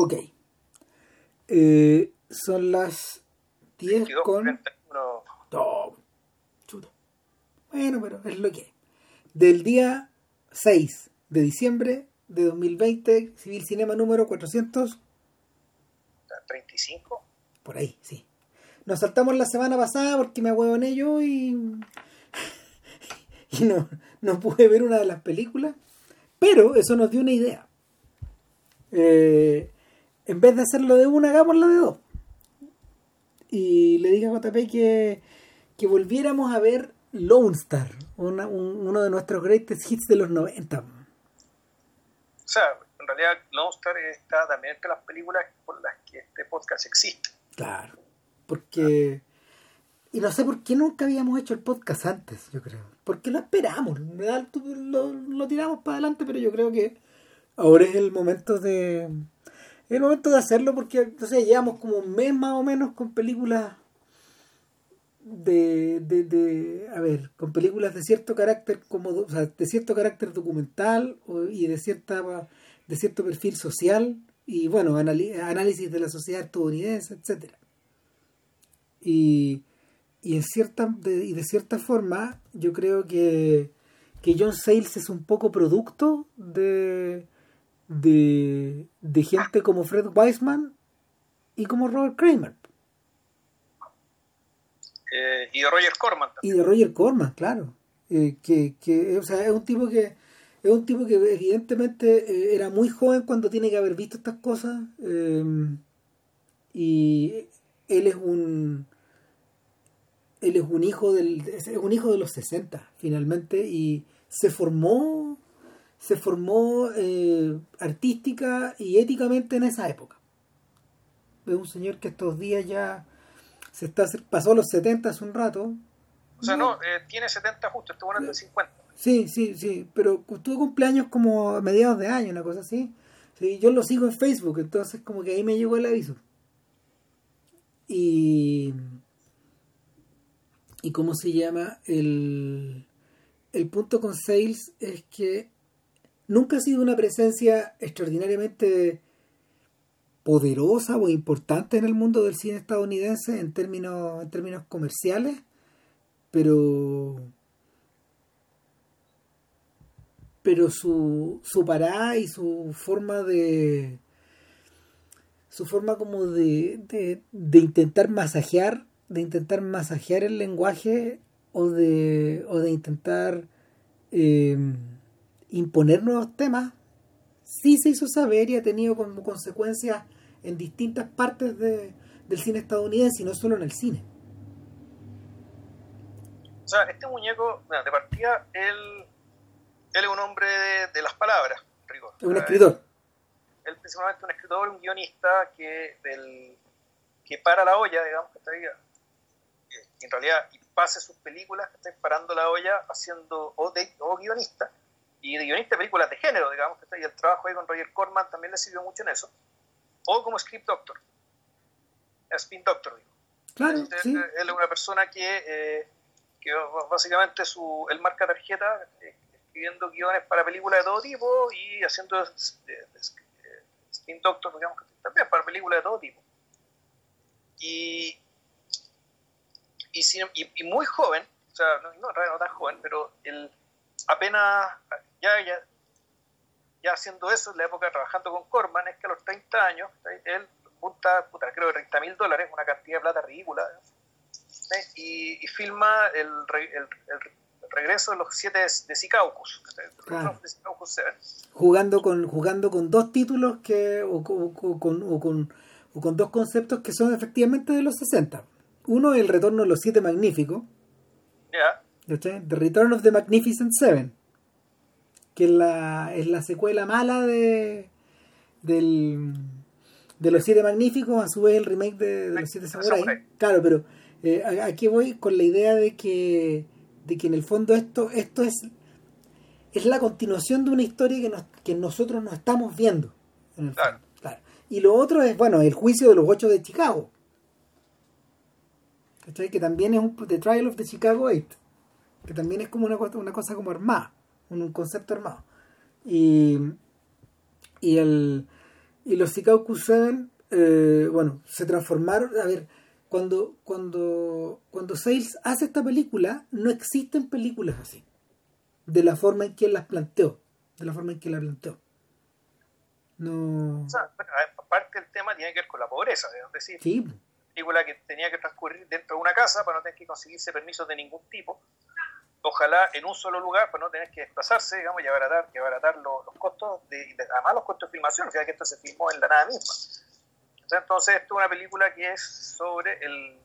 Ok. Eh, son las 10 con... No, chuta. Bueno, pero es lo que es. Del día 6 de diciembre de 2020, Civil Cinema número 435. Por ahí, sí. Nos saltamos la semana pasada porque me huevo en ello y, y no, no pude ver una de las películas. Pero eso nos dio una idea. Eh, en vez de hacerlo de una, hagamos la de dos. Y le dije a JP que, que volviéramos a ver Lone Star, uno de nuestros greatest hits de los 90. O sea, en realidad Lone Star está también entre las películas por las que este podcast existe. Claro, porque... Y no sé por qué nunca habíamos hecho el podcast antes, yo creo. Porque lo esperamos, lo, lo tiramos para adelante, pero yo creo que ahora es el momento de... Es el momento de hacerlo porque, entonces llevamos como un mes más o menos con películas de, de, de, a ver, con películas de cierto carácter como, o sea, de cierto carácter documental y de cierta de cierto perfil social y bueno, análisis de la sociedad estadounidense, etcétera. Y, y en cierta de, y de cierta forma yo creo que, que John Sayles es un poco producto de, de, de gente como Fred Weisman y como Robert Kramer. Eh, y de Roger Corman Y de Roger Corman, claro. Eh, que, que, o sea, es un tipo que es un tipo que evidentemente eh, era muy joven cuando tiene que haber visto estas cosas y él es un él es un hijo del es un hijo de los 60 finalmente y se formó se formó artística y éticamente en esa época es un señor que estos días ya se está pasó los 70 hace un rato. O sea, no, eh, tiene 70 justo, estuvo en el 50. Sí, sí, sí, pero tuvo cumpleaños como a mediados de año, una cosa así. Sí, yo lo sigo en Facebook, entonces como que ahí me llegó el aviso. Y... ¿Y cómo se llama? El, el punto con Sales es que nunca ha sido una presencia extraordinariamente poderosa o importante en el mundo del cine estadounidense en términos, comerciales, pero pero su, su parada y su forma de su forma como de, de, intentar masajear de intentar masajear el lenguaje o de, o de intentar eh, imponer nuevos temas sí se hizo saber y ha tenido como consecuencias en distintas partes de, del cine estadounidense y no solo en el cine. O sea, este muñeco, de partida, él, él es un hombre de, las palabras, rigor. Es un escritor. Él, principalmente un escritor, un guionista que, del, que para la olla, digamos, que está ahí, en realidad y pase sus películas, que está parando la olla haciendo o, de, o guionista, y de guionista de películas de género, digamos, ahí. El trabajo ahí con Roger Corman también le sirvió mucho en eso o como script doctor, spin doctor, digo. Claro, él, sí. él, es una persona que, eh, que básicamente su, él marca tarjeta eh, escribiendo guiones para películas de todo tipo y haciendo eh, spin doctor, digamos, también para películas de todo tipo. Y, y, y, muy joven, o sea, no, no, no tan joven, pero él apenas, ya, ya ya haciendo eso, en la época trabajando con Corman, es que a los 30 años, él junta, puta, creo, 30 mil dólares, una cantidad de plata ridícula, y, filma el, el, regreso de los siete de Sicaucus, jugando con jugando con dos títulos que o, con, o, con, o con dos conceptos que son efectivamente de los 60. Uno, el retorno de los siete magníficos. Yeah. The Return of the Magnificent Seven que es la, es la secuela mala de del, de Los Siete Magníficos, a su vez el remake de, Los Siete Samurai. Claro, pero eh, aquí voy con la idea de que, de que en el fondo esto, esto es, es la continuación de una historia que, nos, que nosotros no estamos viendo. claro. Y lo otro es, bueno, el juicio de los ocho de Chicago. Que también es un The Trial of the Chicago Eight. Que también es como una, una cosa como armada un, concepto armado. Y, y, el, Y los Chicago 7, eh, bueno, se transformaron. A ver, cuando, cuando, cuando Sales hace esta película, no existen películas así. De la forma en que él las planteó. De la forma en que la planteó. No. O sea, aparte del tema tiene que ver con la pobreza, es decir, sí. película que tenía que transcurrir dentro de una casa para no tener que conseguirse permisos de ningún tipo. Ojalá en un solo lugar para no tener que desplazarse, digamos, y abaratar, y abaratar los, costos, de, además los costos de filmación, o sea que esto se filmó en la nada misma. Entonces, esto es una película que es sobre el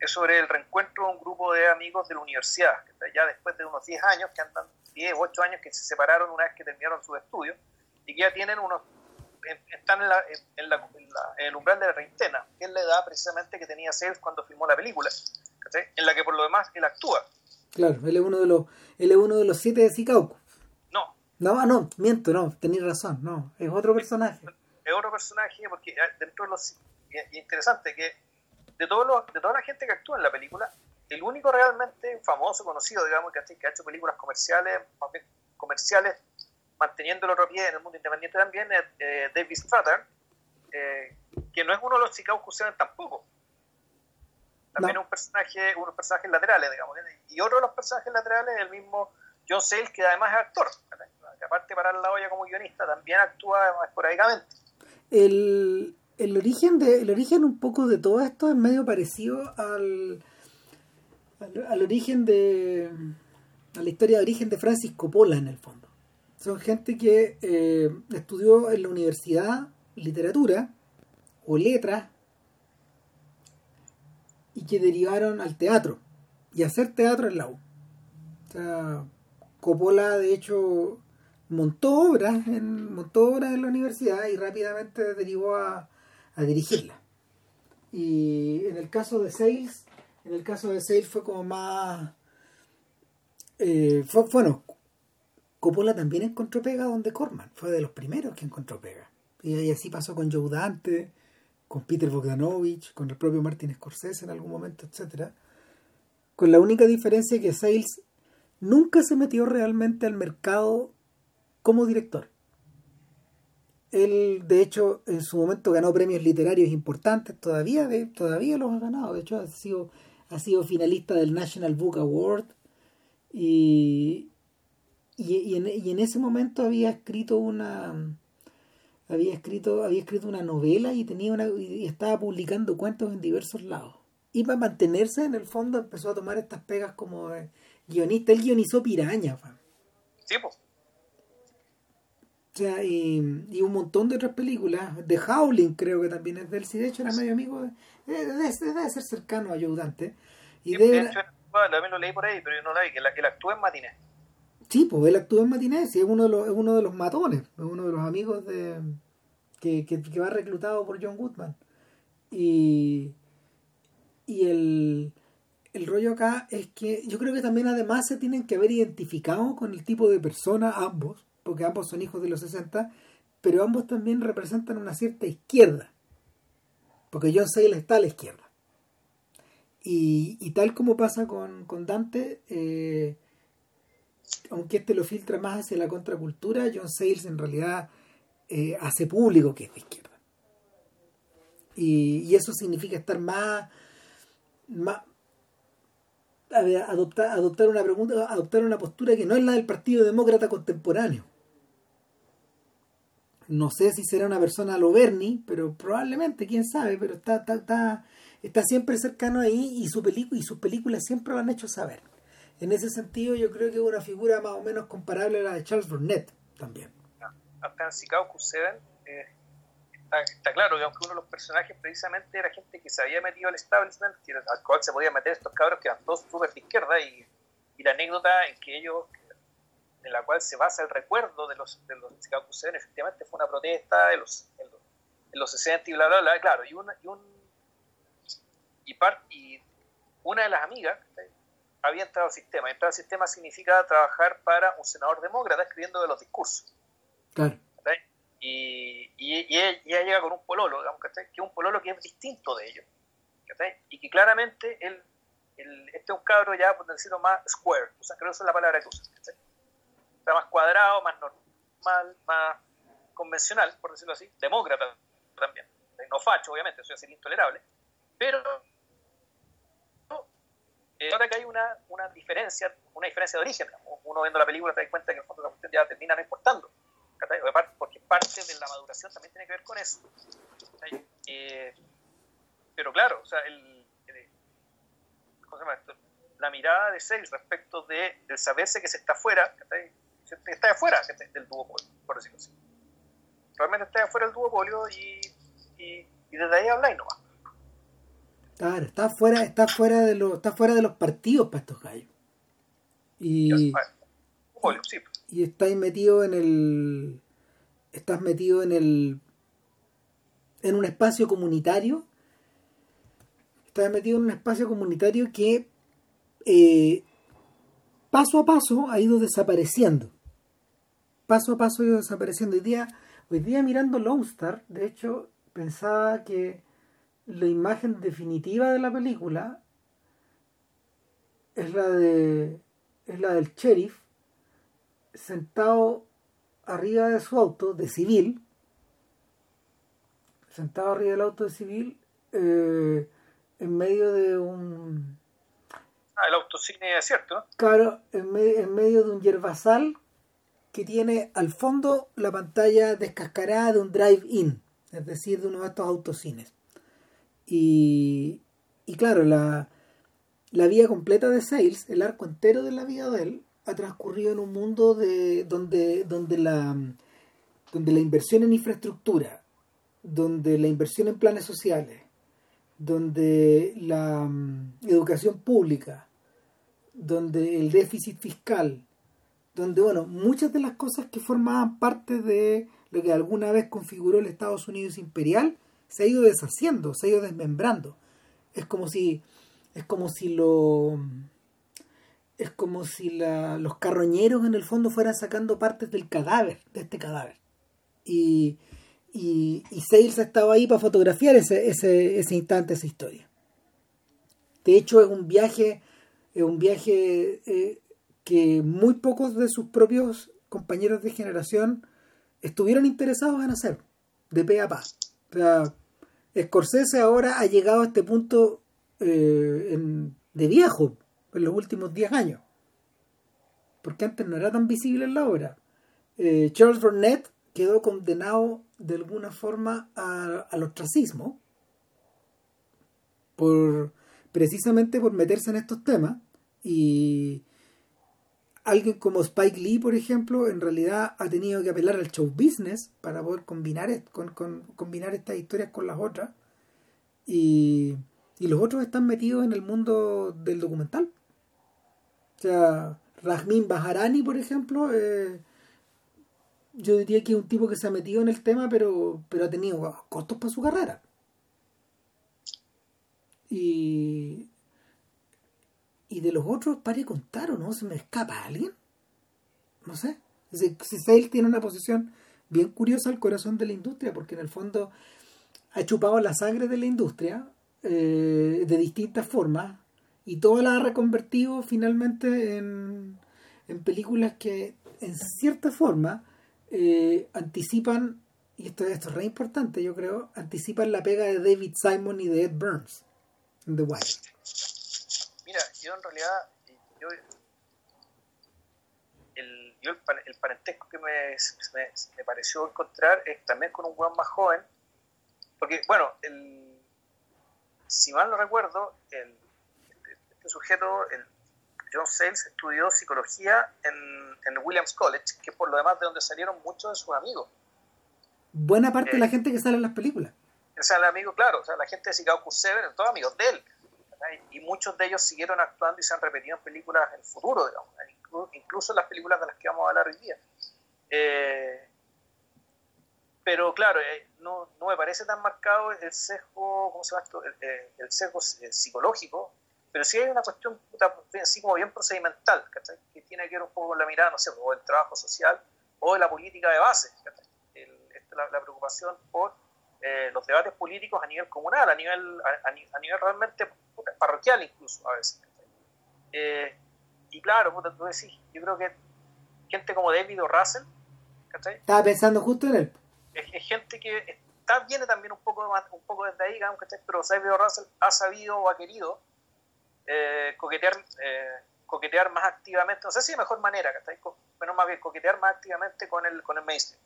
es sobre el reencuentro de un grupo de amigos de la universidad, ya después de unos 10 años, que andan 10, 8 años que se separaron una vez que terminaron sus estudios, y que ya tienen unos están en, la, en, la, en, el umbral de la treintena, que es la edad precisamente que tenía Sales cuando filmó la película, en la que por lo demás él actúa. Claro, él es uno de los, él es uno de los siete de Sicauco. No. No, no, miento, no, tenéis razón, no, es otro personaje. Es otro personaje porque ah, dentro de los... Y interesante que de, todos los, de toda la gente que actúa en la película, el único realmente famoso, conocido, digamos, que, que ha hecho películas comerciales, comerciales manteniendo el otro pie en el mundo independiente también, es eh, David Strathern, eh, que no es uno de los Chicago tampoco. También un personaje, unos personajes laterales, digamos. Y otro de los personajes laterales es el mismo John Sayles, que además es actor. Que aparte para la olla como guionista, también actúa esporádicamente. El, el, origen de, el origen un poco de todo esto es medio parecido al, al, al origen de a la historia de origen de Francis Coppola en el fondo son gente que eh, estudió en la universidad literatura o letras y que derivaron al teatro y hacer teatro en la U. O sea, Coppola de hecho montó obras en, montó obras en la universidad y rápidamente derivó a, dirigirla. Y en el caso de Sales, en el caso de Sales fue como más eh, fue, bueno, Coppola también encontró pega donde Corman, fue de los primeros que encontró pega. Y así pasó con Joe Dante, con Peter Bogdanovich, con el propio Martin Scorsese en algún momento, etc. Con la única diferencia que Sales nunca se metió realmente al mercado como director. Él, de hecho, en su momento ganó premios literarios importantes, todavía, todavía los ha ganado. De hecho, ha sido, ha sido finalista del National Book Award y, y, en, ese momento había escrito una había escrito había escrito una novela y tenía una y estaba publicando cuentos en diversos lados y para mantenerse en el fondo empezó a tomar estas pegas como guionista él guionizó Piraña sí pues o sea, y, un montón de otras películas. The Howling creo que también es del sí, de hecho era medio amigo, de, debe, ser cercano a ayudante. Y de, hecho, también lo leí por ahí, pero yo no vi, que, la, que actúa en Matiné. Sí, pues él actúa en Matinés y es uno de los, es uno de los matones, es uno de los amigos de que, que, va reclutado por John Goodman. Y, y el, el rollo acá es que yo creo que también además se tienen que haber identificado con el tipo de persona ambos, porque ambos son hijos de los 60, pero ambos también representan una cierta izquierda, porque John Sayles está a la izquierda. Y, y tal como pasa con, con Dante, eh, aunque este lo filtra más hacia la contracultura, John Sayles en realidad eh, hace público que es de izquierda. Y, eso significa estar más, más adoptar, adoptar una pregunta, adoptar una postura que no es la del Partido Demócrata contemporáneo. No sé si será una persona lo Bernie, pero probablemente, quién sabe, pero está, está, está, está siempre cercano ahí y, su y sus películas siempre lo han hecho saber. En ese sentido, yo creo que es una figura más o menos comparable a la de Charles Burnett también. Hasta en Chicago 7 eh, está, claro que aunque uno de los personajes precisamente era gente que se había metido al establishment, al cual se podían meter estos cabros que eran todos súper de izquierda, y, la anécdota en que ellos en la cual se basa el recuerdo de los, de los Chicago 7 efectivamente fue una protesta de los, en los, 60 y bla, bla, bla, claro, y, una, y, un, y, y una de las amigas, había entrado al sistema. Entrar al sistema significa trabajar para un senador demócrata escribiendo de los discursos. Claro. Y, y, ella, llega con un pololo, digamos, que es un pololo que es distinto de ellos. Y que claramente él, este es un cabro ya, por decirlo más square, o sea, creo que esa es la palabra que usa. Está más cuadrado, más normal, más convencional, por decirlo así, demócrata también, no facho, obviamente, eso es intolerable, pero eh, ahora que hay una, una diferencia, una diferencia de origen, uno viendo la película te das cuenta que el fondo la cuestión ya termina no importando, porque parte de la maduración también tiene que ver con eso. Eh, pero claro, o sea, el, ¿cómo se la mirada de Sales respecto de, del saberse que se está fuera, se está afuera del duopolio, por decirlo así. Realmente está afuera del duopolio y, y, y desde ahí habla y no va. Claro, está fuera, está fuera de los, está fuera de los partidos para estos gallos. Y, y estáis metido en el. Estás metido en el. en un espacio comunitario. Estás metido en un espacio comunitario que eh, paso a paso ha ido desapareciendo. Paso a paso ha ido desapareciendo. Hoy día, hoy día mirando Lone Star, de hecho, pensaba que la imagen definitiva de la película es la de es la del sheriff sentado arriba de su auto de civil sentado arriba del auto de civil eh, en medio de un ah el autocine es cierto. claro en, en medio de un yerbasal que tiene al fondo la pantalla descascarada de un drive-in es decir de uno de estos autocines y, y claro, la, la vida completa de Sales, el arco entero de la vida de él, ha transcurrido en un mundo de, donde, donde, la, donde la inversión en infraestructura, donde la inversión en planes sociales, donde la um, educación pública, donde el déficit fiscal, donde, bueno, muchas de las cosas que formaban parte de lo que alguna vez configuró el Estados Unidos imperial, se ha ido deshaciendo, se ha ido desmembrando. Es como si, es como si lo, es como si la, los carroñeros en el fondo fueran sacando partes del cadáver, de este cadáver. Y, y, y Sales ha estado ahí para fotografiar ese, ese, ese instante, esa historia. De hecho, es un viaje, es un viaje eh, que muy pocos de sus propios compañeros de generación estuvieron interesados en hacer, de pe a pa. O sea, Scorsese ahora ha llegado a este punto eh, de viejo en los últimos 10 años. Porque antes no era tan visible en la obra. Eh, Charles Burnett quedó condenado de alguna forma al ostracismo por precisamente por meterse en estos temas y alguien como Spike Lee, por ejemplo, en realidad ha tenido que apelar al show business para poder combinar, combinar estas historias con las otras. Y, los otros están metidos en el mundo del documental. O sea, Rajmin Baharani, por ejemplo, eh, yo diría que es un tipo que se ha metido en el tema, pero, pero ha tenido costos para su carrera. Y, y de los otros, pare contar o no, se me escapa alguien. No sé. Si, Sale tiene una posición bien curiosa al corazón de la industria, porque en el fondo ha chupado la sangre de la industria eh, de distintas formas y todo la ha reconvertido finalmente en, en películas que en cierta forma eh, anticipan, y esto, esto es re importante yo creo, anticipan la pega de David Simon y de Ed Burns The Wire Mira, yo en realidad, yo, el, yo el, parentesco que me, me, pareció encontrar es también con un weón más joven, porque, bueno, el, si mal no recuerdo, el, este sujeto, el John Sales, estudió psicología en, en Williams College, que por lo demás de donde salieron muchos de sus amigos. Buena parte de la eh, gente que sale en las películas. O sea, el amigo, claro, o sea, la gente de Chicago Q7, todos amigos de él y muchos de ellos siguieron actuando y se han repetido en películas en el futuro, digamos, incluso en las películas de las que vamos a hablar hoy día. Eh, pero claro, eh, no, no, me parece tan marcado el sesgo, ¿cómo se llama esto? El, eh, sesgo psicológico, pero sí hay una cuestión así como bien procedimental, que tiene que ver un poco con la mirada, no sé, o el trabajo social o de la política de base, la, la, preocupación por los debates políticos a nivel comunal, a nivel, a nivel realmente parroquial incluso a veces. Eh, y claro, puta, tú decís, yo creo que gente como David o Russell, ¿cachai? Estaba pensando justo en él. es, gente que está, viene también un poco, un poco desde ahí, digamos, pero David Russell ha sabido o ha querido eh, coquetear, eh, coquetear más activamente, no sé si de mejor manera, pero más bien coquetear más activamente con el, con el mainstream.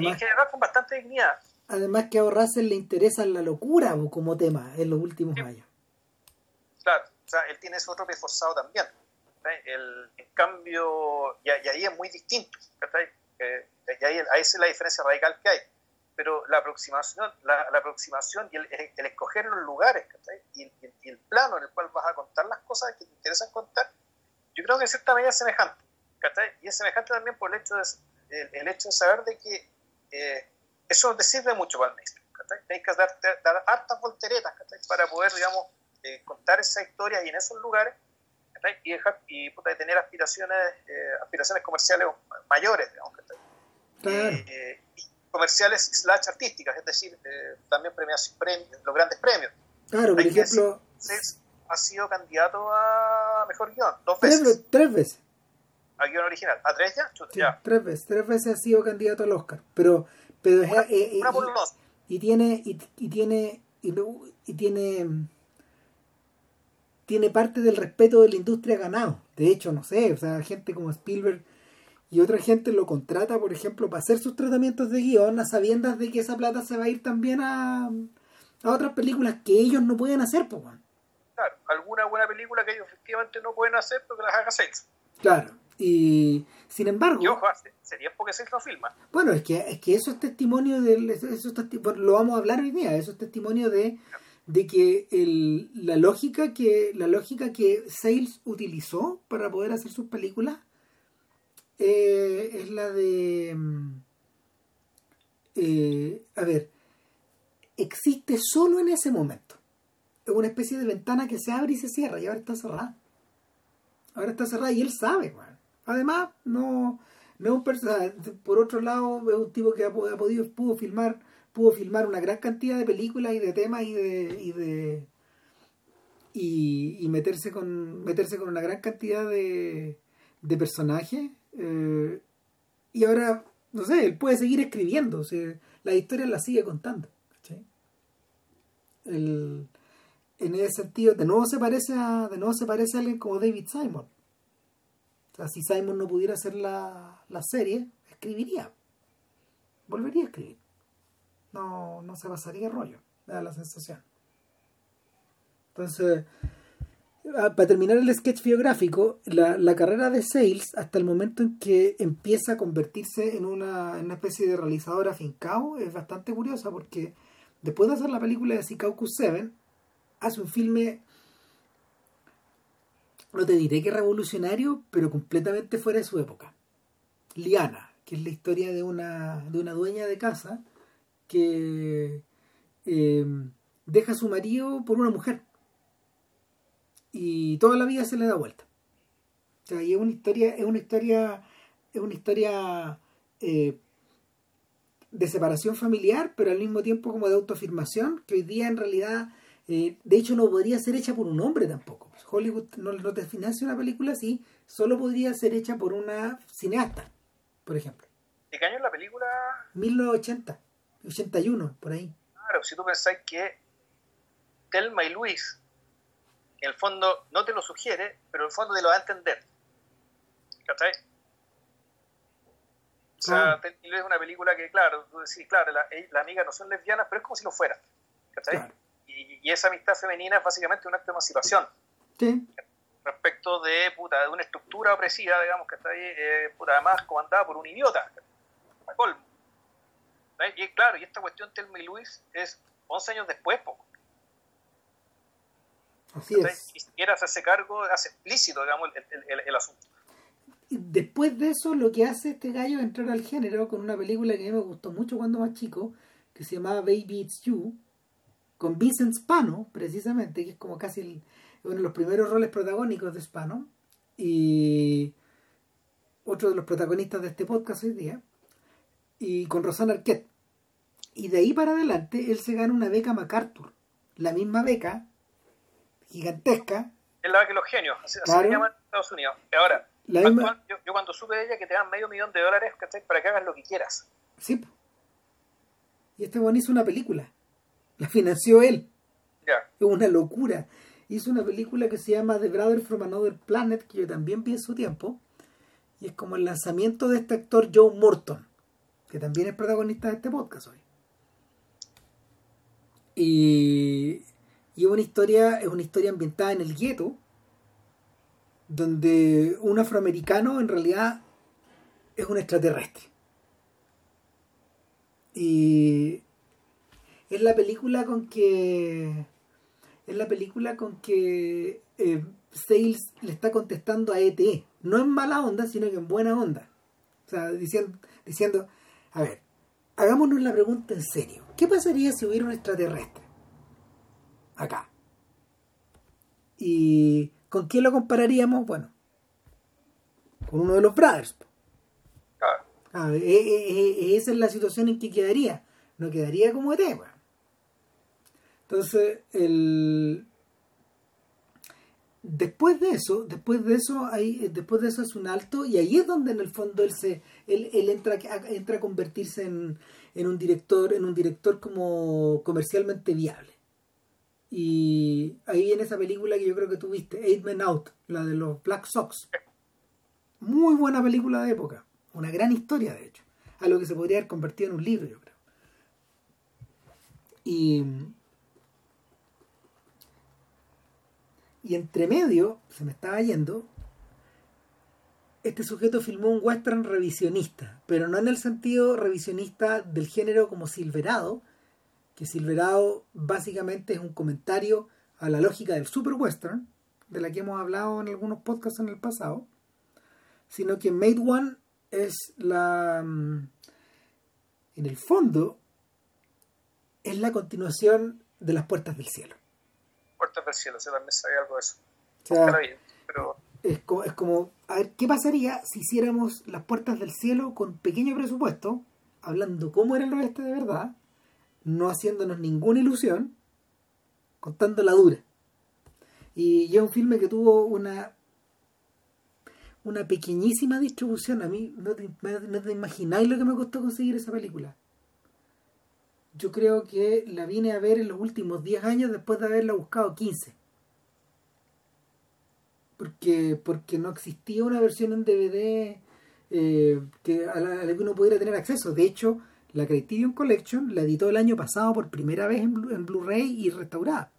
y en general con bastante dignidad. Además que a Russell le interesa la locura como tema en los últimos años. Claro, o sea, él tiene ese otro esforzado también. El, cambio, y, ahí es muy distinto. Eh, y ahí, ahí es la diferencia radical que hay pero la aproximación, la, aproximación y el, escoger los lugares y, el plano en el cual vas a contar las cosas que te interesan contar, yo creo que en cierta medida es semejante. Y es semejante también por el hecho de, el, hecho de saber de que eh, eso te sirve mucho para el mainstream. Tienes que dar, dar, hartas volteretas para poder, digamos, eh, contar esa historia y en esos lugares y, dejar, y tener aspiraciones, eh, aspiraciones comerciales mayores, digamos. Eh, comerciales slash artísticas, es decir, eh, también premios, los grandes premios. Claro, por ejemplo... ha sido candidato a mejor guion, dos veces. Tres, veces. A guion original. ¿A tres ya? ya. Tres veces. Tres veces ha sido candidato al Oscar. Pero, pero una, eh, una por los y, tiene y, y tiene y, y, tiene tiene parte del respeto de la industria ganado. De hecho, no sé, o sea, gente como Spielberg y otra gente lo contrata, por ejemplo, para hacer sus tratamientos de guion a sabiendas de que esa plata se va a ir también a, a otras películas que ellos no pueden hacer, pues. Claro, alguna buena película que ellos efectivamente no pueden hacer porque las haga Sales. Claro, y sin embargo... Y ojo, sería porque Sales no filma. Bueno, es que, es que eso es testimonio del... Eso lo vamos a hablar hoy día, eso es testimonio de, de que el, la lógica que la lógica que Sales utilizó para poder hacer sus películas eh, es la de... Mm, eh, a ver, existe solo en ese momento. Es una especie de ventana que se abre y se cierra y ahora está cerrada. Ahora está cerrada y él sabe, Además, no, no es un personaje. Por otro lado, es un tipo que ha, podido, pudo filmar, pudo filmar una gran cantidad de películas y de temas y de, y de y, meterse con meterse con una gran cantidad de, de personajes eh, y ahora, no sé, él puede seguir escribiendo, o la historia la sigue contando. en ese sentido, de nuevo se parece a, de nuevo se parece a alguien como David Simon. Si Simon no pudiera hacer la, la serie, escribiría. Volvería a escribir. No, no se pasaría rollo, me da la sensación. Entonces, Ah, para terminar el sketch biográfico, la, la, carrera de Sales, hasta el momento en que empieza a convertirse en una, una especie de realizadora afincado, es bastante curiosa porque después de hacer la película de Secaucus 7, hace un filme, no te diré que revolucionario, pero completamente fuera de su época. Liana, que es la historia de una, de una dueña de casa que eh, deja a su marido por una mujer y toda la vida se le da vuelta. O sea, y es una historia, es una historia, es una historia eh, de separación familiar, pero al mismo tiempo como de autoafirmación, que hoy día en realidad, eh, de hecho no podría ser hecha por un hombre tampoco. Hollywood no, no te financia una película así, solo podría ser hecha por una cineasta, por ejemplo. ¿De qué año es la película? 1980, 81, por ahí. Claro, si tú pensáis que Telma y Luis en el fondo no te lo sugiere, pero en el fondo te lo da a entender. ¿Cachai? O sea, es una película que, claro, tú decís, claro, las la amigas no son lesbianas, pero es como si lo fueran. ¿Cachai? Y, esa amistad femenina es básicamente un acto de emancipación. Sí. Respecto de, puta, de una estructura opresiva, digamos, que está ahí, eh, puta, además comandada por un idiota. Y claro, y esta cuestión Telma y Luis es 11 años después, poco. Así es. Ni siquiera hacerse cargo, hace explícito, digamos, el, asunto. después de eso, lo que hace este gallo es entrar al género con una película que a mí me gustó mucho cuando más chico, que se llamaba Baby It's You, con Vincent Spano, precisamente, que es como casi uno de los primeros roles protagónicos de Spano, y otro de los protagonistas de este podcast hoy día, y con Rosanna Arquette. Y de ahí para adelante, él se gana una beca MacArthur, la misma beca gigantesca. Es la que los genios, así, se llama en Estados Unidos. Ahora, yo, cuando supe de ella que te dan medio millón de dólares para que hagas lo que quieras. Sí. Y este bueno hizo una película. La financió él. Ya. Es una locura. Hizo una película que se llama The Brother from Another Planet, que yo también vi en su tiempo. Y es como el lanzamiento de este actor Joe Morton, que también es protagonista de este podcast hoy. Y, y una historia, es una historia ambientada en el gueto, donde un afroamericano en realidad es un extraterrestre. Y es la película con que es la película con que eh, Sales le está contestando a ET. No en mala onda, sino que en buena onda. O sea, diciendo, diciendo, a ver, hagámonos la pregunta en serio. ¿Qué pasaría si hubiera un extraterrestre? Acá. ¿Y con quién lo compararíamos? Bueno, con uno de los brothers. Ah, e- e- e- esa es la situación en que quedaría. No quedaría como ET. Entonces, el... después de eso, después de eso, hay, después de eso es un alto y ahí es donde en el fondo él se, él, él entra, a- entra a convertirse en, en un director, en un director como comercialmente viable. Y ahí viene esa película que yo creo que tuviste, Eight Men Out, la de los Black Sox. Muy buena película de época. Una gran historia, de hecho. A lo que se podría haber convertido en un libro, yo creo. Y, y entre medio, se me estaba yendo, este sujeto filmó un western revisionista, pero no en el sentido revisionista del género como Silverado, que Silverado básicamente es un comentario a la lógica del super western, de la que hemos hablado en algunos podcasts en el pasado, sino que Made One es la... mm, En el fondo, es la continuación de las puertas del cielo. Puertas del cielo, o sea, también sabía algo de eso. O sea, vi, pero es como, es como, a ver, ¿qué pasaría si hiciéramos las puertas del cielo con pequeño presupuesto, hablando cómo era el oeste de verdad, no haciéndonos ninguna ilusión, contando la dura? Y ya es un filme que tuvo una una pequeñísima distribución. A mí no te, no te imagináis lo que me costó conseguir esa película. Yo creo que la vine a ver en los últimos 10 años después de haberla buscado 15 porque porque no existía una versión en DVD eh, que a la, a la que uno pudiera tener acceso. De hecho, la Criterion Collection la editó el año pasado por primera vez en, Blu- en Blu-ray y restaurada.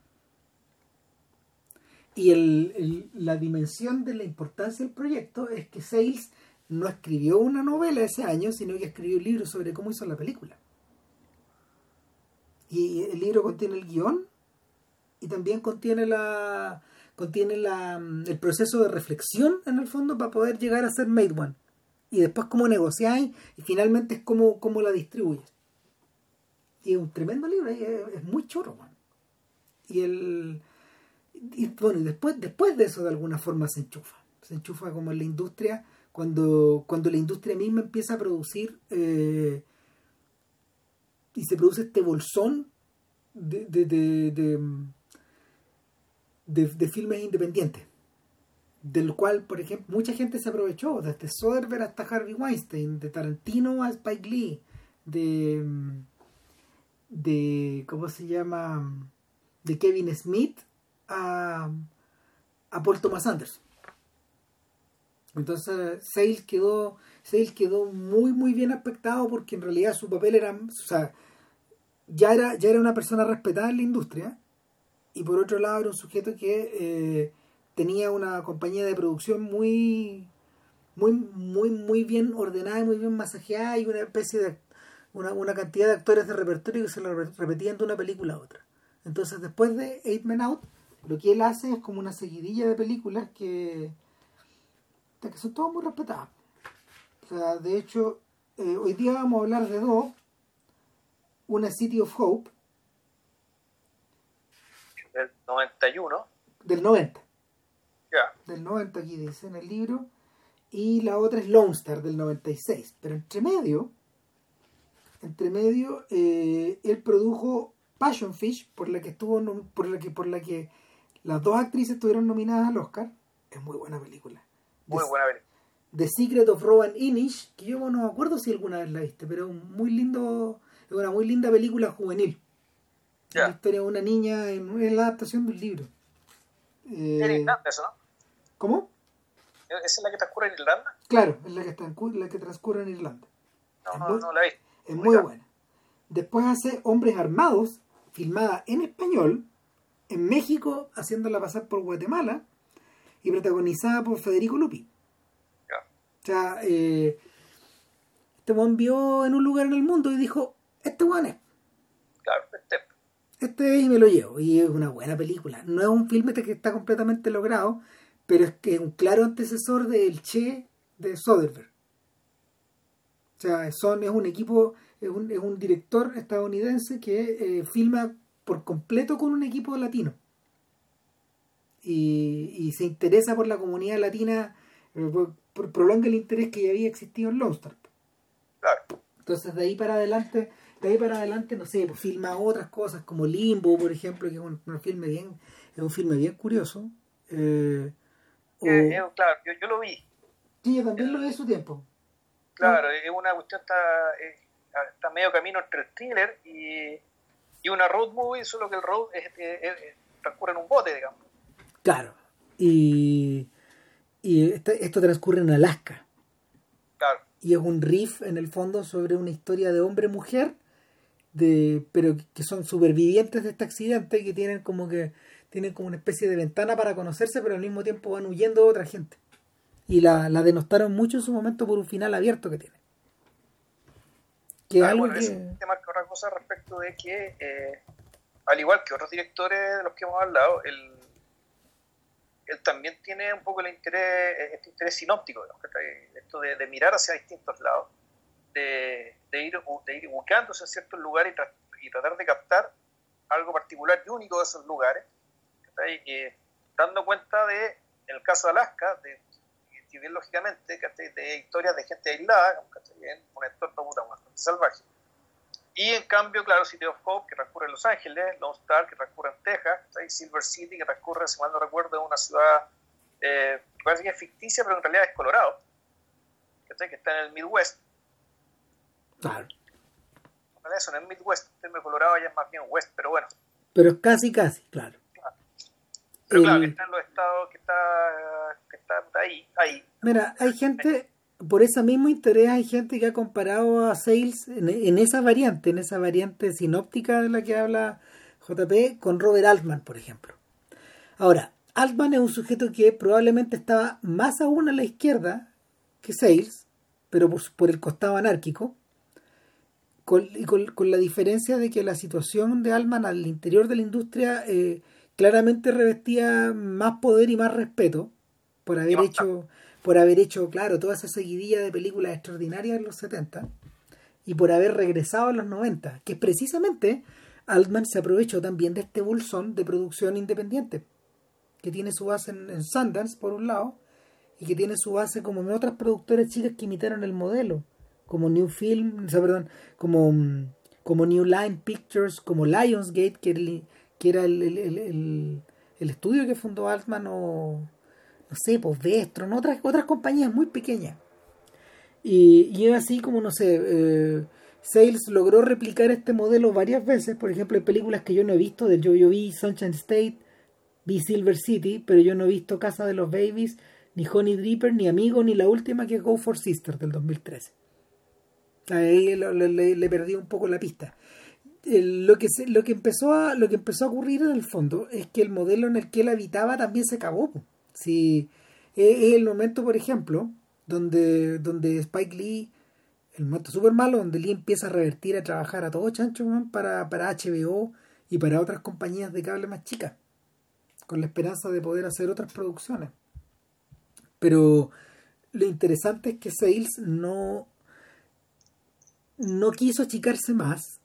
Y el- la dimensión de la importancia del proyecto es que Sales no escribió una novela ese año, sino que escribió un libro sobre cómo hizo la película. Y el libro contiene el guion y también contiene la contiene la, mm, el proceso de reflexión en el fondo para poder llegar a ser Made One. Y después cómo negociáis y finalmente es cómo, cómo la distribuyes. Y es un tremendo libro es, muy choro y el y bueno y después después de eso de alguna forma se enchufa. Se enchufa como en la industria cuando cuando la industria misma empieza a producir eh, y se produce este bolsón de, de, de, de, filmes independientes del cual por ejemplo mucha gente se aprovechó desde Soderbergh hasta Harvey Weinstein de Tarantino a Spike Lee de de cómo se llama de Kevin Smith a, a Paul Thomas Anderson. Entonces Sales quedó Sales quedó muy muy bien aspectado porque en realidad su papel era ya era ya era una persona respetada en la industria y por otro lado era un sujeto que eh, tenía una compañía de producción muy muy muy muy bien ordenada y muy bien masajeada y una especie de una, una cantidad de actores de repertorio que se lo re- repetían de una película a otra. Entonces después de Eight Men Out lo que él hace es como una seguidilla de películas que que son todas muy respetadas. O sea de hecho eh, hoy día vamos a hablar de dos una City of Hope del 91, del 90 ya, del 90 aquí dice en el libro. Y la otra es Lone Star del 96 pero entre medio entre medio eh, él produjo Passion Fish por la que estuvo por la que por la que las dos actrices estuvieron nominadas al Oscar. Es muy buena película. Muy The- buena película. The Secret of Rowan Inish que yo no me acuerdo si alguna vez la viste pero un muy lindo es Es una muy linda película juvenil. Ya. La historia de una niña en, en la adaptación de un libro. Eh, En Irlanda, eso, ¿no? ¿Cómo? ¿Esa es la que transcurre en Irlanda? Claro, es la que, cu- la que transcurre en Irlanda. No, Es no, muy- no la vi. Es muy buena. Después hace Hombres Armados, filmada en español, en México, haciéndola pasar por Guatemala, y protagonizada por Federico Lupi. Ya. O sea, eh, este weón vio en un lugar en el mundo y dijo, este weón es, Claro, este, este es y me lo llevo. Y es una buena película. No es un filme que está completamente logrado, pero es que es un claro antecesor del Che de Soderbergh. O sea, son, es un equipo, es un, es un director estadounidense que eh, filma por completo con un equipo latino. Y, y se interesa por la comunidad latina, eh, por- por- prolonga el interés que ya había existido en Lone Star. claro. Entonces de ahí para adelante, de ahí para adelante, no sé, pues filma otras cosas como Limbo, por ejemplo, que es un, un filme bien, es un filme bien curioso. Eh, o- Eh, eh, claro, yo, yo lo vi. sí, yo también lo vi en su tiempo. Claro, es una cuestión, está, está medio camino entre el thriller y, y una road movie, solo que el road es, es- es- transcurre en un bote, digamos. Claro. Y, y esta- esto transcurre en Alaska. Claro, Y es un riff en el fondo sobre una historia de hombre-mujer, de, pero que son supervivientes de este accidente que tienen como que tienen como una especie de ventana para conocerse, pero al mismo tiempo van huyendo de otra gente. Y la, la denostaron mucho en su momento por un final abierto que tiene. Que es Ah, algo bueno, que... te marca otra cosa respecto de que, eh, al igual que otros directores de los que hemos hablado, él, él también tiene un poco el interés, este interés sinóptico, esto de, de mirar hacia distintos lados, de, de ir, de ir ubicándose en ciertos lugares y, tra- y tratar de captar algo particular y único de esos lugares. Eh, dando cuenta de, en el caso de Alaska, de, bien lógicamente, de historias de gente aislada, en un entorno salvaje. Y en cambio, claro, City of Hope, que transcurre en Los Ángeles, Lone Star, que transcurre en Texas. Silver City, que transcurre, si mal no recuerdo, en una ciudad eh, que parece que es ficticia, pero en realidad es Colorado, que está en el Midwest. Claro. En eso no es Midwest, término Colorado ya es más bien West, pero bueno. Pero es casi, casi, claro. Pero claro, que El- está en los estados, que está, que está ahí, ahí. Mira, hay gente, por ese mismo interés, hay gente que ha comparado a Sales en, en esa variante, en esa variante sinóptica de la que habla JP, con Robert Altman, por ejemplo. Ahora, Altman es un sujeto que probablemente estaba más aún a la izquierda que Sales, pero por, por el costado anárquico, con, y con, con la diferencia de que la situación de Altman al interior de la industria eh, claramente revestía más poder y más respeto por haber hecho por haber hecho claro toda esa seguidilla de películas extraordinarias en los 70 y por haber regresado a los 90 que precisamente Altman se aprovechó también de este bolsón de producción independiente que tiene su base en, en Sundance por un lado y que tiene su base como en otras productoras chicas que imitaron el modelo como New Film o sea, perdón como mm, como New Line Pictures como Lionsgate que, era el, el- estudio que fundó Altman o no sé, pues Vestron, otras, otras compañías muy pequeñas. Y, y así como, no sé, eh, Sales logró replicar este modelo varias veces, por ejemplo, en películas que yo no he visto, del yo, yo vi Sunshine State, vi Silver City, pero yo no he visto Casa de los Babies, ni Honey Dripper, ni Amigo, ni la última que es Go for Sister del 2013. Ahí lo- le, le perdí un poco la pista. Lo que se- lo que empezó a lo que empezó a ocurrir en el fondo es que el modelo en el que él habitaba también se acabó si es, es el momento por ejemplo donde donde Spike Lee el momento súper malo donde Lee empieza a revertir a trabajar a todo chancho weón, para, para HBO y para otras compañías de cable más chicas con la esperanza de poder hacer otras producciones pero lo interesante es que Sales no no quiso achicarse más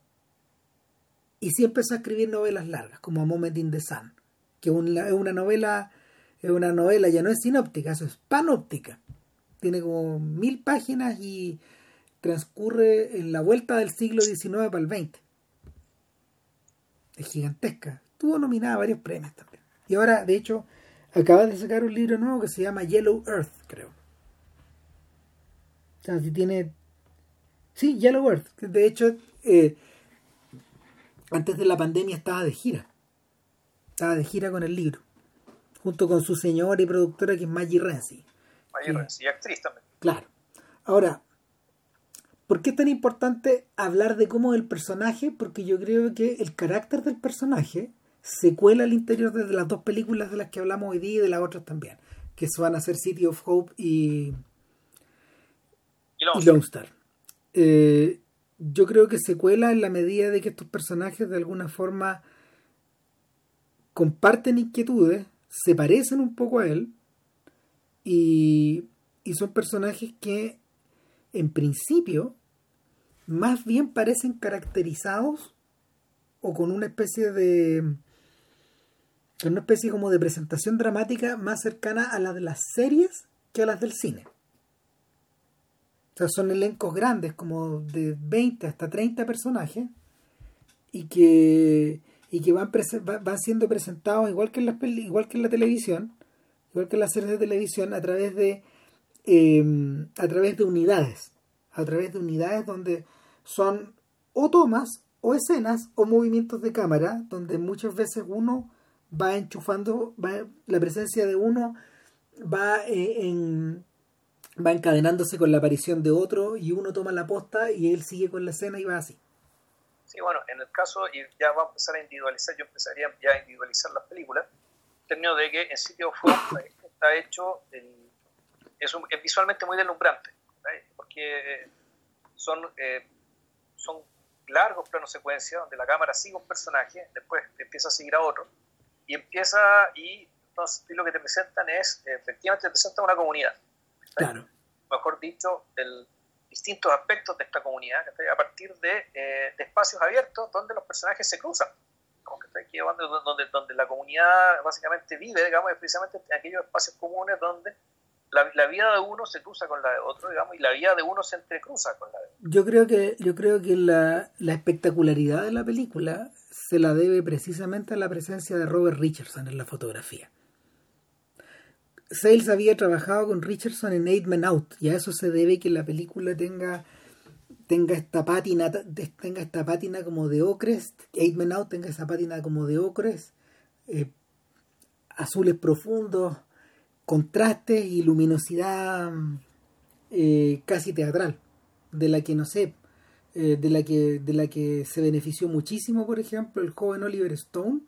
y sí empezó a escribir novelas largas como A Moment in the Sun que es una novela es una novela ya no es sinóptica eso es panóptica. Tiene como mil páginas y transcurre en la vuelta del siglo XIX para el XX es gigantesca. Estuvo nominada a varios premios también. Y ahora de hecho acaba de sacar un libro nuevo que se llama Yellow Earth creo. O sea si tiene Sí, Yellow Earth. que De hecho, eh, antes de la pandemia estaba de gira. Estaba de gira con el libro. Junto con su señora y productora que es Maggie Renzi. Maggie Renzi, y actriz también. Claro. Ahora, ¿por qué es tan importante hablar de cómo el personaje? Porque yo creo que el carácter del personaje se cuela al interior de las dos películas de las que hablamos hoy día y de las otras también. Que van a ser City of Hope y, y Lone Star. Eh, yo creo que se cuela en la medida de que estos personajes de alguna forma comparten inquietudes, se parecen un poco a él y, y son personajes que en principio más bien parecen caracterizados o con una especie de una especie como de presentación dramática más cercana a la de las series que a las del cine. Sea, son elencos grandes, como de 20 hasta 30 personajes, y que, y que van, van siendo presentados igual que, en igual que en la televisión, igual que en las series de televisión, a través de, em, a través de unidades, a través de unidades donde son o tomas, o escenas, o movimientos de cámara, donde muchas veces uno va enchufando, va, la presencia de uno va eh, en va encadenándose con la aparición de otro y uno toma la posta y él sigue con la escena y va así. Sí, bueno, en el caso, y ya va a empezar a individualizar, yo empezaría ya a individualizar las películas, en términos de que en sitio Fox está hecho, es, visualmente muy deslumbrante, porque son, eh, son largos planos secuencias donde la cámara sigue un personaje, después empieza a seguir a otro, y empieza, y entonces lo que te presentan es, efectivamente te presentan una comunidad Claro. Mejor dicho, el, distintos aspectos de esta comunidad a partir eh, de, espacios abiertos donde los personajes se cruzan. Aquí donde, donde, donde, la comunidad básicamente vive, digamos, precisamente en aquellos espacios comunes donde la, vida de uno se cruza con la de otro, digamos, y la vida de uno se entrecruza con la de otro. Yo creo que, yo creo que la, la espectacularidad de la película se la debe precisamente a la presencia de Robert Richardson en la fotografía. Sales había trabajado con Richardson en Eight Men Out y a eso se debe que la película tenga tenga esta pátina tenga esta como de ocres Eight Men Out tenga esa pátina como de ocres eh, azules profundos contrastes y luminosidad eh, casi teatral de la que no sé eh, de la que de la que se benefició muchísimo por ejemplo el joven Oliver Stone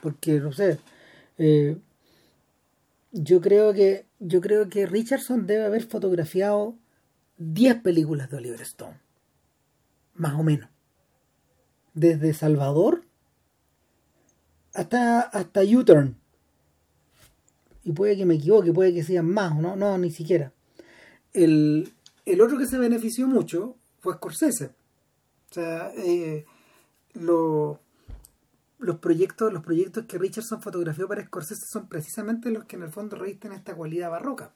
porque no sé yo creo que yo creo que Richardson debe haber fotografiado 10 películas de Oliver Stone. Más o menos. Desde Salvador hasta, hasta U-Turn. Y puede que me equivoque, puede que sean más, ¿no? No, ni siquiera. El, el otro que se benefició mucho fue Scorsese. O sea, eh, lo, los proyectos, los proyectos que Richardson fotografió para Scorsese son precisamente los que en el fondo revisten esta cualidad barroca.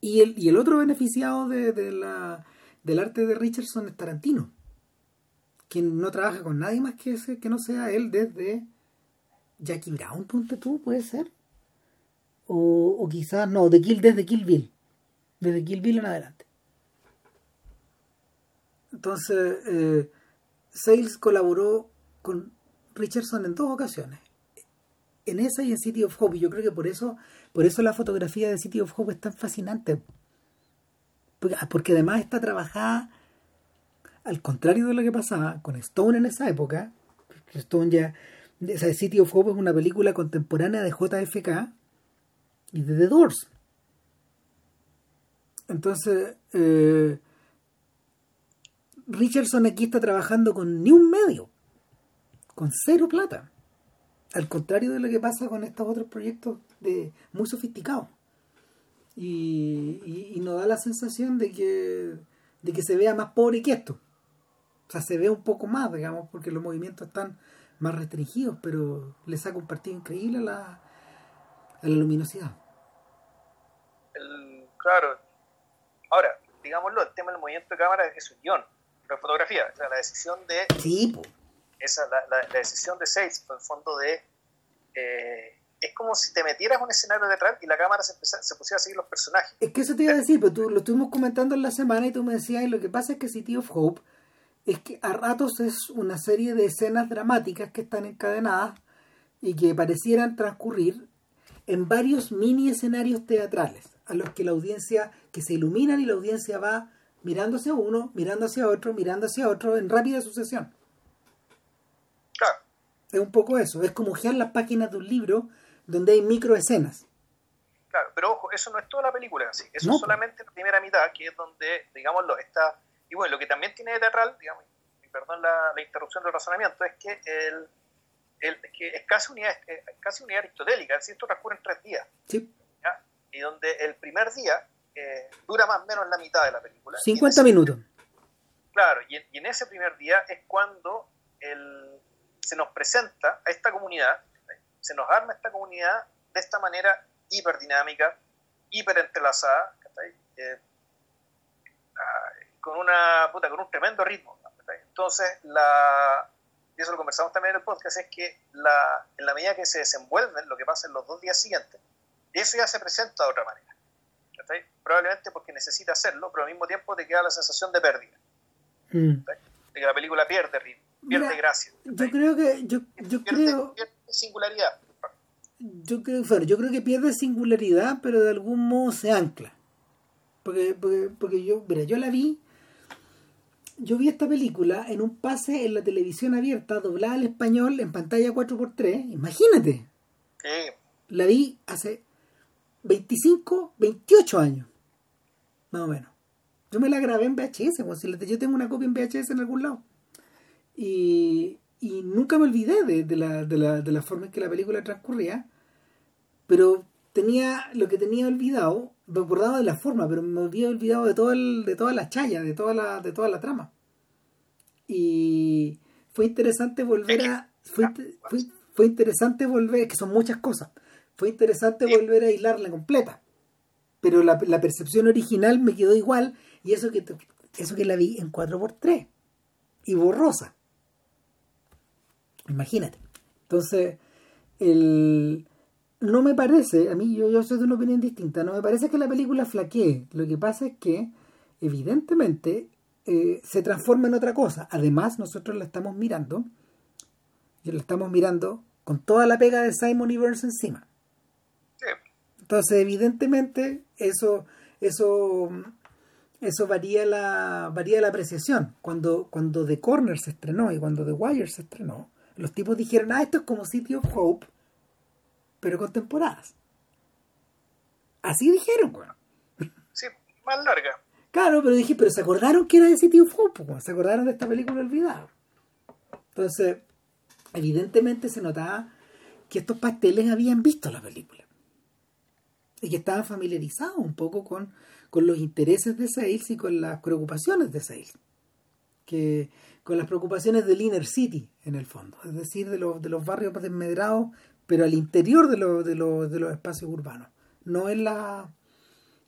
Y el, y el otro beneficiado de, del arte de Richardson es Tarantino, quien no trabaja con nadie más que, ese, que no sea él desde Jackie Brown, ponte tú, puede ser. O, o quizás, no, de Kill, desde Kill Bill. Desde Kill en adelante. Entonces, eh, Sales colaboró con Richardson en dos ocasiones. En esa y en City of Hope. Y yo creo que por eso, por eso la fotografía de City of Hope es tan fascinante. Porque, además está trabajada al contrario de lo que pasaba con Stone en esa época. Stone ya. Esa City of Hope es una película contemporánea de JFK y de The Doors. Entonces, eh, Richardson aquí está trabajando con ni un medio con cero plata. Al contrario de lo que pasa con estos otros proyectos de muy sofisticados. Y, y, nos da la sensación de que, de que se vea más pobre que esto. O sea, se ve un poco más, digamos, porque los movimientos están más restringidos, pero le saca un partido increíble a la, a la luminosidad. claro. Ahora, digámoslo, el tema del movimiento de cámara es un guion, pero fotografía, o sea, la decisión de... Sí, pues esa la, la, decisión de Sales, por el fondo de... Eh, es como si te metieras en un escenario detrás y la cámara se, se pusiera a seguir los personajes. Es que eso te iba a decir, pero tú lo estuvimos comentando en la semana y tú me decías, y lo que pasa es que City of Hope es que a ratos es una serie de escenas dramáticas que están encadenadas y que parecieran transcurrir en varios mini escenarios teatrales a los que la audiencia, que se iluminan y la audiencia va mirando hacia uno, mirando hacia otro, mirando hacia otro en rápida sucesión. Es un poco eso, es como ojear las páginas de un libro donde hay microescenas. Claro, pero ojo, eso no es toda la película así, eso es solamente la primera mitad, que es donde, digámoslo, está... Y bueno, lo que también tiene de teatral, digamos, y perdón la, la interrupción del razonamiento, es que el, el, que es casi unidad, es casi unidad aristotélica, es decir, esto transcurre en tres días. Sí. Y donde el primer día eh, dura más o menos la mitad de la película. 50 minutos. Claro, y en, y en, ese primer día es cuando el, se nos presenta a esta comunidad, se nos arma esta comunidad de esta manera hiperdinámica, hiperentrelazada, eh, ah, con una puta, con un tremendo ritmo. Entonces, la, y eso lo conversamos también en el podcast, es que la, en la medida que se desenvuelven lo que pasa en los dos días siguientes, eso ya se presenta de otra manera. Probablemente porque necesita hacerlo, pero al mismo tiempo te queda la sensación de pérdida. Mm. De que la película pierde ritmo, pierde Mira, gracia. Yo creo que. Yo, yo pierde, creo. pierde singularidad. Yo creo, bueno, yo creo que pierde singularidad, pero de algún modo se ancla. Porque, porque, porque yo, mira, yo la vi. Yo vi esta película en un pase en la televisión abierta, doblada al español, en pantalla 4x3. Imagínate. Sí. La vi hace 25, 28 años. Más o menos. Yo me la grabé en VHS, como si yo tengo una copia en VHS en algún lado. Y, y nunca me olvidé de, de la, de, la, de la forma en que la película transcurría, pero tenía lo que tenía olvidado, me acordaba de la forma, pero me había olvidado de todo el, de toda la chaya, de toda la, de toda la trama. Y fue interesante volver a fue, fue, fue interesante volver, que son muchas cosas. Fue interesante volver a hilarla completa. Pero la, la percepción original me quedó igual y eso que eso que la vi en 4x3 y borrosa. Imagínate. Entonces, el no me parece, a mí yo, yo soy de una opinión distinta, no me parece que la película flaquee. Lo que pasa es que, evidentemente, eh, se transforma en otra cosa. Además, nosotros la estamos mirando, y la estamos mirando con toda la pega de Simon y Burns encima. Entonces, evidentemente, eso, eso, eso varía la, varía la apreciación. Cuando, cuando The Corner se estrenó y cuando The Wire se estrenó, los tipos dijeron, ah, esto es como City of Hope, pero con temporadas. Así dijeron, bueno. Sí, más larga. Claro, pero dije, pero se acordaron que era de City of Hope, pues, se acordaron de esta película olvidada. Entonces, evidentemente se notaba que estos pasteles habían visto la película y que estaban familiarizados un poco con, con los intereses de Sales y con las preocupaciones de Sales. Que, con las preocupaciones del Inner City, en el fondo, es decir, de los, de los barrios desmedrados, pero al interior de, los de, de los espacios urbanos, no en la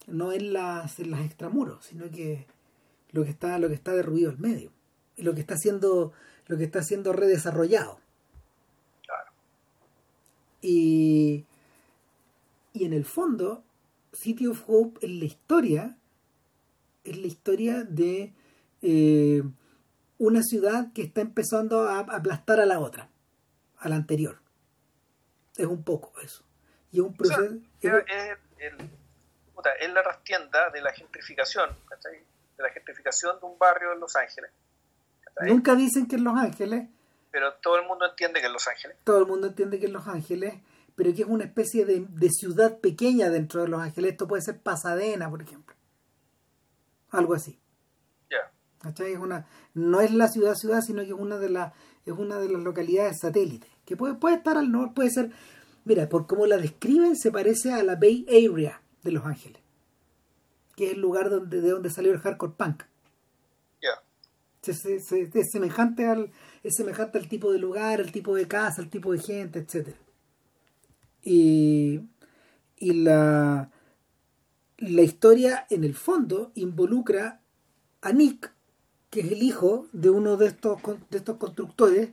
no en las, en las extramuros, sino que lo que está, lo que está derruido al medio, y lo que está siendo, lo que está siendo redesarrollado. Claro. Y, y en el fondo, City of Hope es la historia, es la historia de eh, una ciudad que está empezando a aplastar a la otra, a la anterior. Es un poco eso. Y es un O sea, proceso. es, es el- puta, es la rastienda de la gentrificación, ¿cachai? De la gentrificación de un barrio en Los Ángeles. ¿cachai? Nunca dicen que en Los Ángeles, Pero todo el mundo entiende que en Los Ángeles. todo el mundo entiende que en Los Ángeles, pero que es una especie de, de ciudad pequeña dentro de Los Ángeles. Esto puede ser Pasadena, por ejemplo. Algo así. Es una, no es la ciudad ciudad, sino que es una de las, es una de las localidades satélites. Que puede, puede estar al norte, puede ser. Mira, por cómo la describen, se parece a la Bay Area de Los Ángeles. Que es el lugar donde, de donde salió el hardcore punk. Se- se- es semejante al es semejante al tipo de lugar al tipo de casa al tipo de gente etcétera y y la la historia en el fondo involucra a Nick que es el hijo de uno de estos de estos constructores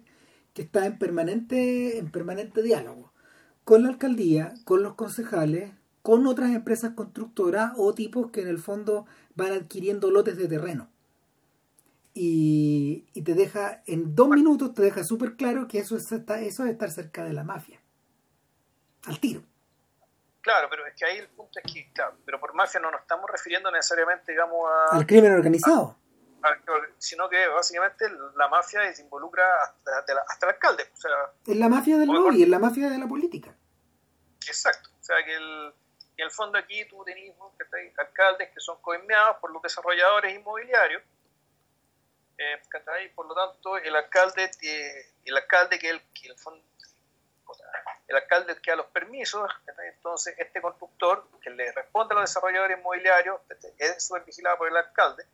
que está en permanente en permanente diálogo con la alcaldía con los concejales con otras empresas constructoras o tipos que en el fondo van adquiriendo lotes de terreno y, y te deja, en dos minutos te deja súper claro que eso es, eso es estar cerca de la mafia. Al tiro. Claro, pero es que ahí el punto es que, claro, pero por mafia no nos estamos refiriendo necesariamente, digamos, a, Al crimen organizado. a- sino que básicamente la mafia se involucra hasta, de la- hasta el alcalde. O sea, Es la mafia del lobby, es la mafia de la política. exacto. O sea, que el, en el fondo aquí tú tenés que alcaldes que son coimeados por los desarrolladores inmobiliarios. Eh, ¿cachai? por lo tanto, el alcalde, el alcalde que el, que el fondo, el alcalde que da los permisos, entonces este constructor que le responde a los desarrolladores inmobiliarios ¿cachai? es supervigilado por el alcalde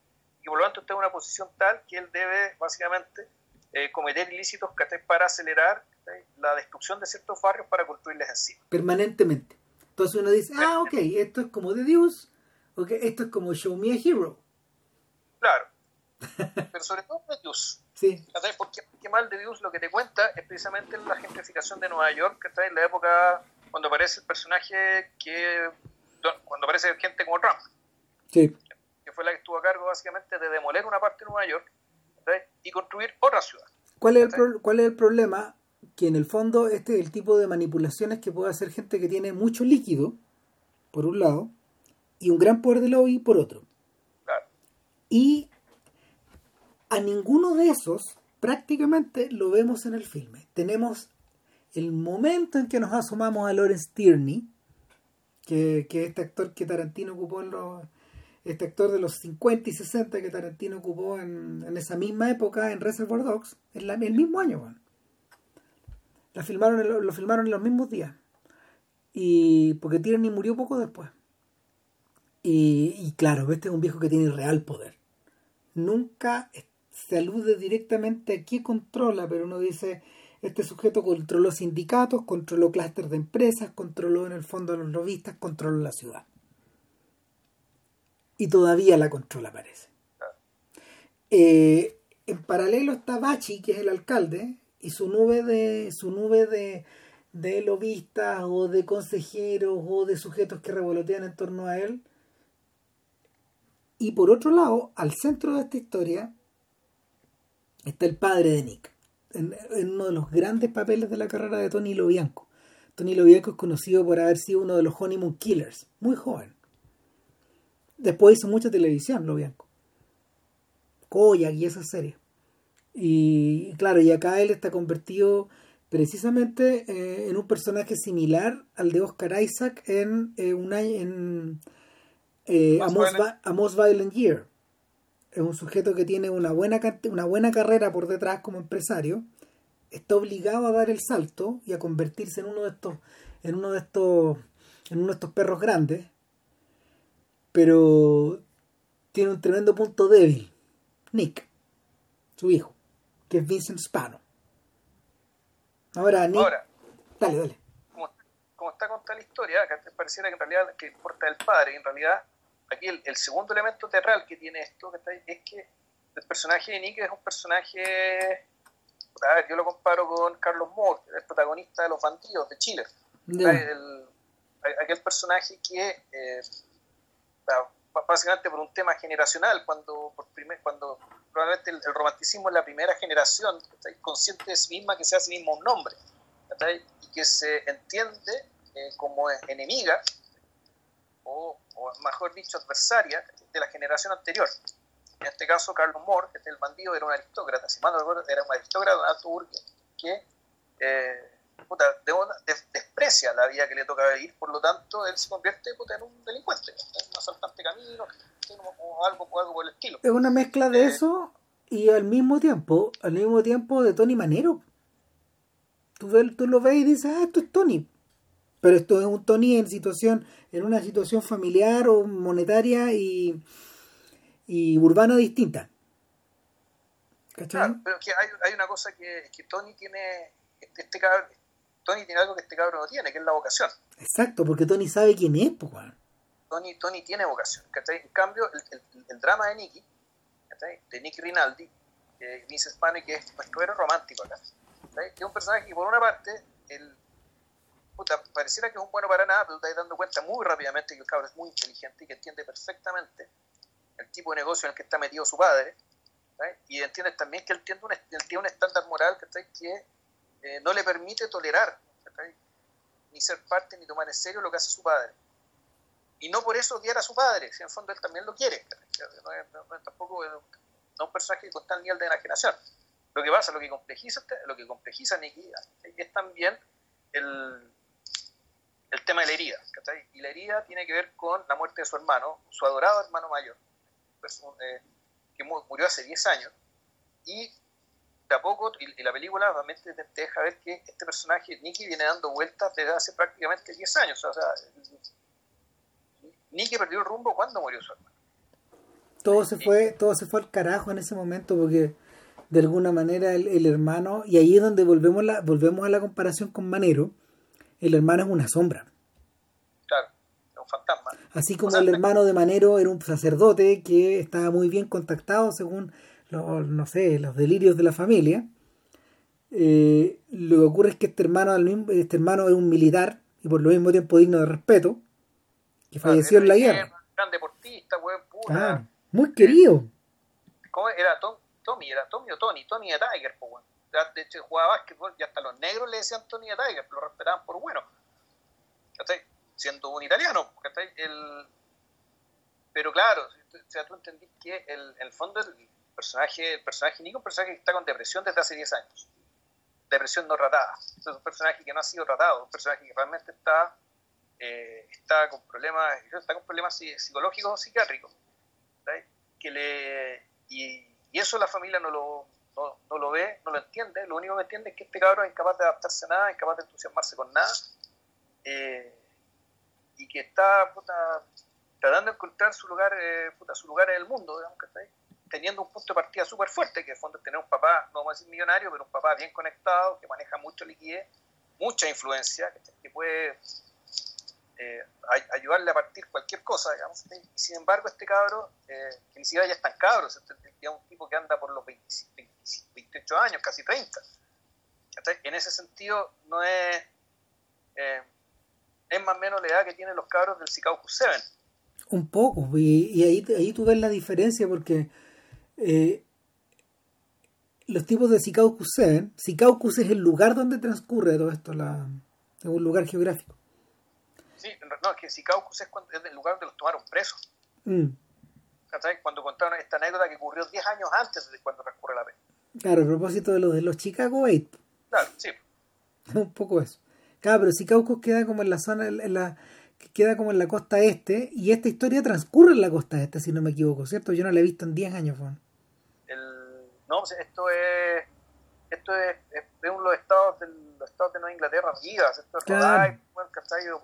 y por lo tanto está en una posición tal que él debe básicamente eh, cometer ilícitos para acelerar la destrucción de ciertos barrios para construirles encima. Permanentemente. Entonces uno dice, ah, ok, esto es como The Deuce, ok, esto es como Show Me a Hero. Claro. Pero sobre todo de Dios. Sí. Porque, porque mal de Dios lo que te cuenta es precisamente la gentrificación de Nueva York, que está en la época cuando aparece el personaje que. cuando aparece gente como Trump, sí. Que fue la que estuvo a cargo básicamente de demoler una parte de Nueva York y construir otra ciudad. ¿Cuál es, el pro- ¿Cuál es el problema? Que en el fondo este es el tipo de manipulaciones que puede hacer gente que tiene mucho líquido, por un lado, y un gran poder de lobby, por otro. Claro. Y a ninguno de esos prácticamente lo vemos en el filme. Tenemos el momento en que nos asomamos a Lawrence Tierney, que, que este actor que Tarantino ocupó en los... Este actor de los 50 y 60 que Tarantino ocupó en, en esa misma época en Reservoir Dogs, en la- el mismo año. weón. La filmaron, lo, filmaron en los mismos días. Y porque Tierney murió poco después. Y, y claro, este es un viejo que tiene real poder. Nunca se alude directamente a qué controla, pero uno dice, este sujeto controló sindicatos, controló clústeres de empresas, controló en el fondo a los lobistas, controló la ciudad. Y todavía la controla, parece. Eh, en paralelo está Bachi, que es el alcalde, y su nube de, su nube de, de lobistas o de consejeros o de sujetos que revolotean en torno a él. Y por otro lado, al centro de esta historia está el padre de Nick, en, en uno de los grandes papeles de la carrera de Tony Lobianco. Tony Lobianco es conocido por haber sido uno de los Honeymoon Killers, muy joven. Después hizo mucha televisión, Lobianco. Koyak y esas series. Y claro, y acá él está convertido precisamente eh, en un personaje similar al de Oscar Isaac en, eh, una, en eh, a, Most Violent- Vi- A Most Violent Year. Es un sujeto que tiene una buena, una buena carrera por detrás como empresario. Está obligado a dar el salto y a convertirse en uno de estos, en uno de estos, en uno de estos perros grandes. Pero tiene un tremendo punto débil. Nick, su hijo, que es Vincent Spano. Ahora, Nick. Ahora, Dale, dale. como, como está contada la historia, que antes pareciera que en realidad que importa el padre, y en realidad aquí el, el segundo elemento teatral que tiene esto que está ahí, es que el personaje de Nick es un personaje, a ver, yo lo comparo con Carlos Moore, el protagonista de Los Bandidos de Chile. El- aquel personaje que eh, básicamente por un tema generacional cuando por primer, cuando probablemente el, el romanticismo es la primera generación consciente de sí misma que sea a sí misma un nombre y que se entiende eh, como enemiga o, o mejor dicho adversaria de la generación anterior. En este caso Carlos Moore que es el bandido era un aristócrata si mal no recuerdo era un aristócrata un que eh, puta, de una- des- desprecia la vida que le toca vivir, por lo tanto él se convierte puta, en un delincuente, en un asaltante camino, como algo, o algo por el estilo. Es una mezcla de Eh. eso y al mismo tiempo, al mismo tiempo de Tony Manero. Tú, tú lo ves y dices, ah, esto es Tony. Pero esto es un Tony en situación, en una situación familiar o monetaria y, y urbana distinta. ¿Cachai? Claro, pero que hay, hay una cosa que, que Tony tiene, este, este Tony tiene algo que este cabro no tiene, que es la vocación. Exacto, porque Tony sabe quién es, pues. Tony, Tony tiene vocación. ¿cachai? En cambio, el, el- el drama de Nicky, ¿cachai? de Nicky Rinaldi, que Vince Spane, que es nuestro héroe romántico acá, ¿cachai? que es un personaje que por una parte, el, puta, pareciera que es un bueno para nada, pero te estás dando cuenta muy rápidamente que el cabro es muy inteligente y que entiende perfectamente el tipo de negocio en el que está metido su padre, y entiendes también que él tiene un, tiene un estándar moral que eh, no le permite tolerar ni ser parte ni tomar en serio lo que hace su padre. Y no por eso odiar a su padre, si en fondo él también lo quiere. No es, tampoco un personaje que está al nivel de enajenación. Lo que pasa, lo que complejiza, lo que complejiza Nicky es también el, el tema de la herida. Y la herida tiene que ver con la muerte de su hermano, su adorado hermano mayor, pues, eh, que murió hace 10 años. Y de a poco, y, la película realmente te, deja ver que este personaje, Nicky, viene dando vueltas desde hace prácticamente 10 años. O sea, Nicky perdió el rumbo cuando murió su hermano. Todo se, fue, todo se fue al carajo en ese momento porque de alguna manera el, hermano, y ahí es donde volvemos, la, volvemos a la comparación con Manero, el hermano es una sombra. Claro, es un fantasma. Así como el hermano de Manero era un sacerdote que estaba muy bien contactado según, los, no sé, los delirios de la familia. Eh, lo que ocurre es que este hermano, este hermano es un militar y por lo mismo tiempo digno de respeto, que falleció en la guerra. Gran deportista, ah, muy querido. ¿Cómo era Tommy? ¿Era Tommy o Tony? Tony de Tiger, pues, de hecho jugaba básquetbol y hasta los negros le decían Tony de Tiger, lo respetaban por bueno. Siendo un italiano. El... Pero claro, o sea, tú entendís que el, el fondo el personaje, el personaje Nico un personaje que está con depresión desde hace 10 años. Depresión no tratada. Es un personaje que no ha sido tratado, un personaje que realmente está, eh, está con problemas, está con problemas psicológicos o psiquiátricos. Que le, y, y eso la familia no lo, no, lo ve, no lo entiende, lo único que entiende es que este cabrón es incapaz de adaptarse a nada, incapaz de entusiasmarse con nada, eh, y que está tratando de encontrar su lugar, eh, su lugar en el mundo, digamos, que está ahí, teniendo un punto de partida súper fuerte, que es fondo tener un papá, no vamos a decir millonario, pero un papá bien conectado, que maneja mucho liquidez, mucha influencia, que puede eh, ayudarle a partir cualquier cosa, digamos. sin embargo, este cabro, eh, que ni siquiera ya es tan cabro, es un tipo que anda por los 28 años, casi 30. En ese sentido, no es. Eh, es más o menos la edad que tienen los cabros del Sikaukus 7. Un poco, y, ahí, ahí tú ves la diferencia porque los tipos de Sikaukus 7, Sikaukus es el lugar donde transcurre todo esto, la, es un lugar geográfico. Sí, no, es que Sicaucus es, es el lugar donde los tomaron presos. Mm. Cuando contaron esta anécdota que ocurrió 10 años antes de cuando transcurre la pena. Claro, a propósito de los de los Chicago 8. Claro, sí. Un poco eso. Claro, pero Sicaucus queda como en la zona, en la, queda como en la costa este, y esta historia transcurre en la costa este, si no me equivoco, ¿cierto? Yo no la he visto en 10 años, Juan. No, esto es esto es, es, uno de los estados, del, los estados de Nueva Inglaterra vivas, esto es claro.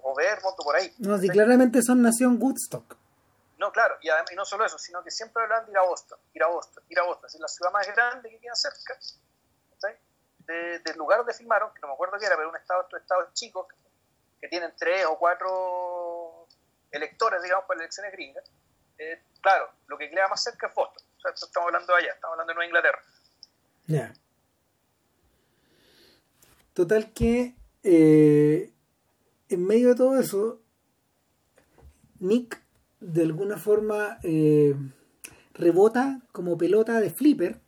O Vermont por ahí. No, si claramente son nación Woodstock. No, claro, y, además, y no solo eso, sino que siempre hablan de ir a Boston, ir a Boston, ir a Boston, es la ciudad más grande que queda cerca, de, del lugar donde filmaron, que no me acuerdo qué era, pero un estado, estos estados chicos, que tienen tres o cuatro electores, digamos, para elecciones gringas, eh, claro, lo que queda más cerca es Boston, estamos hablando de allá, estamos hablando de Nueva Inglaterra. Ya. Total que eh, en medio de todo eso, Nick de alguna forma eh, rebota como pelota de flipper,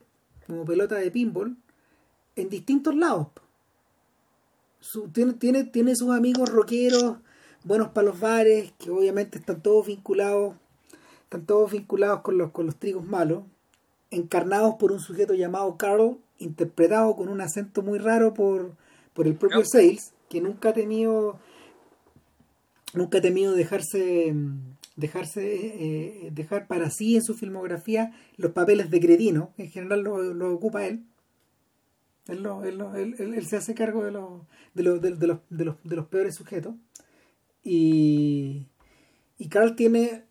como pelota de pinball, en distintos lados. tiene, tiene, tiene sus amigos rockeros, buenos para los bares, que obviamente están todos vinculados, están todos vinculados con los, con los trigos malos, encarnados por un sujeto llamado Carl, interpretado con un acento muy raro por por el propio Sales, que nunca ha tenido nunca ha temido dejarse dejarse eh, dejar para sí en su filmografía los papeles de cretino, en general lo, ocupa él. Él, él, se hace cargo de, los, de, los, de, los, de, los, de los peores sujetos. Y, y Carl tiene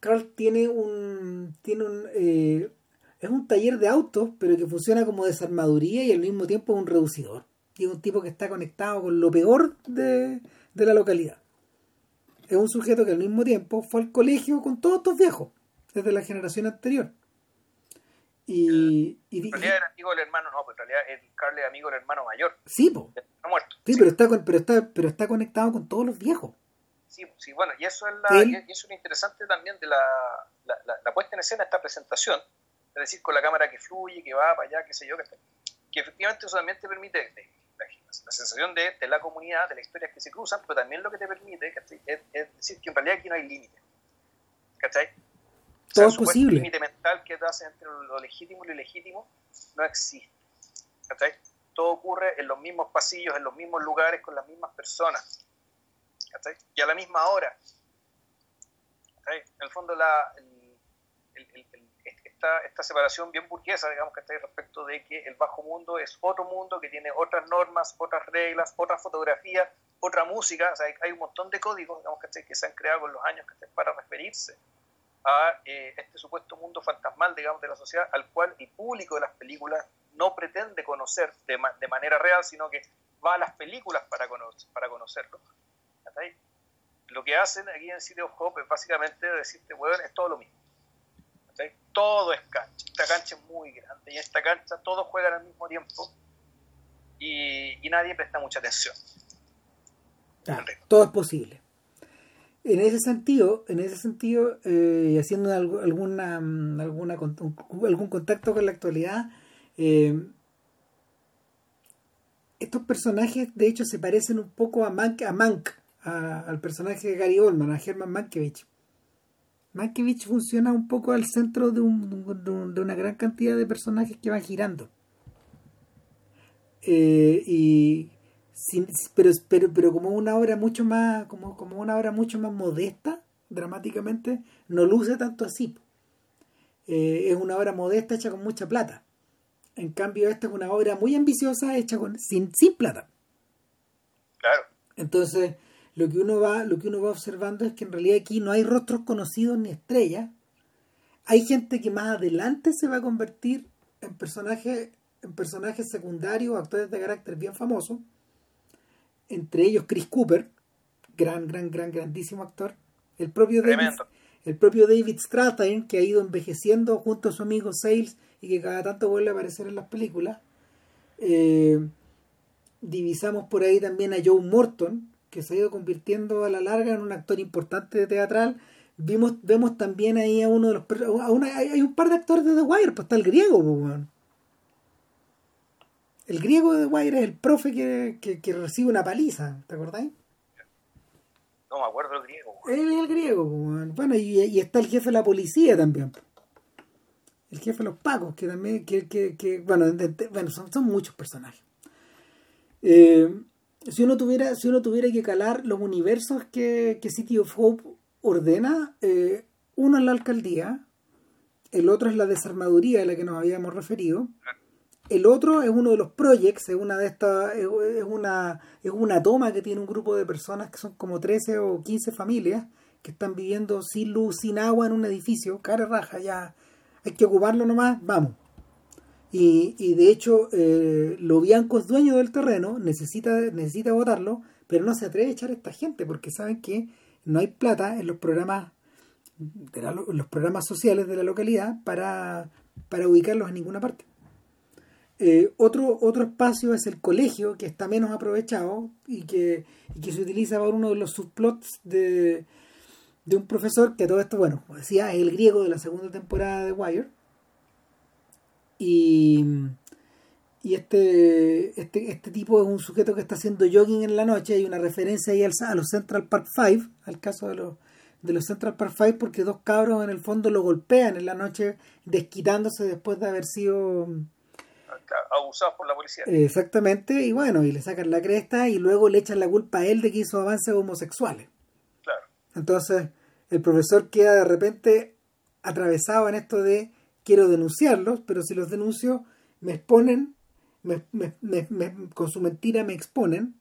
Carl tiene un tiene un eh, es un taller de autos pero que funciona como desarmaduría y al mismo tiempo un reducidor y es un tipo que está conectado con lo peor de, la localidad. Es un sujeto que al mismo tiempo fue al colegio con todos estos viejos, desde la generación anterior. Y, en realidad era amigo del hermano, no, pues en realidad el Carl es amigo del hermano mayor. Sí, po. muerto. Sí, Pero, está pero, está, pero está conectado con todos los viejos. Sí, sí bueno, y eso es, la, y eso es lo interesante también de la, la, puesta en escena esta presentación, Es decir, con la cámara que fluye, que va para allá, qué sé yo, que, que efectivamente eso también te permite la, la, sensación de, de, la comunidad, de las historias que se cruzan, pero también lo que te permite es, es, decir que en realidad aquí no hay límite. ¿Cachai? Todo es posible. El límite mental que te hace entre lo legítimo y lo ilegítimo no existe. ¿Cachai? Todo ocurre en los mismos pasillos, en los mismos lugares, con las mismas personas. ¿Cachai? Y a la misma hora. ¿Cachai? En el fondo, la, el, el, esta, esta, separación bien burguesa, digamos, está respecto de que el bajo mundo es otro mundo que tiene otras normas, otras reglas, otras fotografías, otra música. O sea, hay, un montón de códigos, digamos, que se han creado con los años para referirse a eh, este supuesto mundo fantasmal, digamos, de la sociedad, al cual el público de las películas no pretende conocer de, de manera real, sino que va a las películas para, conocer, para conocerlo. Lo que hacen aquí en City of Hope es básicamente decirte, bueno, es todo lo mismo. Todo es cancha. Esta cancha es muy grande y en esta cancha todos juegan al mismo tiempo y, y nadie presta mucha atención. todo es posible en ese sentido, en ese sentido, eh, haciendo alguna, mm, alguna algún contacto con la actualidad, eh, estos personajes de hecho se parecen un poco a Mank, a Mank al personaje de Gary Oldman, a Herman Mankiewicz. Mankiewicz funciona un poco al centro de, un, de una gran cantidad de personajes que van girando. Eh, y pero, pero, pero como una obra mucho más, como, como una obra mucho más modesta, dramáticamente, no luce tanto así. Eh, es una obra modesta hecha con mucha plata. En cambio, esta es una obra muy ambiciosa hecha con, sin, sin plata. Claro. Entonces, lo que uno va, lo que uno va observando es que en realidad aquí no hay rostros conocidos ni estrellas. Hay gente que más adelante se va a convertir en personajes, en personajes secundarios, actores de carácter bien famosos entre ellos Chris Cooper, gran, gran, gran, grandísimo actor, el propio David, el propio David Strathairn, que ha ido envejeciendo junto a su amigo Sales y que cada tanto vuelve a aparecer en las películas. Eh, divisamos por ahí también a Joe Morton, que se ha ido convirtiendo a la larga en un actor importante de teatral. Vimos, vemos también ahí a uno de los a una, hay un par de actores de The Wire, pues está el griego, pues, el griego de Wire es el profe que, recibe una paliza, ¿te acordáis? No me acuerdo el griego. Él es el griego, bueno, y, está el jefe de la policía también. El jefe de los pacos, que también, que, que, bueno, bueno son, son, muchos personajes. Eh, si uno tuviera, si uno tuviera que calar los universos que, City of Hope ordena, eh, uno es la alcaldía, el otro es la desarmaduría a la que nos habíamos referido, el otro es uno de los projects, es una de estas, es una, es una toma que tiene un grupo de personas que son como 13 o 15 familias que están viviendo sin luz, sin agua en un edificio, cara raja, ya hay que ocuparlo nomás, vamos. Y, y de hecho, eh, lo Bianco es dueño del terreno, necesita, necesita votarlo, pero no se atreve a echar a esta gente porque saben que no hay plata en los programas de los programas sociales de la localidad para, para ubicarlos en ninguna parte. Eh, otro, otro espacio es el colegio, que está menos aprovechado y que, que se utiliza para uno de los subplots de, de un profesor que todo esto, bueno, decía, es el griego de la segunda temporada de Wire. Y, y este, este, este tipo es un sujeto que está haciendo jogging en la noche. Hay una referencia ahí al, a los Central Park Five, al caso de los, de los Central Park Five, porque dos cabros en el fondo lo golpean en la noche, desquitándose después de haber sido abusados por la policía. Exactamente, y bueno, y le sacan la cresta y luego le echan la culpa a él de que hizo avances homosexuales. Claro. Entonces, el profesor queda de repente atravesado en esto de quiero denunciarlos, pero si los denuncio me exponen, me, con su mentira me exponen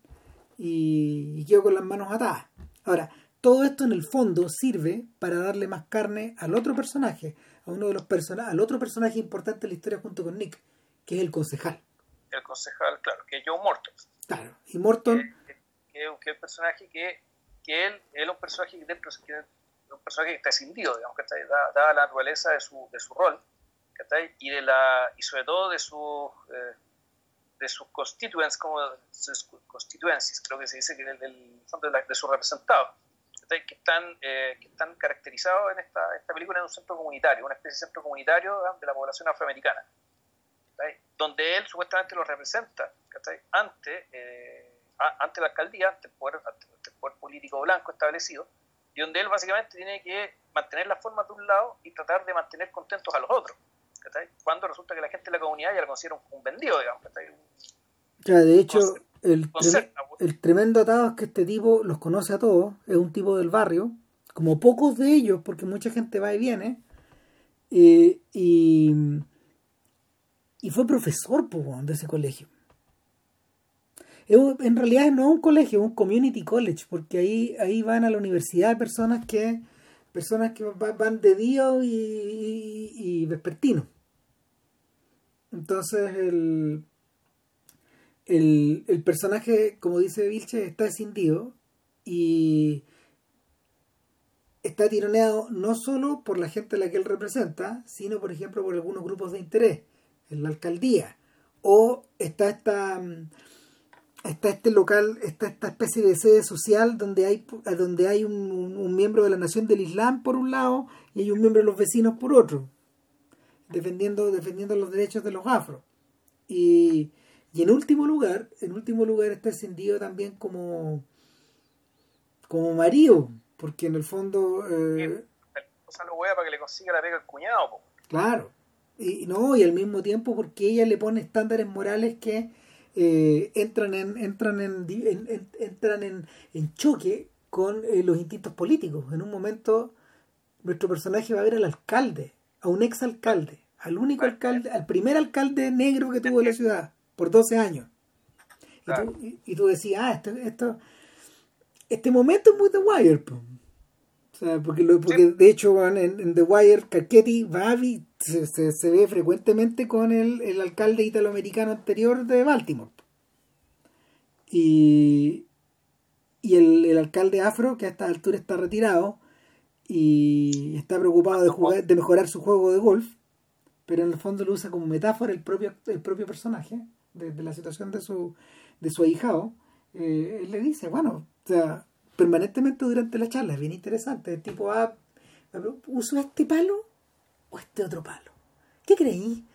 y, y quedo con las manos atadas. Ahora, todo esto en el fondo sirve para darle más carne al otro personaje, a uno de los personajes, al otro personaje importante de la historia junto con Nick, que es el concejal. El concejal, claro, que es Joe Morton. Claro, y Morton... Que, que, es un personaje que, que él, él es un personaje dentro, que un personaje que está escindido, digamos, que está, dada la naturaleza de su, de su rol, y, de la, y sobre todo de sus... Eh, de sus constituents, como sus constituencies, creo que se dice que del, del de, de sus representados. que están, eh, que están caracterizados en esta, esta película en un centro comunitario, una especie de centro comunitario de la población afroamericana, donde él supuestamente lo representa ante, eh, ante la alcaldía, ante el, poder, político blanco establecido, y donde él básicamente tiene que mantener las formas de un lado y tratar de mantener contentos a los otros, cuando resulta que la gente de la comunidad ya lo considera un, vendido, digamos. de hecho, el, el tremendo atado es que este tipo los conoce a todos, es un tipo del barrio, como pocos de ellos, porque mucha gente va y viene, eh, y, y fue profesor de ese colegio. En realidad no es un colegio, es un community college, porque ahí, ahí van a la universidad personas que personas que van de día y, vespertino. Entonces el, el, personaje, como dice Vilche, está escindido y está tironeado no solo por la gente a la que él representa, sino, por ejemplo, por algunos grupos de interés en la alcaldía. O está esta está este local, está esta especie de sede social donde hay donde hay un, un, miembro de la nación del Islam por un lado y hay un miembro de los vecinos por otro, defendiendo, defendiendo los derechos de los afros. Y y en último lugar, en último lugar está encendido también como, como marido, porque en el fondo... Eh, o sea, lo para que le consiga la pega al cuñado. Claro. Y, no, y al mismo tiempo porque ella le pone estándares morales que eh, entran en entran en, entran en, en, choque con eh, los instintos políticos. En un momento nuestro personaje va a ver al alcalde, a un ex alcalde, al único alcalde, al primer alcalde negro que tuvo la ciudad por 12 años. Y, tú, decías, ah, esto, esto, este momento es muy The Wire. O sea, porque, porque de hecho en, The Wire, Carchetti va se, se, ve frecuentemente con el, el alcalde italoamericano anterior de Baltimore. Y, y el, el, alcalde afro, que a esta altura está retirado y está preocupado de, jugar, de mejorar su juego de golf, pero en el fondo lo usa como metáfora el propio, el propio personaje de, la situación de su, de su ahijado, eh, él le dice, bueno, o sea, permanentemente durante la charla, es bien interesante, tipo, ah, ¿uso este palo o este otro palo? ¿Qué creí?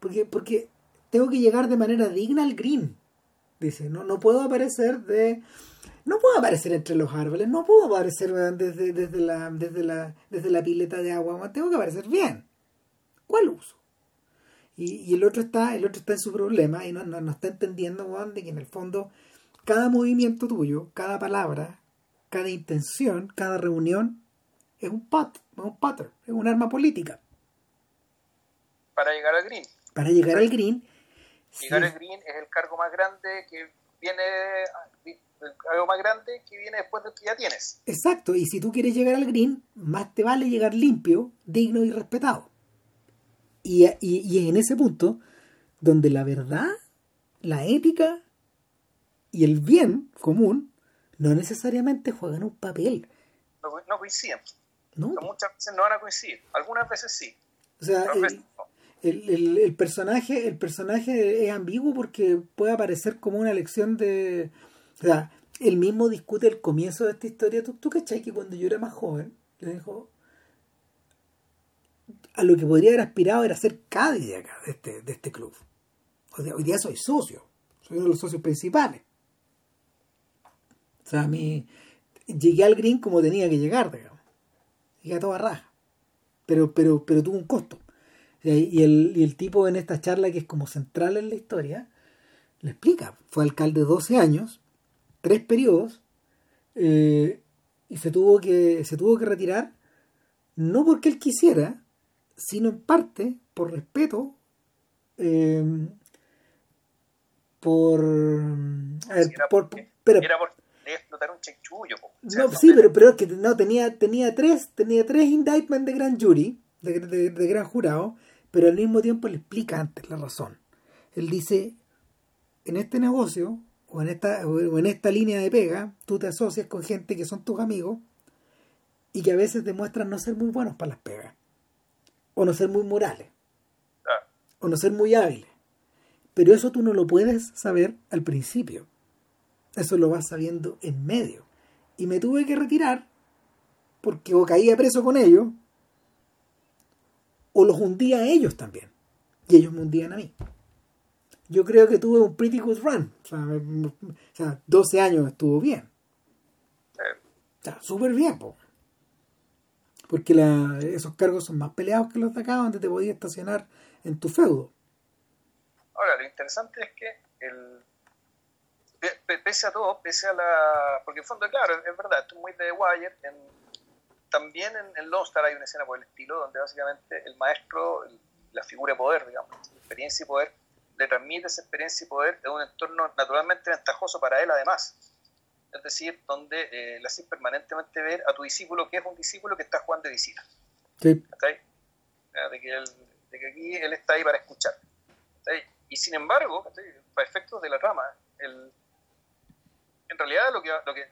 Porque, porque tengo que llegar de manera digna al green. Dice, no, no puedo aparecer de... No puedo aparecer entre los árboles, no puedo aparecer desde, desde, la, desde, la, desde la pileta de agua, tengo que aparecer bien. ¿Cuál uso? Y, el otro está el otro está en su problema y no, no, está entendiendo de que en el fondo cada movimiento tuyo cada palabra cada intención cada reunión es un pat es un pattern es un arma política. Para llegar al green. Para llegar al green llegar al green es el cargo más grande que viene cargo más grande que viene después de que ya tienes. Exacto y si tú quieres llegar al green más te vale llegar limpio digno y respetado. Y, y, en ese punto donde la verdad, la ética y el bien común no necesariamente juegan un papel. No, coinciden. muchas veces no van a coincidir. Algunas veces sí. O sea, el, el, personaje, el personaje es ambiguo porque puede aparecer como una lección de. O sea, él mismo discute el comienzo de esta historia. ¿Tú, tú cachai que cuando yo era más joven, le dijo, a lo que podría haber aspirado era ser Cádiz de acá, de este, de este club. hoy día soy socio, soy uno de los socios principales. O sea, a mí llegué al green como tenía que llegar, digamos. Llegué a toda raja. Pero, pero, pero tuvo un costo. Y el, y el tipo en esta charla, que es como central en la historia, le explica. Fue alcalde 12 años, tres periodos, eh, y se tuvo que, se tuvo que retirar, no porque él quisiera, sino en parte por respeto, eh, por, por, pero, era por explotar un chechullo. no, sí, pero, pero es que no, tenía, tenía tres, tenía tres indictments de gran jury, de, de, gran jurado, pero al mismo tiempo le explica antes la razón. Él dice, en este negocio, o en esta, o en esta línea de pega, tú te asocias con gente que son tus amigos y que a veces demuestran no ser muy buenos para las pegas o no ser muy morales, ah. o no ser muy hábiles. Pero eso tú no lo puedes saber al principio. Eso lo vas sabiendo en medio. Y me tuve que retirar porque o caía preso con ellos, o los hundía a ellos también. Y ellos me hundían a mí. Yo creo que tuve un pretty good run. O sea, 12 años estuvo bien. O sea, súper bien, porque la, esos cargos son más peleados que los de acá, donde te podías estacionar en tu feudo. Ahora, lo interesante es que el, pese a todo, pese a la... Porque en fondo, claro, es verdad, esto es muy de Wire. también en, en Lone Star hay una escena por el estilo, donde básicamente el maestro, la figura de poder, digamos, experiencia y poder, le transmite esa experiencia y poder en un entorno naturalmente ventajoso para él además. Es decir, donde eh, le haces permanentemente ver a tu discípulo que es un discípulo que está jugando de visita. Sí. De que, de que aquí él está ahí para escuchar. Y sin embargo, para efectos de la trama, el, en realidad lo que, lo que,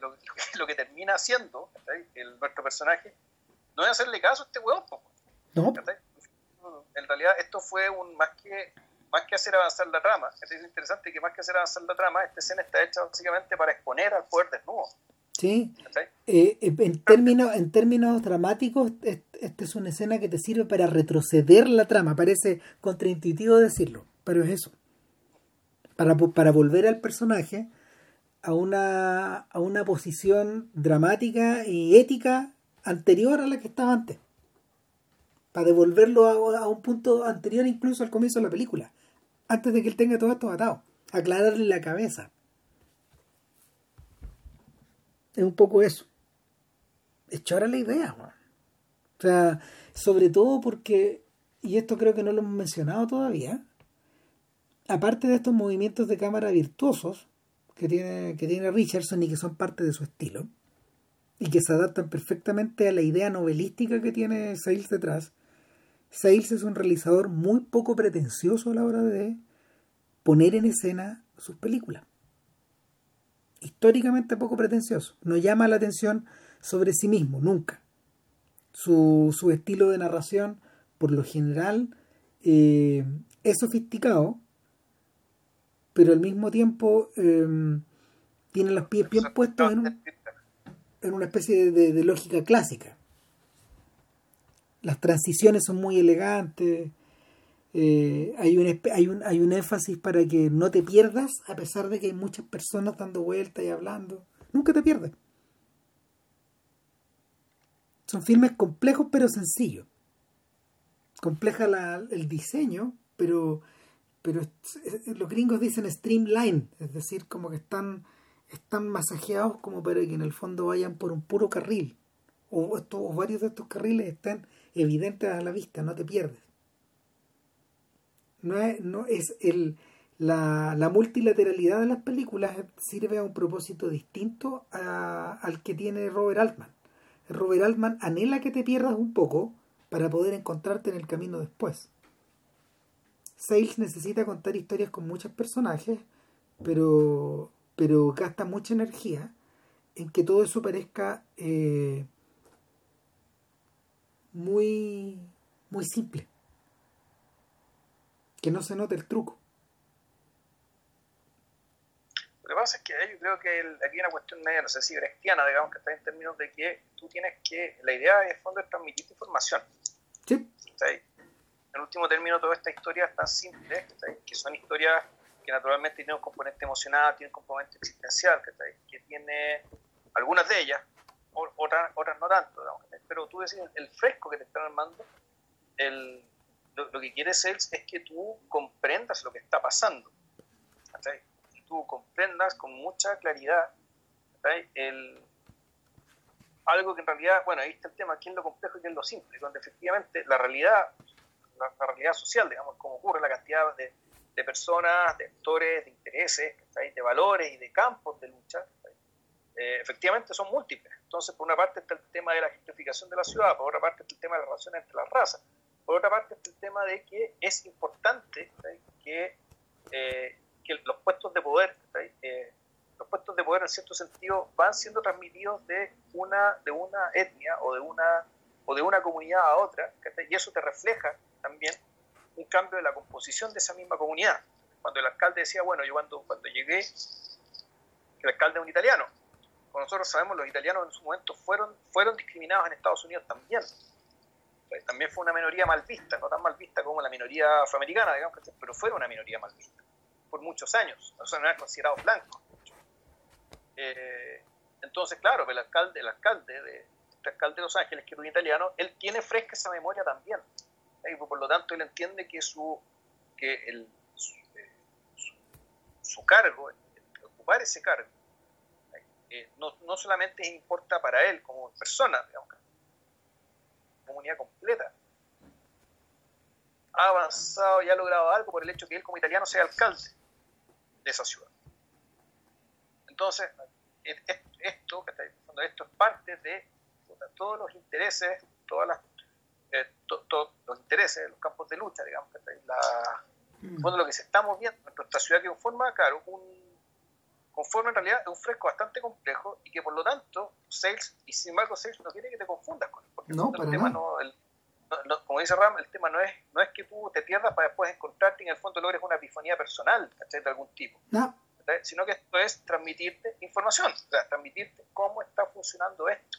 lo, que termina haciendo el, nuestro personaje no es hacerle caso a este hueón. No. En realidad esto fue un más que más que hacer avanzar la trama, es interesante que más que hacer avanzar la trama, esta escena está hecha básicamente para exponer al poder desnudo. Sí. Eh, eh, en, términos, en términos dramáticos, esta es una escena que te sirve para retroceder la trama. Parece contraintuitivo decirlo, pero es eso. Para, para volver al personaje a una, a una posición dramática y ética anterior a la que estaba antes. Para devolverlo a, un punto anterior incluso al comienzo de la película. Antes de que él tenga todo esto atado. Aclararle la cabeza. Es un poco eso. Echar la idea. O sea, sobre todo porque, y esto creo que no lo hemos mencionado todavía, aparte de estos movimientos de cámara virtuosos, que tiene, que tiene Richardson y que son parte de su estilo y que se adaptan perfectamente a la idea novelística que tiene Sales detrás. Sales es un realizador muy poco pretencioso a la hora de poner en escena sus películas. Históricamente poco pretencioso. No llama la atención sobre sí mismo, nunca. Su, su estilo de narración, por lo general, eh, es sofisticado, pero al mismo tiempo em, tiene los pies bien puestos en, en una especie de, lógica clásica. Las transiciones son muy elegantes, eh, hay, un, hay, un, hay un énfasis para que no te pierdas, a pesar de que hay muchas personas dando vueltas y hablando. Nunca te pierdes. Son filmes complejos pero sencillos. Compleja el diseño, pero pero los gringos dicen streamline, es decir, como que están, están masajeados como para que en el fondo vayan por un puro carril, o, o varios de estos carriles están evidentes a la vista, no te pierdes. No es, no es el, la, la multilateralidad de las películas sirve a un propósito distinto al que tiene Robert Altman. Robert Altman anhela que te pierdas un poco para poder encontrarte en el camino después. Sales necesita contar historias con muchos personajes, pero, pero gasta mucha energía en que todo eso parezca eh, muy, muy simple. Que no se note el truco. Lo que pasa es que yo creo que aquí hay una cuestión media, no sé si cristiana, digamos, que está en términos de que tú tienes que, la idea el fondo es transmitir información. Sí en último término, todas estas historias tan simples, que son historias que naturalmente tienen un componente emocional, tienen un componente existencial, que tiene algunas de ellas, otras, otras no tanto, pero tú decís, el fresco que te están armando, lo, que quiere Sales es que tú comprendas lo que está pasando, y tú comprendas con mucha claridad el, algo que en realidad, bueno, ahí está el tema, quién es lo complejo y quién es lo simple, donde efectivamente la realidad la, realidad social, digamos, como ocurre la cantidad de, de personas, de actores, de intereses, de valores y de campos de lucha, eh, efectivamente son múltiples. Entonces, por una parte está el tema de la gentrificación de la ciudad, por otra parte está el tema de la relación entre las razas, por otra parte está el tema de que es importante que, eh, que, los puestos de poder, eh, los puestos de poder en cierto sentido van siendo transmitidos de una, de una etnia o de una, o de una comunidad a otra, y eso te refleja también un cambio de la composición de esa misma comunidad. Cuando el alcalde decía, bueno, yo cuando, cuando llegué, el alcalde es un italiano, como nosotros sabemos, los italianos en su momento fueron, fueron discriminados en Estados Unidos también. También fue una minoría mal vista, no tan mal vista como la minoría afroamericana, digamos, pero fue una minoría mal vista por muchos años. O sea, no eran considerados blancos. Eh, entonces, claro, el alcalde, el alcalde de, alcalde de Los Ángeles, que es un italiano, él tiene fresca esa memoria también. Y por lo tanto, él entiende que su, que el, su, cargo, ocupar ese cargo, eh, no, no, solamente importa para él como persona, digamos, comunidad completa, ha avanzado y ha logrado algo por el hecho que él como italiano sea alcalde de esa ciudad. Entonces, esto, esto es parte de todos los intereses, todas las, eh, los intereses de los campos de lucha, digamos, la, bueno, lo que se está moviendo en nuestra ciudad que conforma, claro, un, conforma en realidad un fresco bastante complejo y que por lo tanto, Sales, y sin embargo, Sales no quiere que te confundas con él, porque no, el tema no, el, como dice Ram, el tema no es, no es que tú te pierdas para después encontrarte y en el fondo logres una epifanía personal de algún tipo. No. Sino que esto es transmitirte información, o sea, transmitirte cómo está funcionando esto.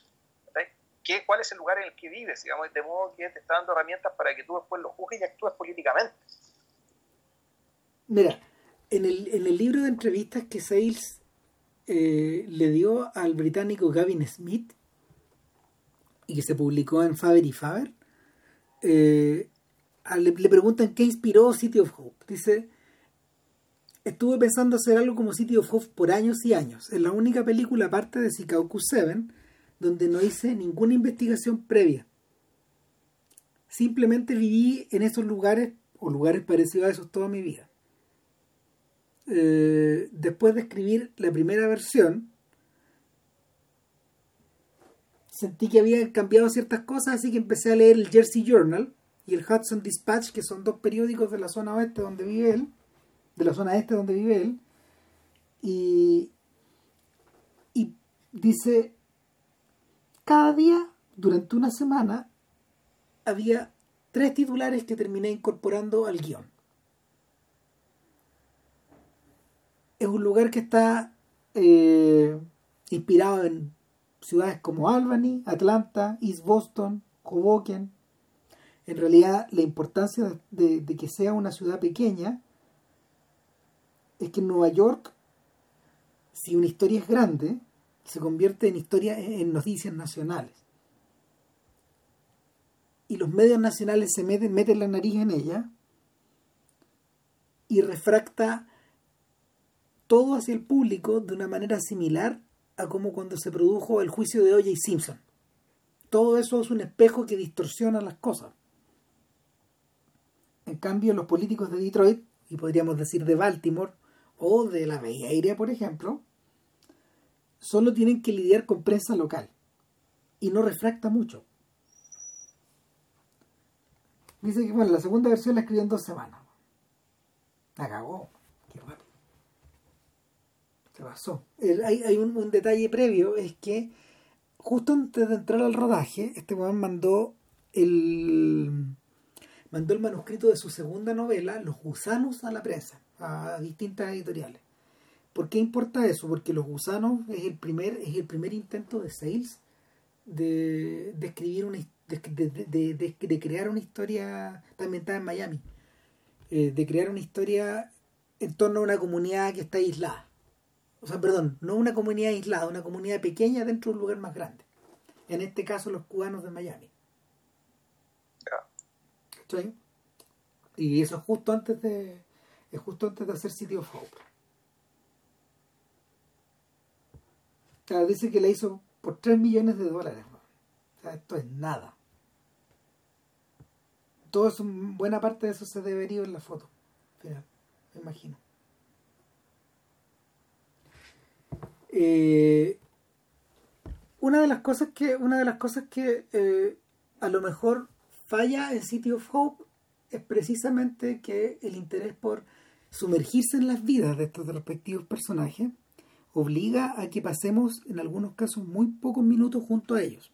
¿Qué, ¿Cuál es el lugar en el que vives? Digamos, de modo que te está dando herramientas para que tú después lo juzgues y actúes políticamente. Mira, en el, en el libro de entrevistas que Sales eh, le dio al británico Gavin Smith y que se publicó en Faber y Faber, eh, le, preguntan qué inspiró City of Hope. Dice, estuve pensando hacer algo como City of Hope por años y años. Es la única película aparte de Sikauku 7 donde no hice ninguna investigación previa. Simplemente viví en esos lugares o lugares parecidos a esos toda mi vida. Eh, después de escribir la primera versión, sentí que había cambiado ciertas cosas, así que empecé a leer el Jersey Journal y el Hudson Dispatch, que son dos periódicos de la zona oeste donde vive él, de la zona este donde vive él, y, y dice, cada día, durante una semana, había tres titulares que terminé incorporando al guion. Es un lugar que está eh, inspirado en ciudades como Albany, Atlanta, East Boston, Hoboken. En realidad, la importancia de, que sea una ciudad pequeña es que en Nueva York, si una historia es grande, se convierte en historia en noticias nacionales. Y los medios nacionales se meten, meten la nariz en ella y refracta todo hacia el público de una manera similar a como cuando se produjo el juicio de O.J. Simpson. Todo eso es un espejo que distorsiona las cosas. En cambio, los políticos de Detroit, y podríamos decir de Baltimore, o de la Bay Area, por ejemplo, solo tienen que lidiar con prensa local. Y no refracta mucho. Dice que, bueno, la segunda versión la escribió en dos semanas. La cagó. Qué rápido pasó? hay, un, detalle previo, es que justo antes de entrar al rodaje, este weón mandó el mandó el manuscrito de su segunda novela, Los gusanos, a la prensa, a distintas editoriales. ¿Por qué importa eso? Porque Los gusanos es el primer, es el primer intento de Sales de, de escribir una de, de, crear una historia también está en Miami eh, de crear una historia en torno a una comunidad que está aislada o sea, perdón, no una comunidad aislada, una comunidad pequeña dentro de un lugar más grande. En este caso, los cubanos de Miami. ¿Sí? Y eso es justo antes de es justo antes de hacer City of Hope. O sea, dice que la hizo por 3 millones de dólares. O sea, esto es nada. Todo eso, buena parte de eso se debería en la foto. me imagino. Eh, una de las cosas que, una de las cosas que eh, a lo mejor falla en City of Hope es precisamente que el interés por sumergirse en las vidas de estos respectivos personajes obliga a que pasemos en algunos casos muy pocos minutos junto a ellos.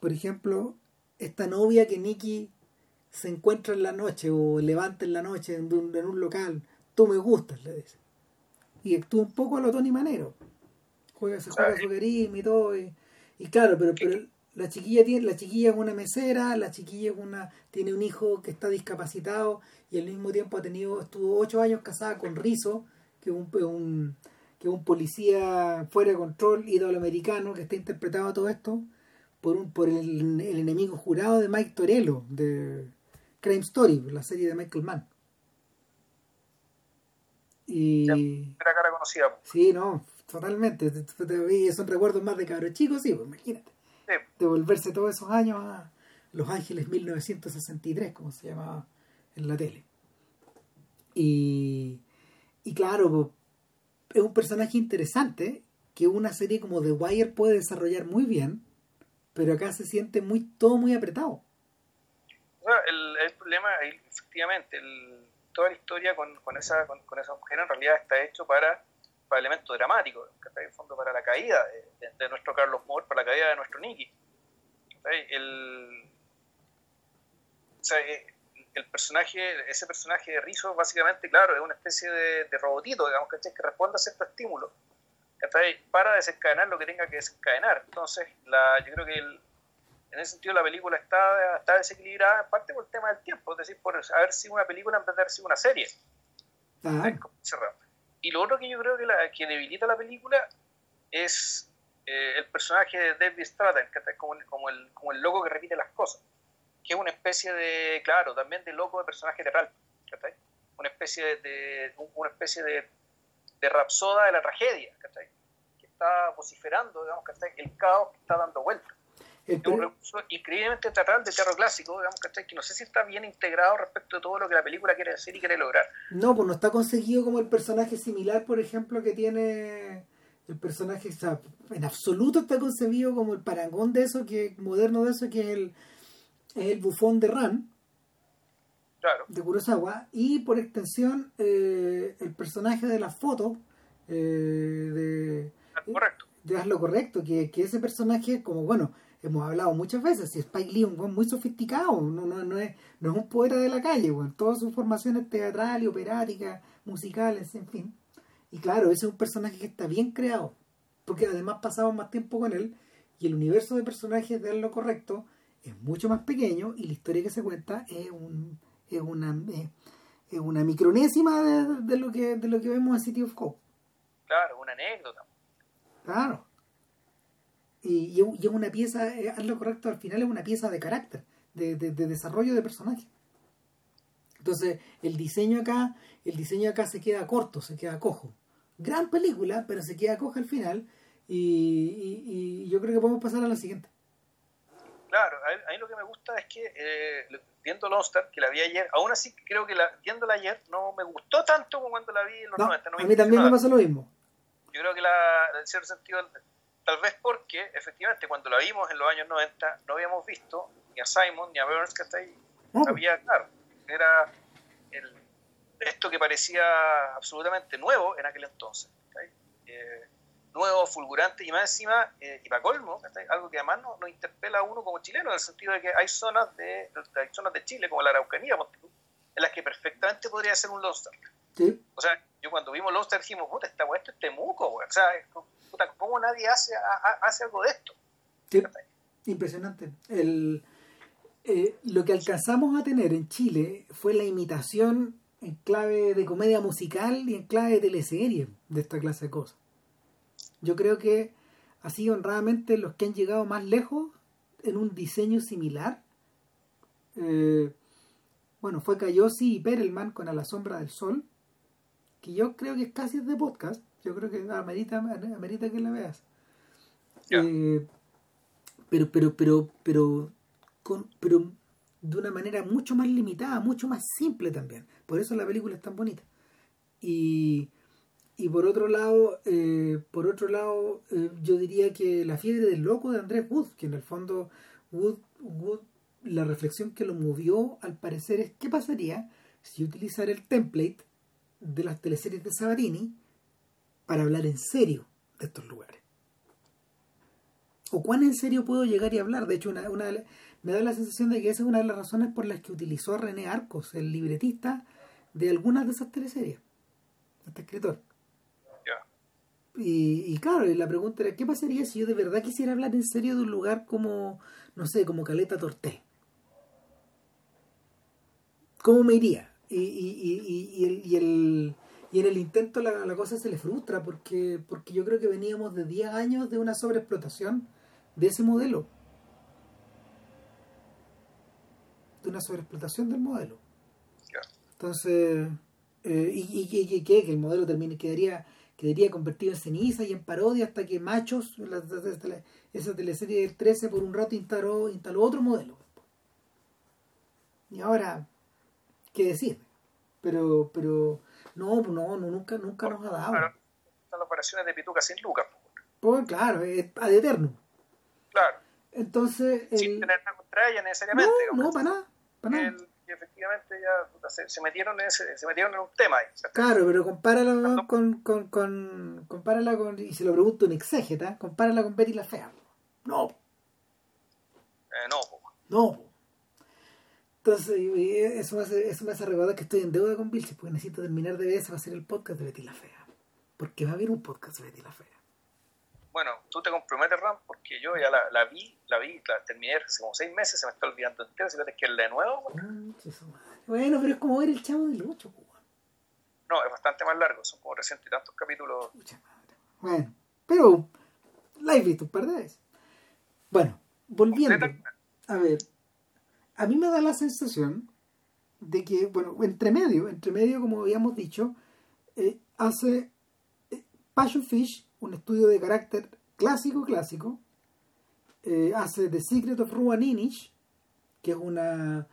Por ejemplo, esta novia que Nicky se encuentra en la noche o levanta en la noche en un, local, tú me gustas, le dice y actúa un poco a lo Tony Manero, juega, se juega su carisma y todo. Y, claro, pero, pero la chiquilla tiene, la chiquilla es una mesera, la chiquilla es una, tiene un hijo que está discapacitado y al mismo tiempo ha tenido, estuvo ocho años casada con Rizo, que es un, que un policía fuera de control americano que está interpretado todo esto por un, por el, el enemigo jurado de Mike Torello, de Crime Story, la serie de Michael Mann. Y... Era cara conocida. Sí, no, totalmente. Son recuerdos más de cabros chicos, sí, pues imagínate. De volverse todos esos años a Los Ángeles 1963, como se llamaba en la tele. Y, y claro, pues, es un personaje interesante que una serie como The Wire puede desarrollar muy bien, pero acá se siente muy todo muy apretado. el, el, problema, efectivamente, el, toda la historia con, con esa, con, esa mujer en realidad está hecho para, para elementos dramáticos, en fondo para la caída de, nuestro Carlos Moore, para la caída de nuestro Nicky. El, o sea, eh, el personaje, ese personaje de Rizzo, básicamente, claro, es una especie de, de robotito, digamos, que responde a cierto estímulo, para desencadenar lo que tenga que desencadenar. Entonces, la, yo creo que el, en ese sentido la película está, está desequilibrada en parte por el tema del tiempo, es decir, por haber sido una película en vez de haber sido una serie. Y lo otro que yo creo que, la, que debilita la película es eh, el personaje de David Stratton, que es como el, como, el, como el loco que repite las cosas, que es una especie de, claro, también de loco de personaje de una especie de, una especie de, de rapsoda de la tragedia, que está vociferando, digamos, el caos que está dando vuelta. Es un recurso increíblemente teatral de terror clásico, digamos, que no sé si está bien integrado respecto de todo lo que la película quiere decir y quiere lograr. No, pues no está conseguido como el personaje similar, por ejemplo, que tiene el personaje, o sea, en absoluto está concebido como el parangón de eso, que moderno de eso, que es el, el bufón de Ran. Claro. De Kurosawa. Y por extensión, eh, el personaje de la foto eh, de... Correcto. De Haz lo correcto, que, que ese personaje, como bueno, hemos hablado muchas veces, si Spike Lee es un buen muy sofisticado, no, no, no, es, no es un poeta de la calle, bueno, todas sus formaciones teatrales, operáticas, musicales, en fin. Y claro, ese es un personaje que está bien creado, porque además pasamos más tiempo con él y el universo de personajes de lo correcto es mucho más pequeño y la historia que se cuenta es un es una es una micronésima de, lo que de lo que vemos en City of Hope. Claro, una anécdota. Claro y, es una pieza, eh, haz lo correcto, al final es una pieza de carácter, de, desarrollo de personaje. Entonces, el diseño acá, el diseño acá se queda corto, se queda cojo. Gran película, pero se queda coja al final. Y, yo creo que podemos pasar a la siguiente. Claro, a mí lo que me gusta es que eh, viendo Lost que la vi ayer, aún así creo que la, viéndola ayer no me gustó tanto como cuando la vi en los 90. a mí también me pasó lo mismo. Yo creo que la, en cierto sentido Tal vez porque, efectivamente, cuando la vimos en los años 90, no habíamos visto ni a Simon ni a Burns, que está ahí. Había, claro, era el, esto que parecía absolutamente nuevo en aquel entonces. Eh, nuevo, fulgurante y más encima, eh, y para colmo, algo que además nos, interpela a uno como chileno, en el sentido de que hay zonas de, hay zonas de Chile, como la Araucanía, en las que perfectamente podría ser un Lost Sí. O sea, yo cuando vimos Lost dijimos, puta, esta esto es temuco, O sea, ¿cómo nadie hace, hace algo de esto? impresionante. El, eh, lo que alcanzamos a tener en Chile fue la imitación en clave de comedia musical y en clave de teleserie de esta clase de cosas. Yo creo que así honradamente los que han llegado más lejos en un diseño similar, eh, bueno, fue Cayosi y Perelman con A la sombra del sol, que yo creo que es casi de podcast, yo creo que amerita, amerita que la veas. Eh, pero, pero, pero, pero, con, pero de una manera mucho más limitada, mucho más simple también. Por eso la película es tan bonita. Y, y por otro lado, eh, por otro lado, eh, yo diría que la fiebre del loco de Andrés Wood, que en el fondo Wood, Wood, la reflexión que lo movió al parecer es qué pasaría si utilizar el template de las teleseries de Sabatini para hablar en serio de estos lugares. ¿O cuán en serio puedo llegar y hablar? De hecho, una, me da la sensación de que esa es una de las razones por las que utilizó a René Arcos, el libretista de algunas de esas teleseries, este escritor. Y, claro, la pregunta era, ¿qué pasaría si yo de verdad quisiera hablar en serio de un lugar como, no sé, como Caleta Torté? ¿Cómo me iría? Y, y, el, y, el, y en el intento la, la, cosa se le frustra porque, porque yo creo que veníamos de 10 años de una sobreexplotación de ese modelo. De una sobreexplotación del modelo. Entonces, eh, y, y, que el modelo termine, quedaría quedaría convertido en ceniza y en parodia hasta que Machos, esa teleserie del 13, por un rato instaló, instaló otro modelo. Y ahora, ¿qué decir? Pero, pero, no, no, no nunca, nunca nos ha dado. Claro, las operaciones de Pituca sin Lucas. Pues claro, es ad eterno. Claro. Entonces. Sin tener nada contra ella necesariamente. No, no, para nada. Para nada efectivamente ya se, metieron en ese, se metieron en un tema ahí. Claro, pero compárala con, con, con, compárala con, y se lo pregunto en exégeta, compárala con Betty la Fea. No. Eh, no. No. Entonces, eso me, hace, eso me hace recordar que estoy en deuda con Vilches porque necesito terminar de ver ese va a ser el podcast de Betty la Fea. Porque va a haber un podcast de Betty la Fea bueno, tú te comprometes, Ram, porque yo ya la, la vi, la vi, la terminé hace como seis meses, se me está olvidando entero, si que es de nuevo. Bueno, pero es como ver el chavo del 8, No, es bastante más largo, son como recientes y tantos capítulos. Bueno, pero la he visto un par de veces. Bueno, volviendo. A ver, a mí me da la sensación de que, bueno, entre medio, entre medio, como habíamos dicho, eh, hace eh, Passion Fish un estudio de carácter clásico, clásico. Eh, hace The Secret of Ruan Inish, que es una.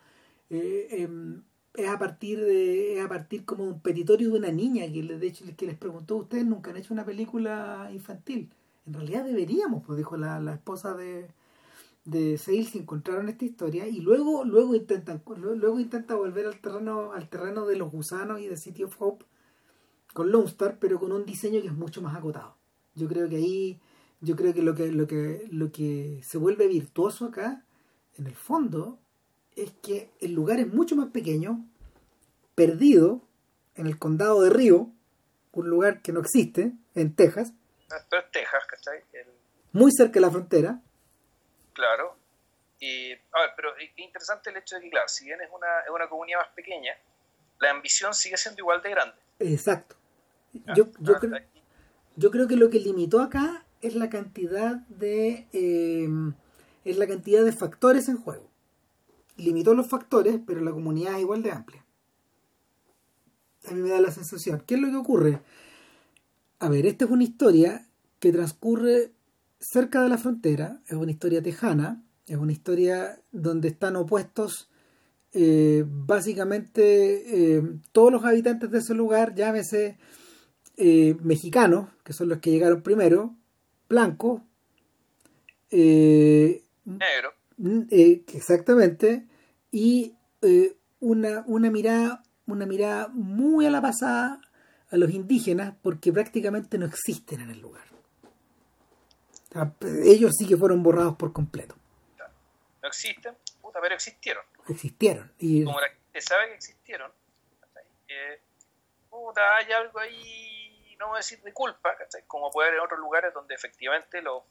Eh, em, es a partir de es a partir como un petitorio de una niña que de hecho que les preguntó ustedes nunca han hecho una película infantil en realidad deberíamos pues dijo la, esposa de de Seil si encontraron esta historia y luego luego intentan luego intenta volver al terreno al terreno de los gusanos y de City of Hope con Lone Star pero con un diseño que es mucho más acotado yo creo que ahí, yo creo que lo que, lo que, lo que se vuelve virtuoso acá, en el fondo, es que el lugar es mucho más pequeño, perdido en el condado de Río, un lugar que no existe, en Texas. Pero es Texas, ¿cachai? Muy cerca de la frontera. Claro. Y, a ver, pero es interesante el hecho de que, claro, si bien es una, es una comunidad más pequeña, la ambición sigue siendo igual de grande. Exacto. yo, yo, ah, creo, yo creo que lo que limitó acá es la cantidad de em, es la cantidad de factores en juego. Limitó los factores, pero la comunidad es igual de amplia. A mí me da la sensación. ¿Qué es lo que ocurre? A ver, esta es una historia que transcurre cerca de la frontera, es una historia tejana, es una historia donde están opuestos eh, básicamente eh, todos los habitantes de ese lugar, llámese eh, mexicanos, que son los que llegaron primero, blancos, eh, negro, eh, exactamente, y una, una mirada, una mirada muy a la pasada a los indígenas porque prácticamente no existen en el lugar. ellos sí que fueron borrados por completo. No existen, puta, pero existieron. Existieron. Y, Como la gente sabe que existieron, puta, hay algo ahí no voy a decir de culpa, como puede haber en otros lugares donde efectivamente lo,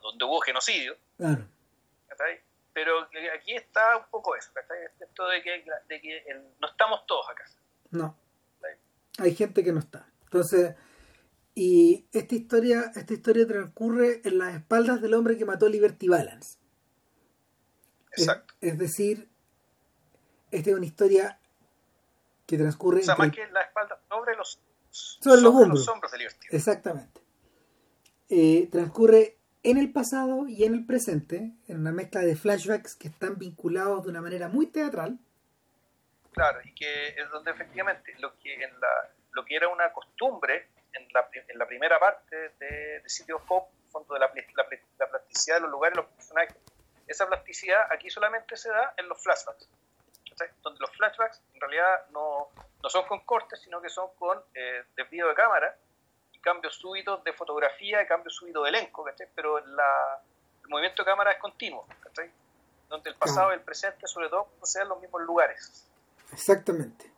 donde hubo genocidio. Claro. Pero aquí está un poco eso, esto de que, no estamos todos acá. No. Hay gente que no está. Entonces, y esta historia, esta historia transcurre en las espaldas del hombre que mató a Liberty Balance. Exacto. Es, decir, esta es una historia que transcurre. O sea, más que la espalda, sobre los sobre los hombros. de Exactamente. Eh, transcurre en el pasado y en el presente, en una mezcla de flashbacks que están vinculados de una manera muy teatral. Claro, y que es donde efectivamente lo que, en la, lo que era una costumbre en la, en la primera parte de, de City of Hope, fondo de la, la, plasticidad de los lugares, los personajes, esa plasticidad aquí solamente se da en los flashbacks. Donde los flashbacks en realidad no, no son con cortes, sino que son con eh, desvío de cámara y cambios súbitos de fotografía y cambios súbitos de elenco, ¿cachai? Pero la, el movimiento de cámara es continuo, ¿cachai? Donde el pasado y el presente, sobre todo, sean los mismos lugares. Exactamente.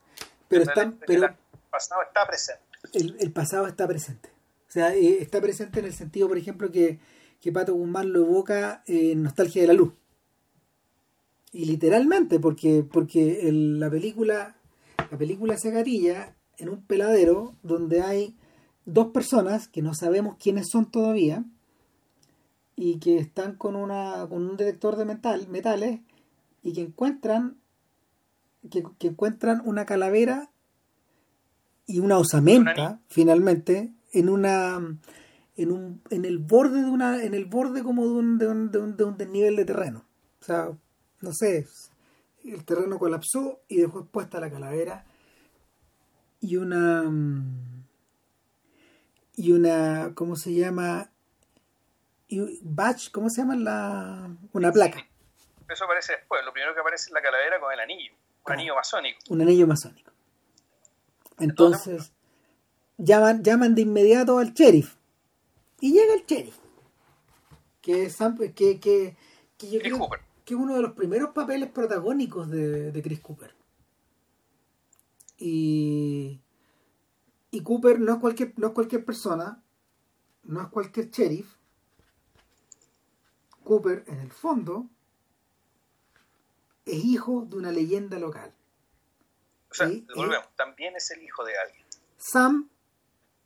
Pero, está, pero el pasado está presente. El, el, pasado está presente. O sea, eh, está presente en el sentido, por ejemplo, que, que Pato Guzmán lo evoca en Nostalgia de la Luz. Y literalmente, porque, porque el- la película la película se en un peladero donde hay dos personas que no sabemos quiénes son todavía y que están con una con un detector de metal, metales y que encuentran que, que encuentran una calavera y una osamenta finalmente en una en un en el borde de una en el borde como de un de un, de un, de un desnivel de terreno. O sea no sé el terreno colapsó y dejó expuesta la calavera y una mm, y una cómo se llama y badge cómo se llama la una placa Eso aparece después. Lo primero que aparece es la calavera con el anillo. Un anillo masónico. un anillo masónico. Entonces, llaman, llaman de inmediato al sheriff. Y llega el sheriff. Que es Sam- que, que, que yo Chris creo Cooper. Que es uno de los primeros papeles protagónicos de, de Chris Cooper. Y, y Cooper no es cualquier, no es cualquier persona, no es cualquier sheriff. Cooper, en el fondo, es hijo de una leyenda local. O sea, Sí, volvemos. También es el hijo de alguien. Sam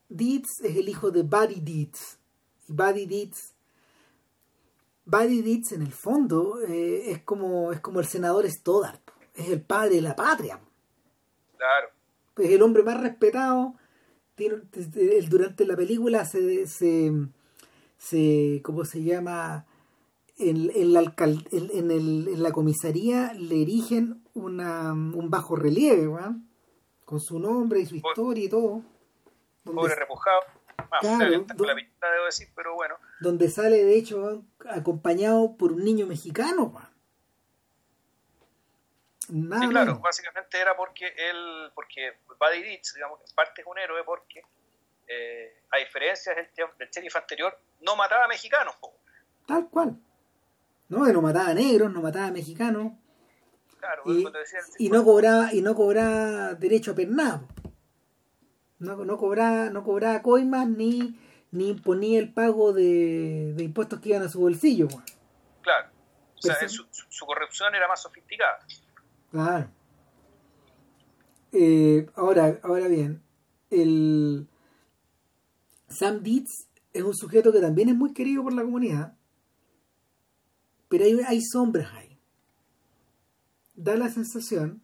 Deeds es el hijo de Buddy Deeds. Y Buddy Deeds. Buddy Deeds en el fondo eh, es como es como el senador Stoddard. Es el padre de la patria. Claro. Es el hombre más respetado. Tiene- durante la película se, se, se ¿cómo se llama? En, en la, alcal- en, en el- en la comisaría le erigen una, un bajo relieve, weón, con su nombre y su historia y todo. Donde- Pobre repujado. Claro, la debo decir, pero bueno. donde sale de hecho acompañado por un niño mexicano. Nada Sí, claro, menos. básicamente era porque él, porque Buddy Ditch, digamos, en parte es un héroe porque, eh, a diferencia del, del sheriff anterior, no mataba a mexicanos. po. Tal cual. No, no mataba a negros, no mataba a mexicanos. Claro, Y, cuando decía el- y no cobraba, y no cobraba derecho a pernado. No, no cobraba, no cobraba coimas ni, ni imponía el pago de, de impuestos que iban a su bolsillo. Claro. O sea, su, su- corrupción era más sofisticada. Claro. Eh, ahora, ahora bien, el Sam Deeds es un sujeto que también es muy querido por la comunidad, pero hay, hay sombras ahí. Da la sensación,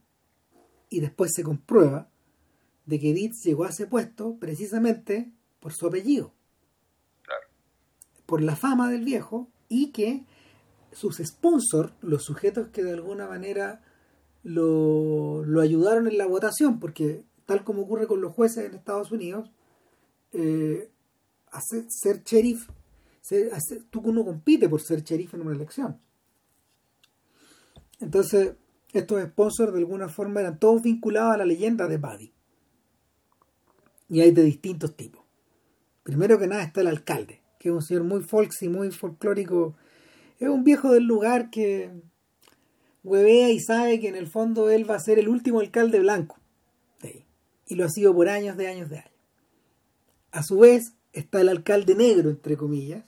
y después se comprueba, de que Deeds llegó a ese puesto precisamente por su apellido, Claro. por la fama del viejo, y que sus sponsors, los sujetos que de alguna manera lo, lo ayudaron en la votación, porque tal como ocurre con los jueces en Estados Unidos, eh, hacer- ser sheriff, ser- hacer- tú uno compite por ser sheriff en una elección. Entonces, estos sponsors de alguna forma eran todos vinculados a la leyenda de Buddy. Y hay de distintos tipos. Primero que nada está el alcalde, que es un señor muy folksy, muy folclórico. Es un viejo del lugar que huevea y sabe que en el fondo él va a ser el último alcalde blanco. de ahí. Y lo ha sido por años de años de años. A su vez está el alcalde negro, entre comillas,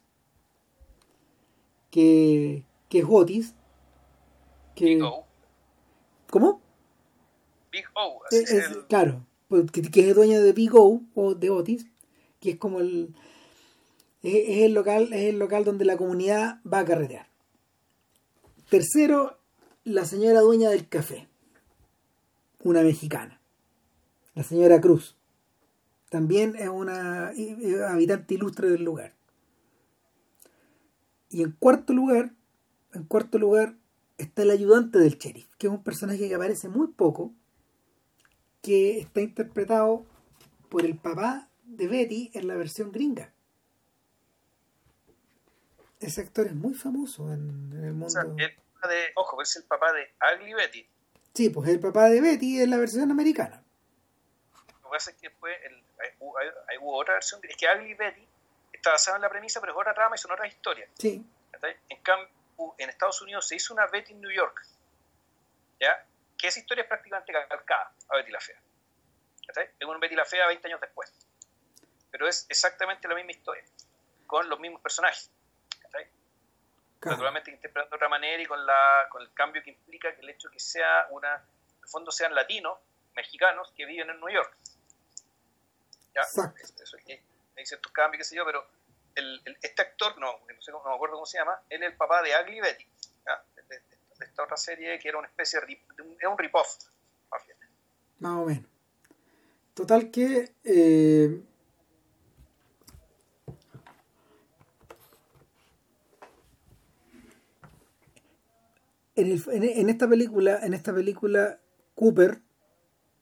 que, que es Otis. Que, Big O. ¿Cómo? Big O, así Es- es, es- el- claro, que, que es dueño de Big O de Otis, que es como el es, el local, es el local donde la comunidad va a carretear. Tercero, la señora dueña del café, una mexicana, la señora Cruz, también es una habitante ilustre del lugar. Y en cuarto lugar, en cuarto lugar está el ayudante del sheriff, que es un personaje que aparece muy poco, que está interpretado por el papá de Betty en la versión gringa. Ese actor es muy famoso en, en el mundo. o sea, el papá de, ojo, es el papá de Ugly Betty. Sí, pues el papá de Betty en la versión americana. Lo que pasa es que después el- hay, hubo- hay- hay- hubo otra versión. Es que Ugly Betty está basada en la premisa, pero es otra trama y son otras historias. Sí. En cambio, en Estados Unidos se hizo una Betty en New York. ¿Ya? Que esa historia es prácticamente calcada a Betty la Fea. ¿cachai? Es una Betty la Fea 20 años después. Pero es exactamente la misma historia, con los mismos personajes. Naturalmente interpretado de otra manera y con, la, con el cambio que implica que el hecho que sea una, en el fondo sean latinos, mexicanos, que viven en Nueva York. ¿Ya? Eso, hay ciertos cambios, qué sé yo, pero el, este actor, no, no, sé, no me acuerdo cómo se llama, él es el papá de Ugly Betty, de, esta otra serie que era una especie de, un, un rip-off, más bien. Más o menos. Total que eh, en, esta película, en esta película, Cooper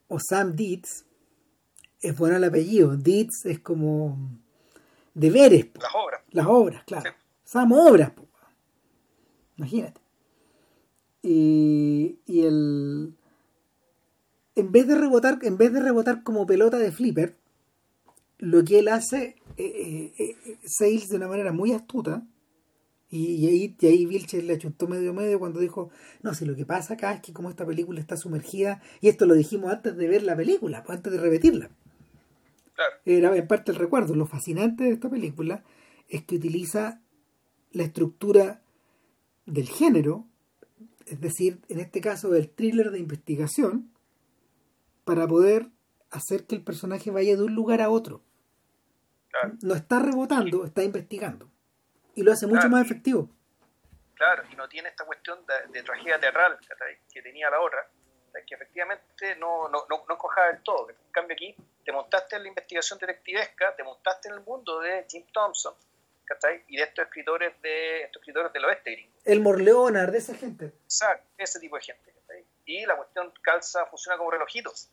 o Sam Dietz es bueno el apellido. Dietz es como deberes. Las obras. Las obras, claro. Sam Obras. Imagínate. Y, y el en vez de rebotar, en vez de rebotar como pelota de flipper, lo que él hace, eh, eh, eh, Sales de una manera muy astuta, y, ahí, y ahí Vilches le achuntó medio medio cuando dijo, no, si lo que pasa acá es que como esta película está sumergida, y esto lo dijimos antes de ver la película, pues, antes de repetirla. Era en parte el recuerdo. Lo fascinante de esta película es que utiliza la estructura del género, es decir, en este caso del thriller de investigación, para poder hacer que el personaje vaya de un lugar a otro. No está rebotando, está investigando. Y lo hace mucho más efectivo. Claro, y no tiene esta cuestión de, tragedia teatral que tenía la otra, que efectivamente no, no, no, no cojaba del todo. En cambio aquí te montaste en la investigación detectivesca, te montaste en el mundo de Jim Thompson, y de estos escritores de estos escritores del oeste gringo. El Morleonard, de esa gente. Exacto, ese tipo de gente. Y la cuestión calza, funciona como relojitos.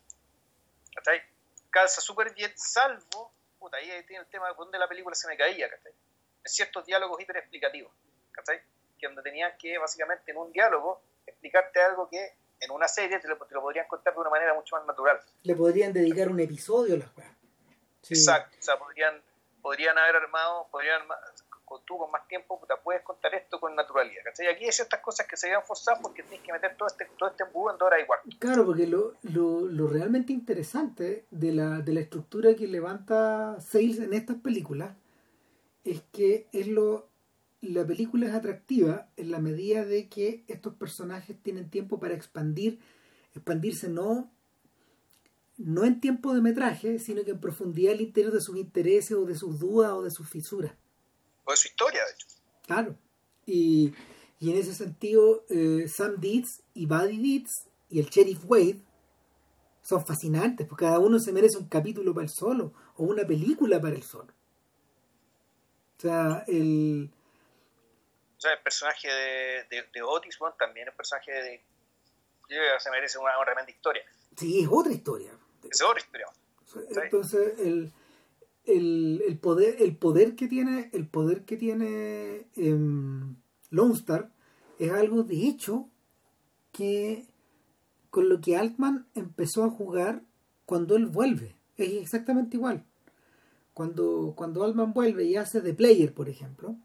¿cachai? Calza súper bien, salvo, puta, ahí tiene el tema de donde la película se me caía, ¿cachai? En ciertos diálogos hiperexplicativos, ¿cachai? Que donde tenían que, básicamente, en un diálogo, explicarte algo que en una serie te lo, te lo podrían contar de una manera mucho más natural. Le podrían dedicar un episodio a las cosas. Exacto, o sea, podrían, podrían haber armado, podrían tú con más tiempo puta, puedes contar esto con naturalidad. ¿cachai? Aquí hay ciertas cosas que se vean forzadas porque tienes que meter todo este, todo este embudo en dos horas igual. Claro, porque lo, lo, lo, realmente interesante de la, de la estructura que levanta Sales en estas películas es que es lo la película es atractiva en la medida de que estos personajes tienen tiempo para expandir, expandirse no no en tiempo de metraje, sino que en profundidad al interior de sus intereses o de sus dudas o de sus fisuras o de su historia, de hecho. Claro. Y, y en ese sentido, eh, Sam Dietz y Buddy Dietz y el Sheriff Wade son fascinantes, porque cada uno se merece un capítulo para el solo, o una película para el solo. O sea, el... O sea, el personaje de, de, Otis, bueno, también el personaje de... Se merece una, una tremenda historia. Sí, es otra historia. Es otra historia. Entonces, el el, el, poder el poder que tiene el poder que tiene eh, Lone Star es algo de hecho que con lo que Altman empezó a jugar cuando él vuelve. Es exactamente igual. Cuando cuando Altman vuelve y hace The Player por ejemplo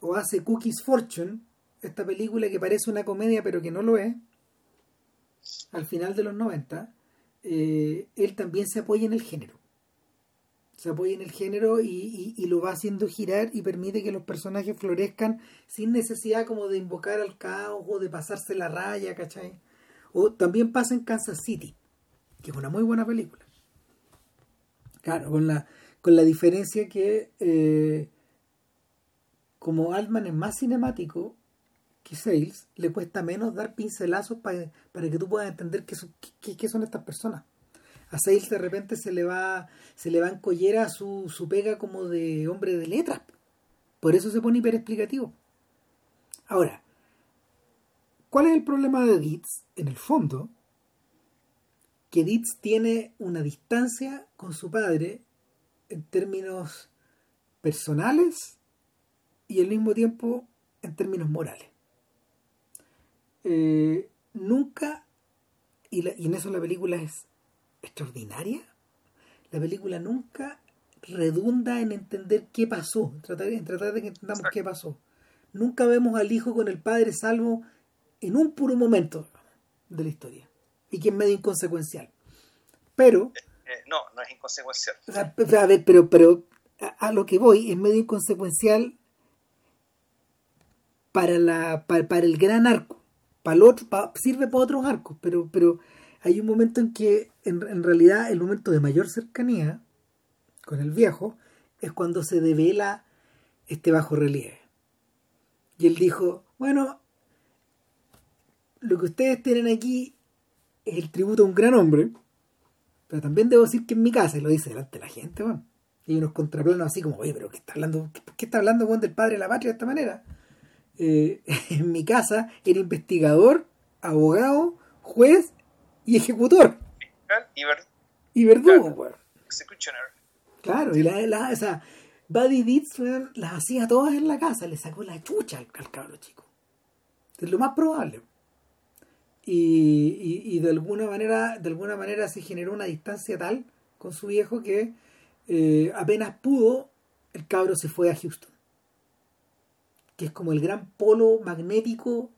o hace Cookies Fortune esta película que parece una comedia pero que no lo es al final de los 90 eh, él también se apoya en el género se apoya en el género y, y, lo va haciendo girar y permite que los personajes florezcan sin necesidad como de invocar al caos o de pasarse la raya, ¿cachai? O también pasa en Kansas City, que es una muy buena película. Claro, con la, con la diferencia que eh, como Altman es más cinemático que Sales, le cuesta menos dar pincelazos para, para que tú puedas entender qué son estas personas a Sales de repente se le va se le va en collera su, su pega como de hombre de letras. Por eso se pone hiperexplicativo. Ahora, ¿cuál es el problema de Dietz? En el fondo, que Dietz tiene una distancia con su padre en términos personales y al mismo tiempo en términos morales. Eh, nunca, y, y en eso la película es extraordinaria, la película nunca redunda en entender qué pasó, en tratar, en tratar de que entendamos qué pasó. Nunca vemos al hijo con el padre salvo en un puro momento de la historia y que es medio inconsecuencial. Pero Eh, no, no es inconsecuencial. A ver, pero, pero a, lo que voy, es medio inconsecuencial para, la, para, el gran arco. Para otro, sirve para otros arcos, pero, pero hay un momento en que en, en realidad el momento de mayor cercanía con el viejo es cuando se devela este bajo relieve. Y él dijo, bueno, lo que ustedes tienen aquí es el tributo a un gran hombre, pero también debo decir que en mi casa, y lo dice delante de la gente, bueno, y unos contraplanos así como, oye, pero ¿qué está hablando, qué, está hablando Juan del padre de la patria de esta manera? Eh, en mi casa era investigador, abogado, juez y ejecutor. Y, verdugo, Claro, y la, la, esa Buddy Deeds las hacía todas en la casa, le sacó la chucha al, al cabro chico. Es lo más probable. Y, y, de alguna manera, de alguna manera se generó una distancia tal con su viejo que eh, apenas pudo, el cabro se fue a Houston. Que es como el gran polo magnético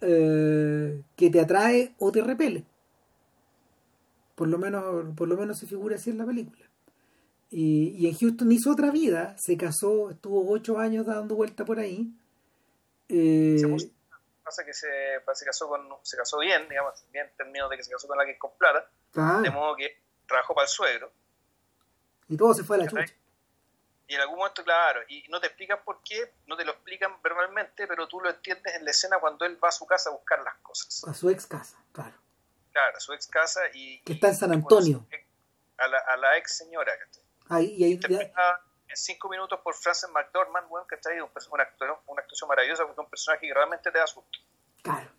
eh, que te atrae o te repele. Por lo menos, por lo menos se figura así en la película. Y, en Houston hizo otra vida, se casó, estuvo ocho años dando vuelta por ahí. Eh, pasa que se, se, casó con, se casó bien, digamos, bien en términos de que se casó con la que es con plata, de modo que trabajó para el suegro. Y todo se fue a la chucha. Y en algún momento, claro, y no te explican por qué, no te lo explican verbalmente, pero tú lo entiendes en la escena cuando él va a su casa a buscar las cosas. A su ex casa, claro. Claro, a su ex casa y... Que está en San Antonio. A la, a la ex señora, que Ahí, ahí, en cinco minutos por Frances McDormand, bueno, que está ahí, una, una actuación maravillosa, porque es un personaje que realmente te da susto. Claro.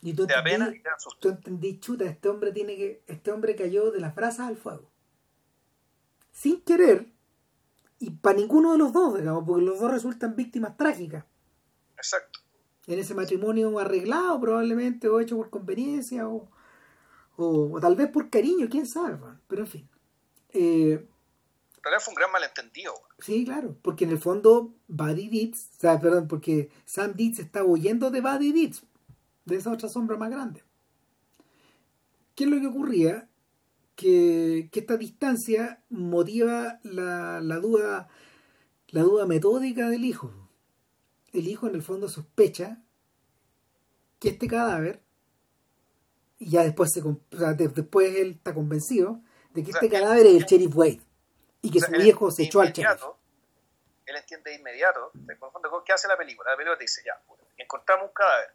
Y tú te apena y te da susto. Tú entendí, chuta, este hombre tiene que, este hombre cayó de las brasas al fuego. Sin querer, y para ninguno de los dos, digamos, porque los dos resultan víctimas trágicas. Exacto. En ese matrimonio arreglado probablemente, o hecho por conveniencia, o, o, tal vez por cariño, quién sabe, pero en fin. Eh, fue un gran malentendido. Sí, claro, porque en el fondo Buddy Deeds, o sea, perdón, porque Sam Deeds está huyendo de Buddy Deeds, de esa otra sombra más grande. ¿Qué es lo que ocurría? Que, esta distancia motiva la, la, duda la duda metódica del hijo. El hijo en el fondo sospecha que este cadáver, y ya después, se, después él está convencido de que este cadáver es el sheriff Wade y que su viejo se echó al sheriff. Él entiende de inmediato, ¿qué hace la película? La película te dice, ya, encontramos un cadáver.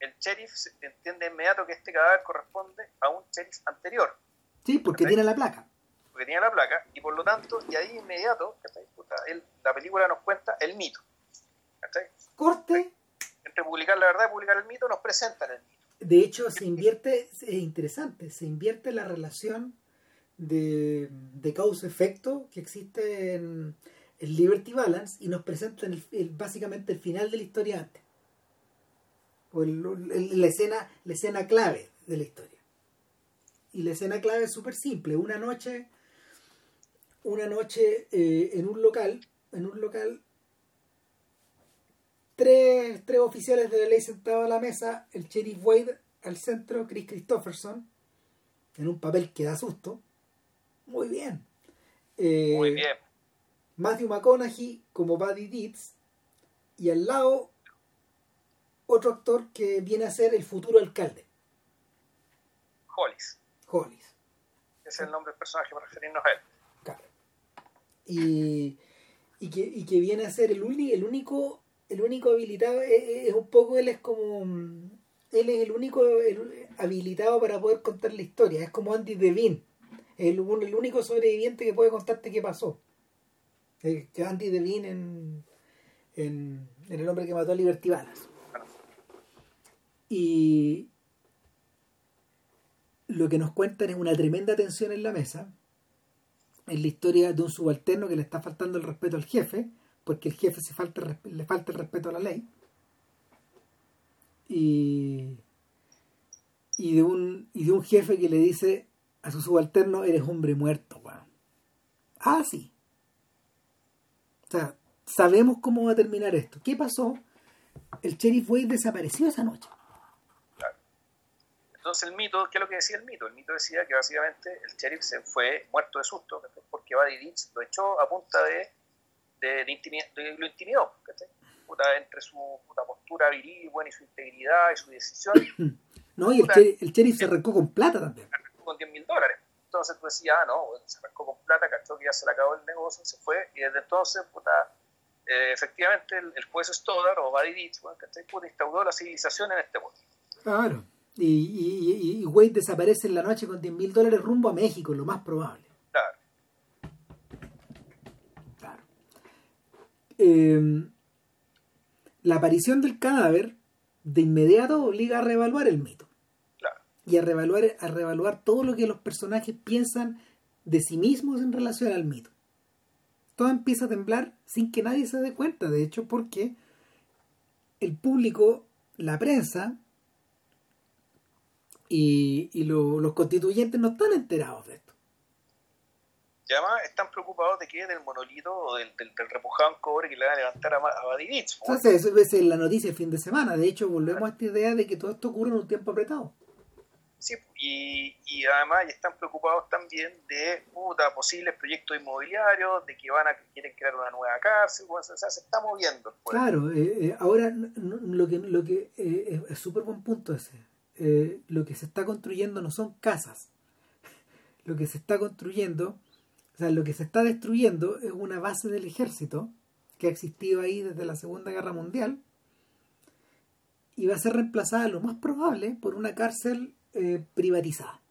El sheriff entiende de inmediato que este cadáver corresponde a un sheriff anterior. Sí, porque tiene la placa. Porque tiene la placa, y por lo tanto, y ahí inmediato, la película nos cuenta el mito. Corte. Entre publicar la verdad y publicar el mito, nos presentan el mito. De hecho, se invierte, es interesante, se invierte la relación de, causa-efecto que existe en, el Liberty Balance y nos presentan el, básicamente el final de la historia antes. O la, escena, la escena clave de la historia. Y la escena clave es súper simple. Una noche, una noche eh, en un local, en un local, tres, tres oficiales de la ley sentados a la mesa, el sheriff Wade al centro, Chris Christopherson, en un papel que da susto, muy bien. Eh, Muy bien. Matthew McConaughey como Buddy Deeds y al lado otro actor que viene a ser el futuro alcalde. Hollis. Hollis. es el nombre del personaje para referirnos a él. Claro. Y, y, que, y que viene a ser el, el único el único habilitado es, un poco él es como él es el único habilitado para poder contar la historia es como Andy Devine el, el único sobreviviente que puede contarte qué pasó. que Andy Devine en, en, El hombre que mató a Liberty Balance. Y lo que nos cuentan es una tremenda tensión en la mesa. Es la historia de un subalterno que le está faltando el respeto al jefe, porque el jefe le falta el respeto a la ley. Y, y, de un, y de un jefe que le dice, a su subalterno, eres hombre muerto, weón. Ah, sí. O sea, sabemos cómo va a terminar esto. ¿Qué pasó? El sheriff Wade desapareció esa noche. Entonces el mito, ¿qué es lo que decía el mito? El mito decía que básicamente el sheriff se fue muerto de susto porque Buddy Ditch lo echó a punta de, de, de, lo intimidó entre su postura viril bueno, y su integridad y su decisión. no, y el, sheriff, el sheriff se arrancó con plata también. Se arrancó con 10 mil dólares. Entonces tú decías, ah, no, se arrancó con plata, cachó que ya se le acabó el negocio, se fue, y desde entonces, puta, eh, efectivamente, el, juez Stoddard o Buddy Ditch, instauró la civilización en este pueblo. Claro. Y, y, y, Wade desaparece en la noche con 10 mil dólares rumbo a México, lo más probable. Claro. Claro. Eh, la aparición del cadáver de inmediato obliga a reevaluar el mito. Claro. Y a reevaluar, a reevaluar todo lo que los personajes piensan de sí mismos en relación al mito. Todo empieza a temblar sin que nadie se dé cuenta, de hecho, porque el público, la prensa, y, los constituyentes no están enterados de esto. Y además están preocupados de que del monolito o del, del, repujado en cobre que le van a levantar a, a Badinich. Entonces, eso es la noticia el fin de semana. De hecho, volvemos a esta idea de que todo esto ocurre en un tiempo apretado. Sí, y, y además están preocupados también de puta, posibles proyectos inmobiliarios, de que van a quieren crear una nueva cárcel, o sea, se está moviendo. Claro, eh, eh, ahora lo que, lo que eh, es súper buen punto ese eh, lo que se está construyendo no son casas. Lo que se está construyendo, o sea, lo que se está destruyendo es una base del ejército que ha existido ahí desde la Segunda Guerra Mundial y va a ser reemplazada lo más probable por una cárcel eh, privatizada.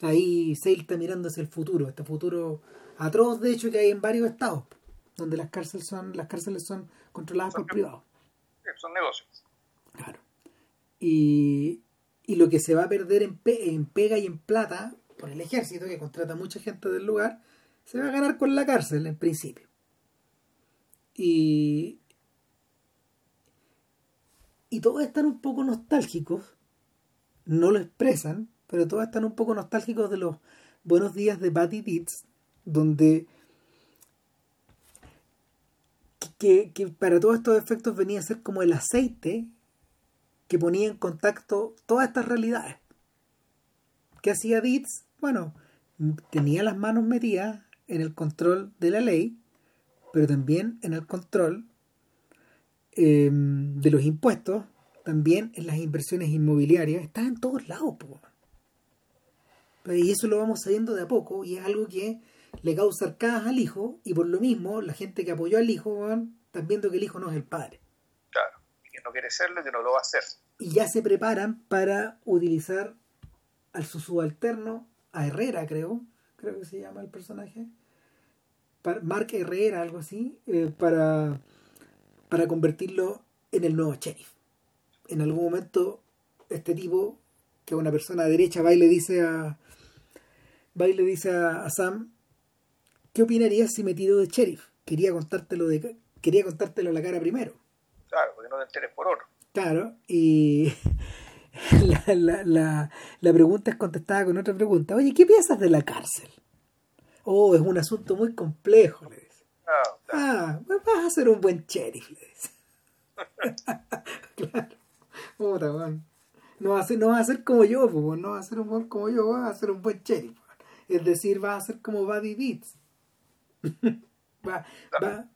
Ahí se está mirando hacia el futuro, este futuro atroz de hecho que hay en varios estados, donde las cárceles son, las cárceles son controladas por privados. Son negocios. Claro. Y, lo que se va a perder en, en pega y en plata por el ejército, que contrata mucha gente del lugar, se va a ganar con la cárcel en principio. Y, y todos están un poco nostálgicos, no lo expresan, pero todos están un poco nostálgicos de los buenos días de Patty Deeds, donde que, que, para todos estos efectos venía a ser como el aceite que ponía en contacto todas estas realidades. ¿Qué hacía Dietz? Bueno, tenía las manos metidas en el control de la ley, pero también en el control em, de los impuestos, también en las inversiones inmobiliarias, está en todos lados. Y eso lo vamos sabiendo de a poco y es algo que le causa arcadas al hijo y por lo mismo la gente que apoyó al hijo están viendo que el hijo no es el padre. No quiere serlo y que no lo va a hacer y ya se preparan para utilizar al su subalterno, a Herrera creo, creo que se llama el personaje, Mark Herrera, algo así, eh, para, para convertirlo en el nuevo sheriff. En algún momento este tipo, que es una persona derecha, va y le dice a, va y le dice a, Sam, ¿qué opinarías si me tiro de sheriff? Quería contártelo de quería contártelo a la cara primero. No te enteres por otro. Claro, y la, la, la, la, pregunta es contestada con otra pregunta. Oye, ¿qué piensas de la cárcel? Oh, es un asunto muy complejo, le dice. Ah, ah vas a ser un buen sheriff, le dice. claro. Puta, man. No va, a ser, no va a ser como yo, pues, no va a ser un buen como yo, va a ser un buen sheriff. Es decir, va a ser como Buddy Beats. va, va,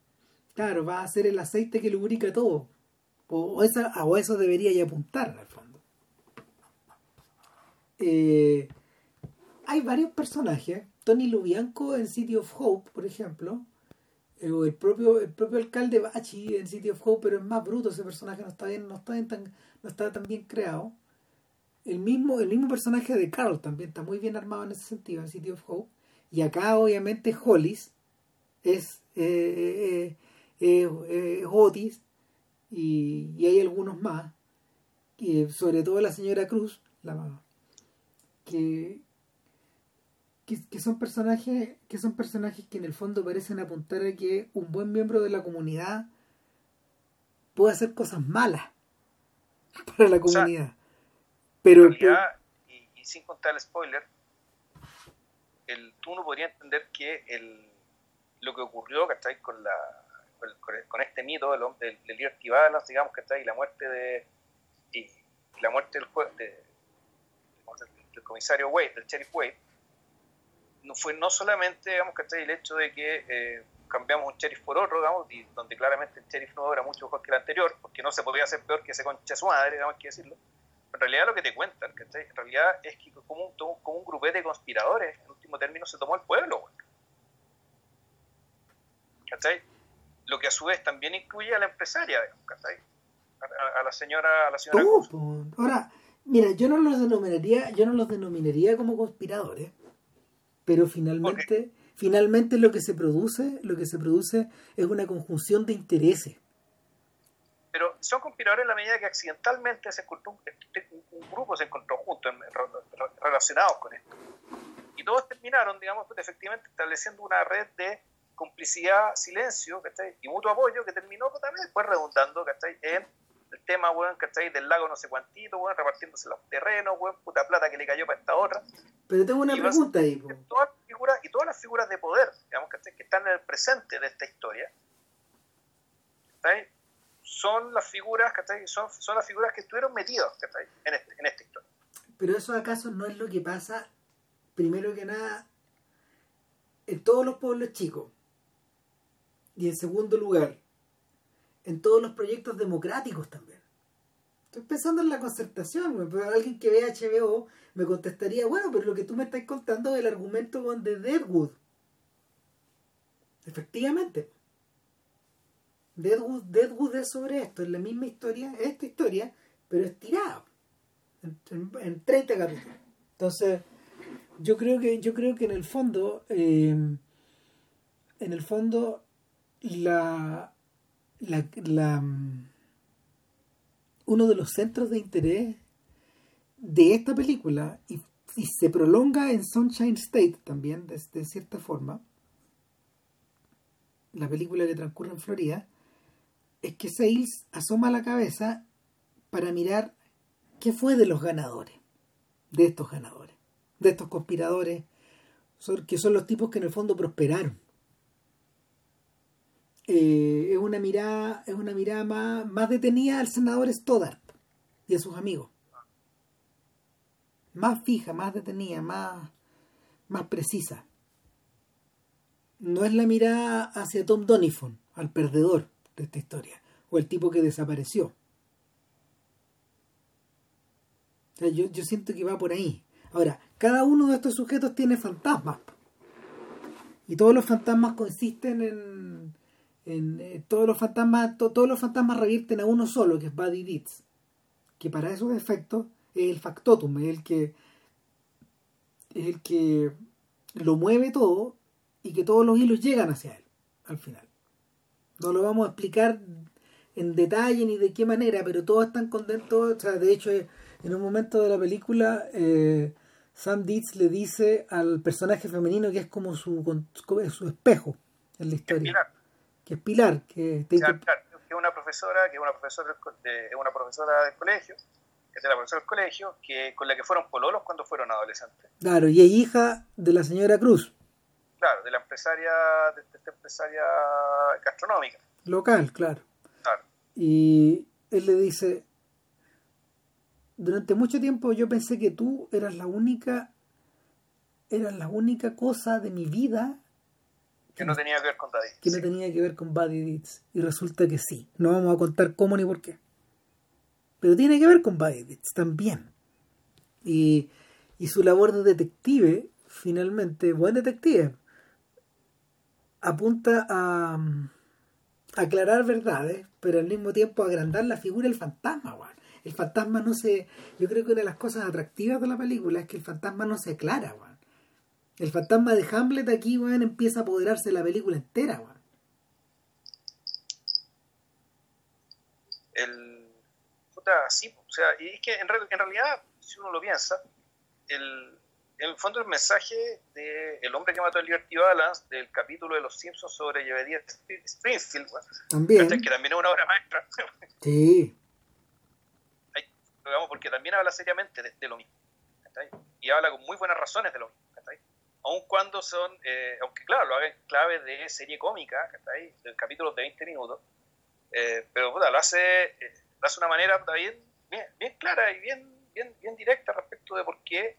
claro, va a ser el aceite que lubrica todo. O, esa, o eso debería ya apuntar al fondo. Eh, hay varios personajes. Tony Lubianco en City of Hope, por ejemplo. Eh, o el propio, el propio alcalde Bachi en City of Hope, pero es más bruto ese personaje, no está bien, no está bien tan, no está tan bien creado. El mismo, el mismo personaje de Carl también está muy bien armado en ese sentido, en City of Hope. Y acá, obviamente, Hollis es, eh, eh Otis, y, hay algunos más, que, sobre todo la señora Cruz, la, que, que, son personajes que son personajes que en el fondo parecen apuntar a que un buen miembro de la comunidad puede hacer cosas malas para la comunidad. pero, y, sin contar el spoiler, el, tú no podrías entender que el, lo que ocurrió que con la con, este mito del, del, del Liberty digamos que está ahí, la muerte de y la muerte del, de, del, comisario Wade, del sheriff Wade, no fue no solamente, digamos, ¿cachai? el hecho de que eh, cambiamos un sheriff por otro, digamos, y donde claramente el sheriff nuevo era mucho mejor que el anterior, porque no se podía hacer peor que ese concha su madre, digamos, que decirlo. En realidad lo que te cuentan, ¿cachai? En realidad es que como un, como un grupete de conspiradores, en último término, se tomó el pueblo. ¿cachai? Lo que a su vez también incluye a la empresaria, ¿cachai? A, la señora, a la señora Ahora, mira, yo no los denominaría, yo no los denominaría como conspiradores, pero finalmente, finalmente lo que se produce, lo que se produce es una conjunción de intereses. Pero son conspiradores en la medida que accidentalmente se encontró un, grupo se encontró juntos relacionados con esto. Y todos terminaron, digamos, efectivamente estableciendo una red de complicidad, silencio, Y mutuo apoyo que terminó pues, también después redundando, En el tema, weón, ¿cachai? Del lago no sé cuántito, weón, repartiéndose los terrenos, weón, puta plata que le cayó para esta otra. Pero tengo una pregunta ahí, Todas las figuras, y todas las figuras de poder, digamos, ¿cachai? Que están en el presente de esta historia, ¿cachai? Son las figuras, ¿cachai? Son, son las figuras que estuvieron metidas, ¿cachai? En, este, en esta historia. Pero eso acaso no es lo que pasa, primero que nada, en todos los pueblos chicos. Y en segundo lugar, en todos los proyectos democráticos también. Estoy pensando en la concertación, pero alguien que vea HBO me contestaría, bueno, pero lo que tú me estás contando es el argumento de Deadwood. Efectivamente. Deadwood, Deadwood es sobre esto, es la misma historia, esta historia, pero estirado. En, en, 30 capítulos. Entonces, yo creo que, yo creo que en el fondo, eh, en el fondo, la, la, uno de los centros de interés de esta película y, se prolonga en Sunshine State también de, de, cierta forma la película que transcurre en Florida es que Sales asoma la cabeza para mirar qué fue de los ganadores de estos ganadores de estos conspiradores que son los tipos que en el fondo prosperaron eh, es una mirada, es una mirada más, más detenida al senador Stoddard y a sus amigos. Más fija, más detenida, más, más precisa. No es la mirada hacia Tom Donifon, al perdedor de esta historia, o el tipo que desapareció. yo, yo siento que va por ahí. Ahora, cada uno de estos sujetos tiene fantasmas. Y todos los fantasmas consisten en, en, eh, todos los fantasmas todos los fantasmas revierten a uno solo que es Buddy Deeds que para esos efectos es el factotum es el que es el que lo mueve todo y que todos los hilos llegan hacia él al final. No lo vamos a explicar en detalle ni de qué manera pero todos están contentos o sea, de hecho en un momento de la película eh, Sam Deeds le dice al personaje femenino que es como su, su espejo en la historia que es Pilar, que que es una profesora, que es una profesora, de, una profesora del colegio, que es la profesora del colegio, que, con la que fueron pololos cuando fueron adolescentes. Claro, y es hija de la señora Cruz. Claro, de la empresaria, de, esta empresaria gastronómica. Local, claro. Claro. Y él le dice, durante mucho tiempo yo pensé que tú eras la única, eras la única cosa de mi vida que no tenía que ver con Buddy Que no tenía que ver con Buddy Deeds. Y resulta que sí. No vamos a contar cómo ni por qué. Pero tiene que ver con Buddy Deeds también. Y, y su labor de detective, finalmente, buen detective, apunta a, aclarar verdades, pero al mismo tiempo agrandar la figura del fantasma, El fantasma no se. Yo creo que una de las cosas atractivas de la película es que el fantasma no se aclara, weón. El fantasma de Hamlet aquí, weón, empieza a apoderarse de la película entera, weón. El. Puta, sí, o sea, y es que en, realidad, si uno lo piensa, el, en el fondo el mensaje de El hombre que mató a Liberty Balance, del capítulo de Los Simpsons sobre Llevedía Springfield, weón, también. que también es una obra maestra. Sí. digamos, porque también habla seriamente de, lo mismo. Y habla con muy buenas razones de lo mismo aun cuando son, eh, aunque claro, lo hagan clave de serie cómica, ahí, del capítulo de 20 minutos, eh, pero lo hace, eh, lo hace de una manera bien, bien, clara y bien, bien, bien directa respecto de por qué,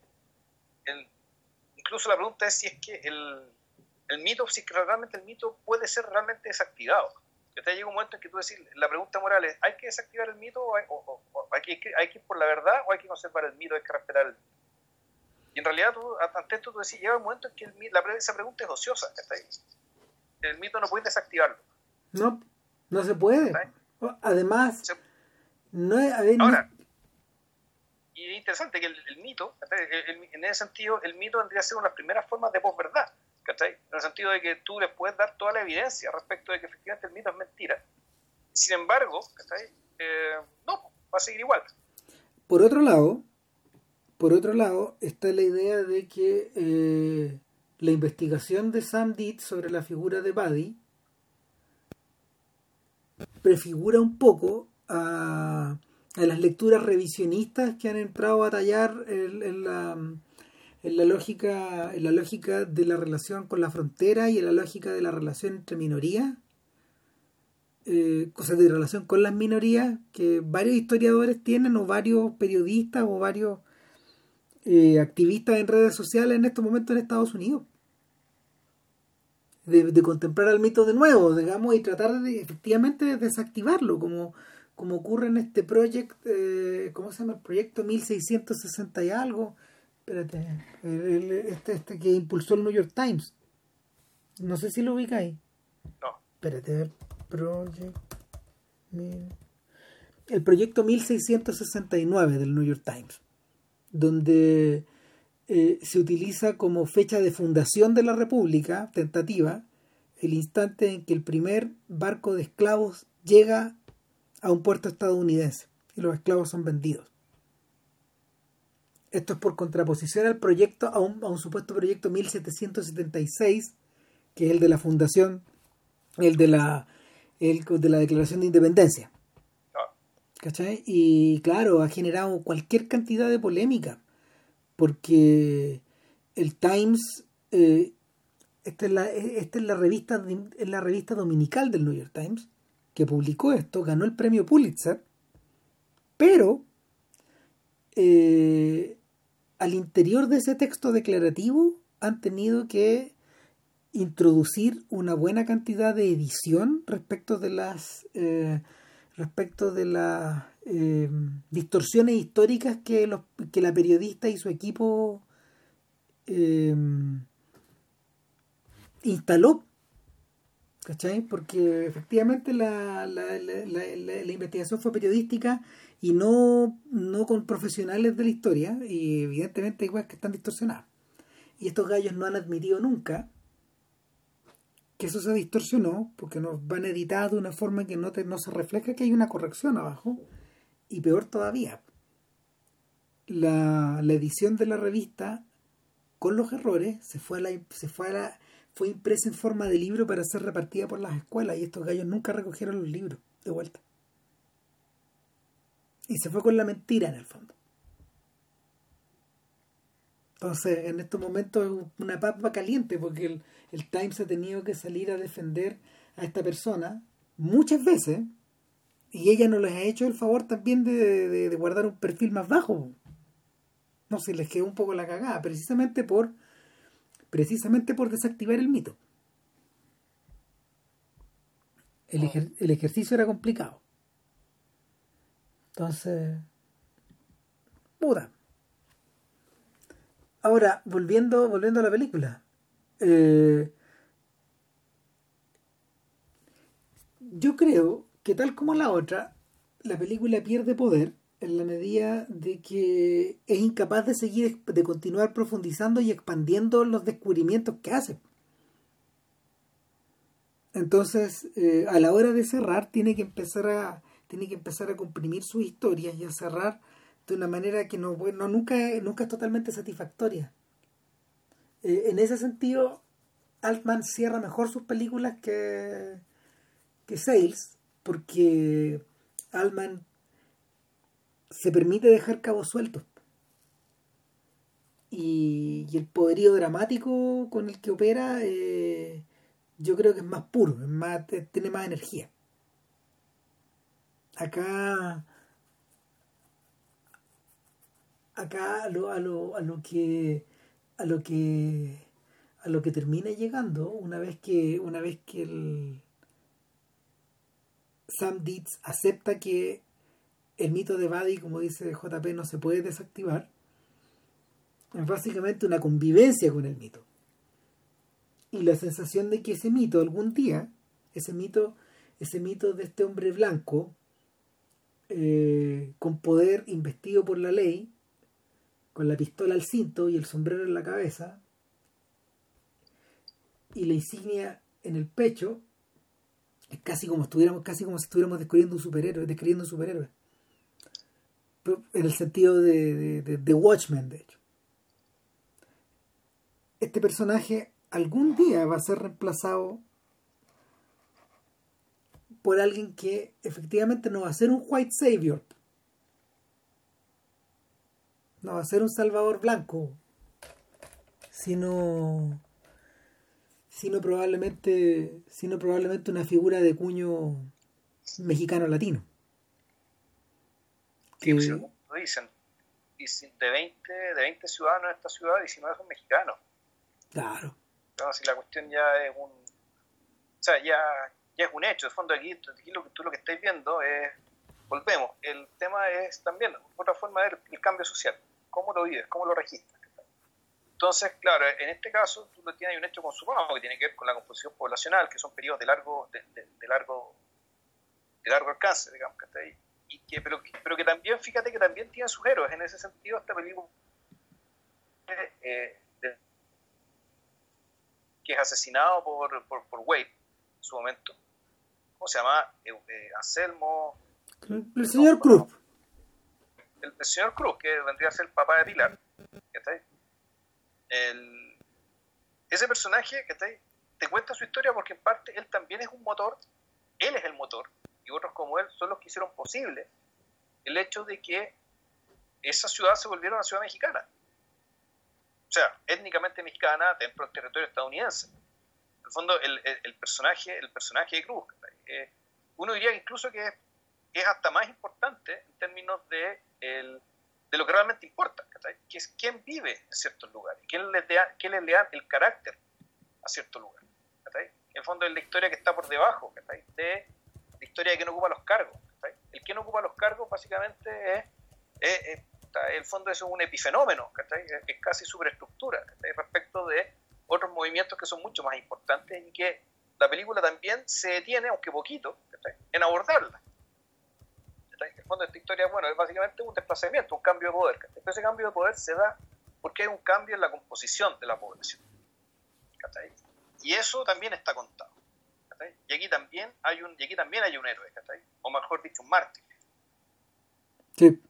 incluso la pregunta es si es que el, mito, si es que realmente el mito puede ser realmente desactivado. Te llega un momento en que tú decís, la pregunta moral es, ¿hay que desactivar el mito o hay, que, hay, que, ir por la verdad o hay que conservar el mito, hay que respetar el mito? Y en realidad, tú, ante esto, tú decís, llega un momento en que el, la, esa pregunta es ociosa. El mito no puede desactivarlo. No, no se puede. Además, no es, Ahora, y es interesante que el, mito, en ese sentido, el mito tendría que ser una de las primeras formas de posverdad. ¿cachai? En el sentido de que tú le puedes dar toda la evidencia respecto de que efectivamente el mito es mentira. Sin embargo, ¿cachai? Eh, no, va a seguir igual. Por otro lado, por otro lado, está la idea de que eh, la investigación de Sam Dietz sobre la figura de Buddy prefigura un poco a, las lecturas revisionistas que han entrado a tallar en la en la lógica, en la lógica de la relación con la frontera y en la lógica de la relación entre minorías, eh, cosas de relación con las minorías que varios historiadores tienen o varios periodistas o varios eh, activistas en redes sociales en estos momentos en Estados Unidos. De, contemplar al mito de nuevo, digamos, y tratar de efectivamente desactivarlo, como, como ocurre en este proyecto, eh, ¿cómo se llama? El proyecto 1660 y algo, Espérate, este, este que impulsó el New York Times. No sé si lo ubica ahí. No. Espérate, Project. El proyecto 1669 del New York Times, donde eh, se utiliza como fecha de fundación de la República, tentativa, el instante en que el primer barco de esclavos llega a un puerto estadounidense y los esclavos son vendidos. Esto es por contraposición al proyecto, a un, supuesto proyecto 1776, que es el de la fundación, el de la, el de la Declaración de Independencia. ¿Cachai? Y claro, ha generado cualquier cantidad de polémica, porque el Times, eh, esta, es la, esta es la revista, la revista dominical del New York Times, que publicó esto, ganó el premio Pulitzer, pero eh, al interior de ese texto declarativo han tenido que introducir una buena cantidad de edición respecto de las eh, respecto de las eh, distorsiones históricas que, los, que la periodista y su equipo eh, instaló ¿cachai? porque efectivamente la, la, la, la, investigación fue periodística y no, no con profesionales de la historia, y evidentemente igual que están distorsionados. Y estos gallos no han admitido nunca que eso se distorsionó, porque nos van editados de una forma que no, te, no se refleja que hay una corrección abajo, y peor todavía, la, la edición de la revista con los errores se fue a la, se fue a la, fue impresa en forma de libro para ser repartida por las escuelas y estos gallos nunca recogieron los libros de vuelta. Y se fue con la mentira en el fondo. Entonces, en estos momentos es una papa caliente porque el, el, Times ha tenido que salir a defender a esta persona muchas veces y ella no les ha hecho el favor también de, de, guardar un perfil más bajo. No sé, les quedó un poco la cagada, precisamente por precisamente por desactivar el mito. El, el ejercicio era complicado. Entonces, puta. Ahora, volviendo, volviendo a la película. Eh, yo creo que tal como la otra, la película pierde poder en la medida de que es incapaz de seguir, de continuar profundizando y expandiendo los descubrimientos que hace. Entonces, eh, a la hora de cerrar, tiene que empezar a, tiene que empezar a comprimir sus historias y a cerrar de una manera que no, bueno, nunca, nunca es totalmente satisfactoria. Eh, en ese sentido, Altman cierra mejor sus películas que, que Sales, porque Altman se permite dejar cabos sueltos. Y, el poderío dramático con el que opera, eh, yo creo que es más puro, más, tiene más energía acá acá a lo, a lo, a lo que a lo que a lo que termina llegando una vez que una vez que el Sam Dietz acepta que el mito de Buddy, como dice JP, no se puede desactivar, es básicamente una convivencia con el mito. Y la sensación de que ese mito algún día, ese mito, ese mito de este hombre blanco, eh, con poder investido por la ley, con la pistola al cinto y el sombrero en la cabeza, y la insignia en el pecho, es casi como estuviéramos, casi como si estuviéramos descubriendo un superhéroe, describiendo un superhéroe. en el sentido de, de, de, Watchmen, de hecho. Este personaje algún día va a ser reemplazado por alguien que efectivamente no va a ser un white savior. No va a ser un salvador blanco. Sino sino probablemente, sino probablemente una figura de cuño mexicano-latino. Que... lo dicen. De 20, de 20 ciudadanos de esta ciudad, 19 son mexicanos. Claro. si la cuestión ya es un. O sea, ya, ya es un hecho. De fondo, aquí, aquí lo, tú lo que estáis viendo es. Volvemos. El tema es también otra forma de ver el cambio social. ¿Cómo lo vives? ¿Cómo lo registras? Entonces, claro, en este caso tú tienes un hecho consumado que tiene que ver con la composición poblacional, que son periodos de largo, de, largo, de largo alcance, digamos, que está ahí. Y que, pero, pero que también, fíjate que también tiene sus héroes. En ese sentido, esta película eh, que es asesinado por, por, Wade en su momento. ¿Cómo se llama? Eh, eh, Anselmo. El señor Cruz. El, señor Cruz, que vendría a ser el papá de Pilar. Ese personaje te cuenta su historia porque en parte él también es un motor, él es el motor, y otros como él son los que hicieron posible el hecho de que esa ciudad se volviera una ciudad mexicana. O sea, étnicamente mexicana dentro del territorio estadounidense. En el fondo, el, el, personaje, el personaje de Cruz, eh, uno diría incluso que es, hasta más importante en términos de el, de lo que realmente importa, que es quién vive en ciertos lugares, quién le, da, quién le da el carácter a cierto lugar. En el fondo es la historia que está por debajo de la historia de quien ocupa los cargos. El que no ocupa los cargos básicamente es, es, el fondo es un epifenómeno, es casi superestructura respecto de otros movimientos que son mucho más importantes y que la película también se detiene, aunque poquito, en abordarla. En el fondo de esta historia, bueno, es básicamente un desplazamiento, un cambio de poder. Pero ese cambio de poder se da porque hay un cambio en la composición de la población. Y eso también está contado. Y aquí también hay un, y aquí también hay un héroe, o mejor dicho, un mártir. Sí.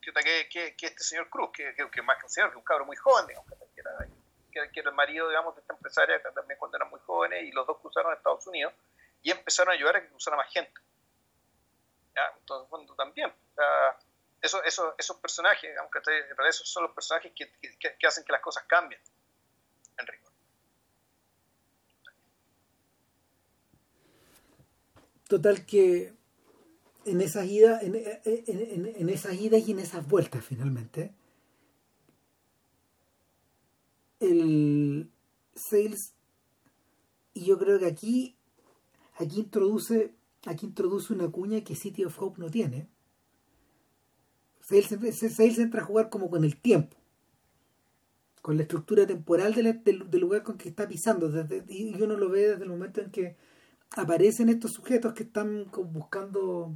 Que, que, que, este señor Cruz, que, que, más que un señor, que un cabro muy joven, digamos, que, era, que, era el marido, digamos, de esta empresaria también cuando eran muy jóvenes, y los dos cruzaron a Estados Unidos y empezaron a ayudar a que cruzara más gente. Entonces, bueno, también. eso, eso, esos personajes, aunque en realidad esos son los personajes que, que, hacen que las cosas cambien, Enrico. Total que en esas idas, en, en, en, esas idas y en esas vueltas finalmente, el sales, y yo creo que aquí, aquí introduce aquí introduce una cuña que City of Hope no tiene. Sales, entra a jugar como con el tiempo, con la estructura temporal del, lugar con que está pisando. y uno lo ve desde el momento en que aparecen estos sujetos que están buscando.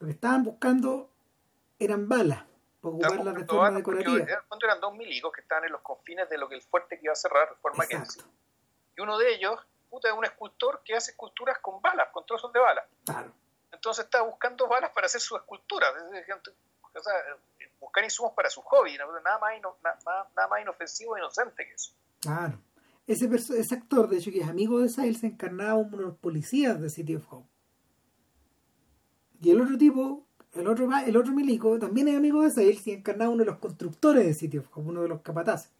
Lo que estaban buscando eran balas para ocuparlas de forma decorativa. Cuando eran dos milicos que estaban en los confines de lo que el fuerte que iba a cerrar, forma que Y uno de ellos es un escultor que hace esculturas con balas, con trozos de balas. Claro. Entonces está buscando balas para hacer su escultura. O sea, buscar insumos para su hobby, nada más, nada, más inofensivo e inocente que eso. Claro. Ese, ese actor, de hecho, que es amigo de Sales, se encarnaba uno de los policías de City of Hope. Y el otro tipo, el otro, el otro milico, también es amigo de Sales y encarnaba uno de los constructores de City of Hope, uno de los capataces.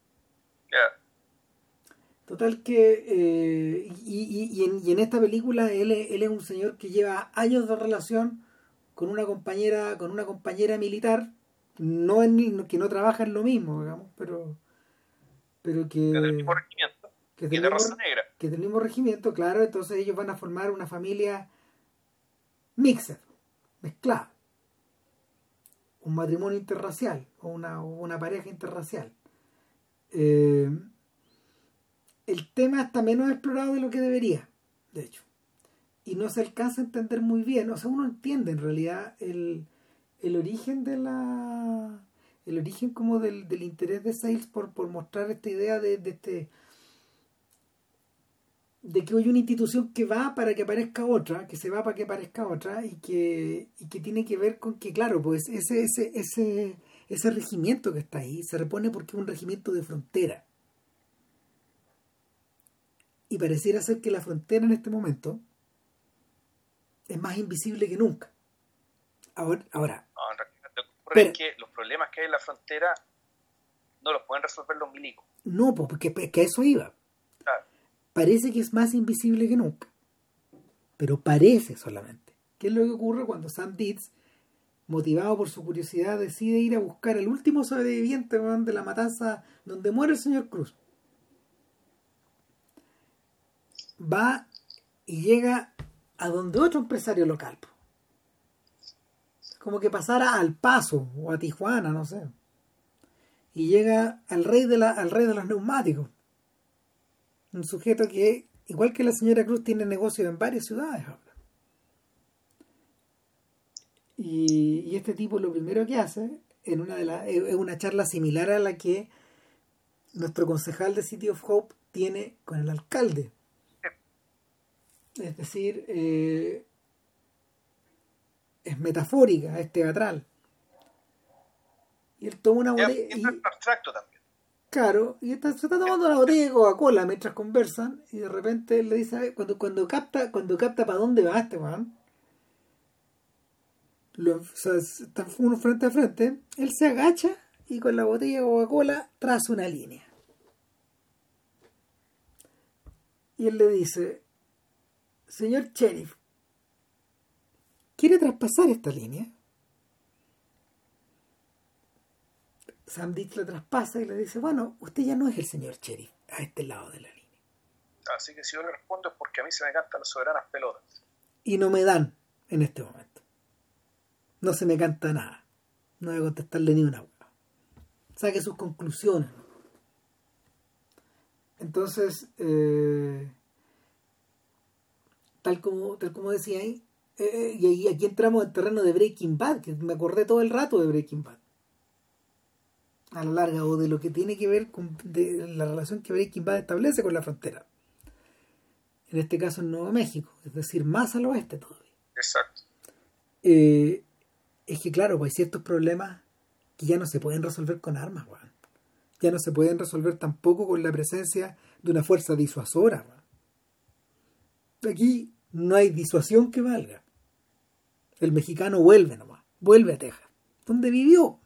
Total que, eh, y, en, esta película él, él, es un señor que lleva años de relación con una compañera, con una compañera militar, no en, que no trabajan lo mismo, digamos, pero, pero que... Que del mismo regimiento. que Y del de raza negra. que del mismo regimiento, claro, entonces ellos van a formar una familia mixed, mezclada. Un matrimonio interracial o una, o una pareja interracial. Eh, el tema está menos explorado de lo que debería, de hecho. Y no se alcanza a entender muy bien. O sea, uno entiende en realidad el, el origen de la. El origen como del, del interés de Sales por, por mostrar esta idea de, de este de que hay una institución que va para que aparezca otra, que se va para que aparezca otra, y que, y que tiene que ver con que, claro, pues ese, ese, ese, ese regimiento que está ahí se repone porque es un regimiento de frontera. Y pareciera ser que la frontera en este momento es más invisible que nunca. Ahora, ahora No, en realidad lo que ocurre Pero- es que los problemas que hay en la frontera no los pueden resolver los milicos. no, pues, porque que a eso iba. Claro. parece que es más invisible que nunca. Pero parece solamente. ¿Qué es lo que ocurre cuando Sam Deeds, motivado por su curiosidad, decide ir a buscar al último sobreviviente de la matanza donde muere el señor Cruz? Va y llega a donde otro empresario local. Como que pasara al Paso o a Tijuana, no sé. Y llega al rey de, la, al rey de los neumáticos un sujeto que, igual que la señora Cruz, tiene negocios en varias ciudades. Y, y este tipo lo primero que hace en una de las es una charla similar a la que nuestro concejal de City of Hope tiene con el alcalde. Es decir, eh, es metafórica, es teatral. Y él toma una botella. es y- abstracto también. Claro, y está, se está tomando una botella de Coca-Cola mientras conversan y de repente le dice, a ver, cuando, cuando capta, cuando capta para dónde va este weón, lo- o sea, están uno frente a frente, él se agacha y con la botella de Coca-Cola traza una línea. Y él le dice, señor sheriff, ¿quiere traspasar esta línea? Sam Ditch la traspasa y le dice, bueno, usted ya no es el señor sheriff a este lado de la línea. Así que si yo le respondo es porque a mí se me cantan las soberanas pelotas. Y no me dan en este momento. No se me canta nada. No voy a contestarle ni una hueá. Saque sus conclusiones. Entonces, eh, tal como tal como decía ahí, eh, y ahí- aquí entramos en terreno de Breaking Bad, que me acordé todo el rato de Breaking Bad. A la larga, o de lo que tiene que ver con de la relación que Breaking Bad establece con la frontera. En este caso en Nuevo México, es decir, más al oeste todavía. Exacto. Eh, es que claro, pues hay ciertos problemas que ya no se pueden resolver con armas, weón. Ya no se pueden resolver tampoco con la presencia de una fuerza disuasora, weón. Aquí no hay disuasión que valga. El mexicano vuelve nomás, vuelve a Texas, donde vivió.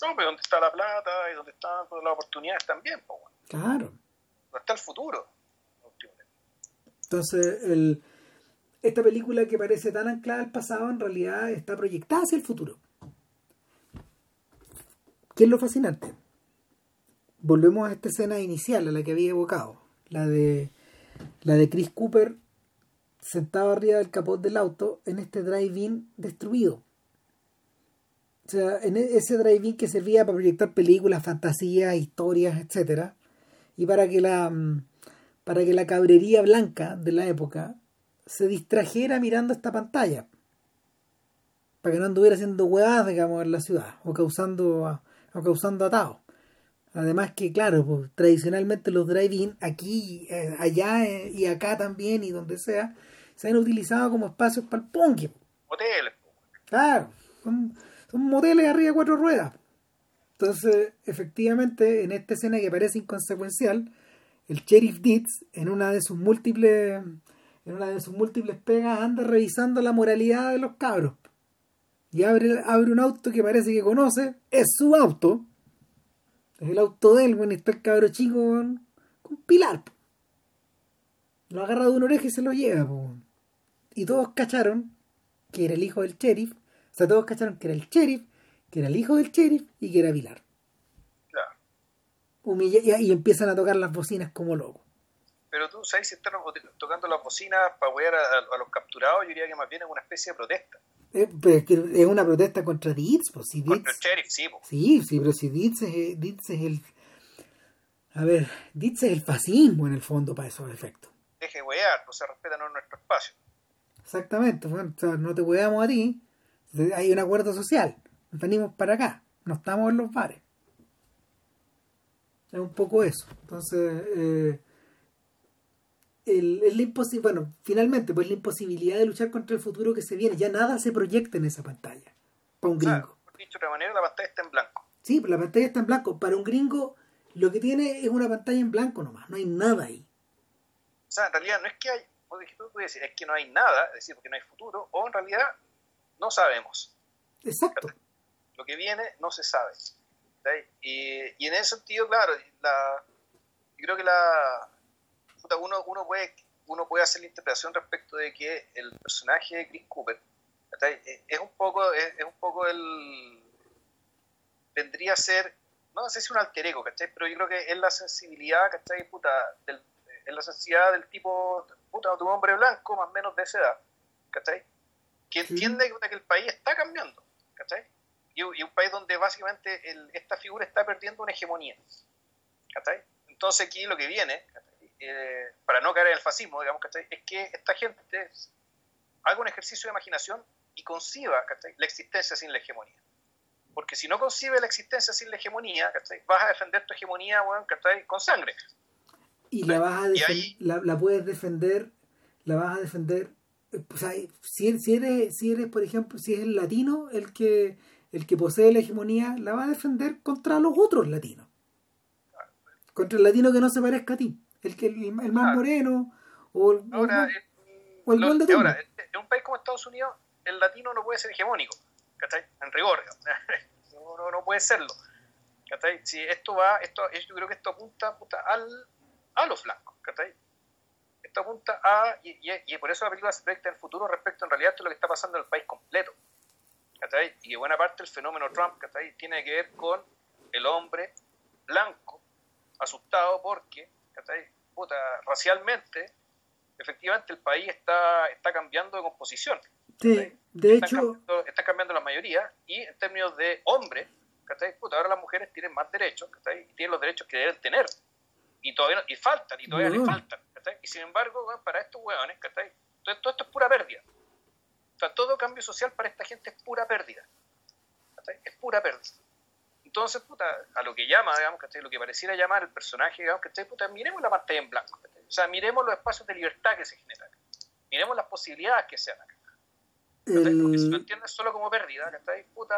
No, pero ¿dónde está la plata y dónde están pues, las oportunidades también? weón? Claro. ¿Dónde está el futuro? Entonces, el, esta película que parece tan anclada al pasado, en realidad está proyectada hacia el futuro. ¿Qué es lo fascinante? Volvemos a esta escena inicial a la que había evocado, la de la de Chris Cooper sentado arriba del capot del auto en este drive-in destruido. O sea, en e- ese drive-in que servía para proyectar películas, fantasías, historias, etcétera, y para que la mm, para que la cabrería blanca de la época se distrajera mirando esta pantalla. Para que no anduviera haciendo huevadas, digamos, en la ciudad, o causando, o causando atados. Además que, claro, pues, tradicionalmente los drive-in, aquí, eh, allá eh, y acá también, y donde sea, se han utilizado como espacios para el punk. Weón. Claro, son, son moteles arriba de cuatro ruedas. Entonces, efectivamente, en esta escena que parece inconsecuencial, el sheriff Deeds, en una de sus múltiples, en una de sus múltiples pegas, anda revisando la moralidad de los cabros. Y abre, abre un auto que parece que conoce, es su auto. Es el auto de él, bueno, está el cabro chico con, con pilar. po. Lo agarra de una oreja y se lo lleva. po. Y todos cacharon que era el hijo del sheriff, sea, todos cacharon que era el sheriff, que era el hijo del sheriff y que era Vilar. Claro. Humilla, y, y empiezan a tocar las bocinas como locos. Pero tú sabes si están tocando las bocinas para apoyar a, a, los capturados, yo diría que más bien es una especie de protesta. Eh, pero es, que es una protesta contra Dietz, pues si Contra el sheriff, sí. po. Sí, sí, pero si Dietz es, Dietz es el... A ver, Dietz es el fascismo en el fondo para esos efectos. Deje de wear, no se respetan en nuestro espacio. Exactamente, bueno, o sea, no te weamos a ti, hay un acuerdo social, venimos para acá, no estamos en los bares. Es un poco eso. Entonces, eh, el, el imposi- bueno, finalmente, pues la imposibilidad de luchar contra el futuro que se viene, ya nada se proyecta en esa pantalla, para un gringo. por dicho de manera, la pantalla está en blanco. Sí, pero la pantalla está en blanco. Para un gringo, lo que tiene es una pantalla en blanco nomás, no hay nada ahí. O sea, en realidad no es que hay, vos dijiste, tú puedes decir, es que no hay nada, es decir, porque no hay futuro, o en realidad no sabemos. Exacto. Lo que viene no se sabe. ¿sí? Y, y en ese sentido, claro, la, yo creo que la puta, uno, uno, puede, uno puede hacer la interpretación respecto de que el personaje de Chris Cooper ¿sí? es un poco, es, es un poco el vendría a ser, no sé si un alter ego, ¿cachai? Pero yo creo que es la sensibilidad, ¿cachai? Puta, del, es la sensibilidad del tipo, puta, de un hombre blanco más o menos de esa edad, ¿cachai? Que entiende que el país está cambiando, ¿cachai? Y, y un país donde básicamente el- esta figura está perdiendo una hegemonía, ¿cachai? Entonces aquí lo que viene, ¿cachai? Eh, para no caer en el fascismo, digamos, ¿cachai? Es que esta gente haga un ejercicio de imaginación y conciba, ¿cachai? La existencia sin la hegemonía. Porque si no concibe la existencia sin la hegemonía, ¿cachai? Vas a defender tu hegemonía. Con sangre. Y la vas a ahí- la, la puedes defender, la vas a defender, eh, o sea, si, si eres, si eres, por ejemplo, si es el latino el que, el que posee la hegemonía, la vas a defender contra los otros latinos. Contra el latino que no se parezca a ti. El que el, el más moreno, o el, Ahora, o el- o el lo- gol de turno. ahora, en un país como Estados Unidos, el latino no puede ser hegemónico, ¿cachai? En rigor, no, no, no puede serlo. ¿cachai? Si esto va, esto, yo creo que esto apunta, apunta al, a los flancos, ¿cachai? Esto apunta a, y, y- y por eso la película se proyecta en el futuro respecto en realidad a lo que está pasando en el país completo, ¿cachai? Y que buena parte del fenómeno Trump, ¿cachai? Tiene que ver con el hombre blanco, asustado porque, ¿cachai? Puta, racialmente, efectivamente el país está, está cambiando de composición. Sí, de Están hecho, cambiando, están cambiando la mayoría y en términos de hombre, ¿cachai? Puta, ahora las mujeres tienen más derechos, ¿cachai? Y tienen los derechos que deben tener. Y todavía no- y faltan, y todavía No. les faltan, ¿cachai? Y sin embargo, para estos hueones, ¿cachai? Todo, todo esto es pura pérdida. O sea, todo cambio social para esta gente es pura pérdida. ¿cachai? Es pura pérdida. Entonces, puta, a lo que llama, digamos, ¿cachai? Lo que pareciera llamar el personaje, digamos, ¿cachai? Puta, miremos la pantalla en blanco, ¿cachai? O sea, miremos los espacios de libertad que se generan. Miremos las posibilidades que se dan acá. Porque si lo entiendes solo como pérdida, ¿cachai? Puta,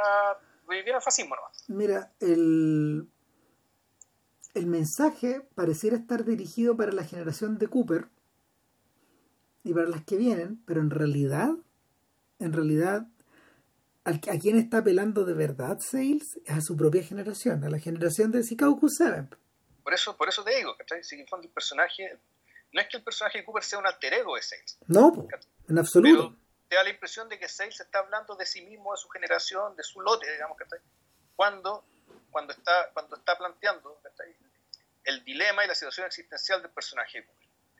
viene el fascismo nomás. mira, el, el mensaje pareciera estar dirigido para la generación de Cooper y para las que vienen, pero en realidad, en realidad, al- a quién está apelando de verdad Sales es a su propia generación, a la generación de Chicago 7. Por eso, por eso te digo, ¿cachai? Si en el fondo el personaje, no es que el personaje de Cooper sea un alter ego de Sales, No, po, en absoluto. pero te da la impresión de que Sales está hablando de sí mismo, de su generación, de su lote, digamos, ¿cachai? Cuando, cuando, está, cuando está planteando ¿cachai? el dilema y la situación existencial del personaje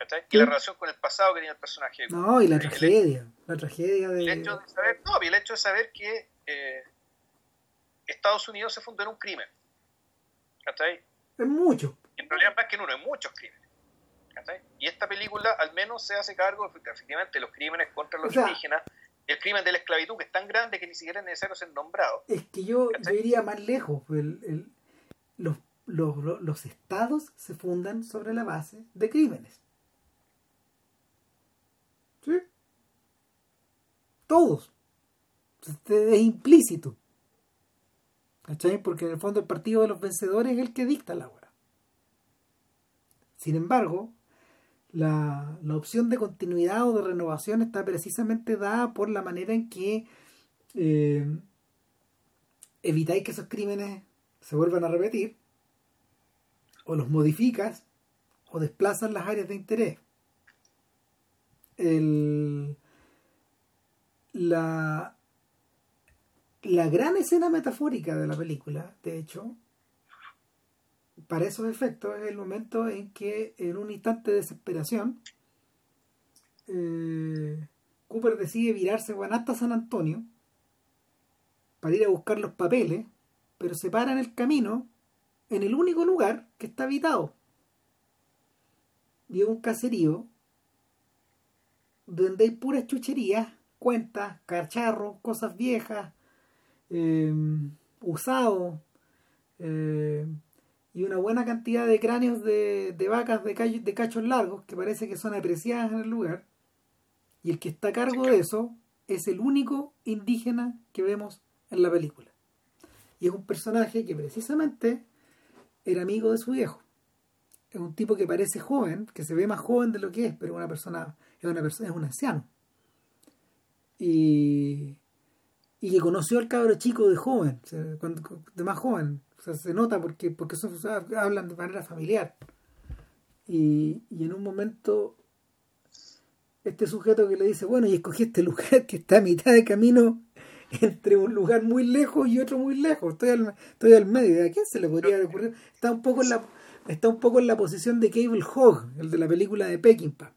¿cachai? Y la relación con el pasado que tiene el personaje. No, y la El- tragedia, la tragedia El de... hecho de saber, no, y el hecho de saber que eh, Estados Unidos se fundó en un crimen, ¿cachai? Es mucho. en realidad más que en uno, en muchos crímenes. ¿cachai? Y esta película al menos se hace cargo efectivamente de los crímenes contra los O sea- indígenas, el crimen de la esclavitud que es tan grande que ni siquiera es necesario ser nombrado. Es que yo, yo iría más lejos. El- el- los, los, los- los estados se fundan sobre la base de crímenes. ¿Sí? Todos. Este Es implícito. Porque en el fondo el partido de los vencedores es el que dicta la hora. Sin embargo, la, la opción de continuidad o de renovación está precisamente dada por la manera en que eh, evitáis que esos crímenes se vuelvan a repetir, o los modificas, o desplazas las áreas de interés. La, la gran escena metafórica de la película, de hecho, para esos efectos es el momento en que en un instante de desesperación eh, Cooper decide virarse hasta San Antonio para ir a buscar los papeles, pero se para en el camino en el único lugar que está habitado. Y un caserío donde hay puras chucherías, cuentas, cacharros, cosas viejas, eh, eh, y una buena cantidad de cráneos de, vacas de, de cachos largos que parece que son apreciadas en el lugar. Y el que está a cargo de eso es el único indígena que vemos en la película. Y es un personaje que precisamente era amigo de su viejo. Es un tipo que parece joven, que se ve más joven de lo que es, pero una persona, es una persona, es un anciano. Y, y que conoció al cabro chico de joven, de más joven. O sea, se nota porque, porque son, hablan de manera familiar. Y, y en un momento este sujeto que le dice, bueno, y escogí este lugar que está a mitad de camino entre un lugar muy lejos y otro muy lejos. Estoy al, estoy al medio. ¿A quién se le podría ocurrir? Está un poco en la, está un poco en la posición de Cable Hogg, el de la película de Peckinpah.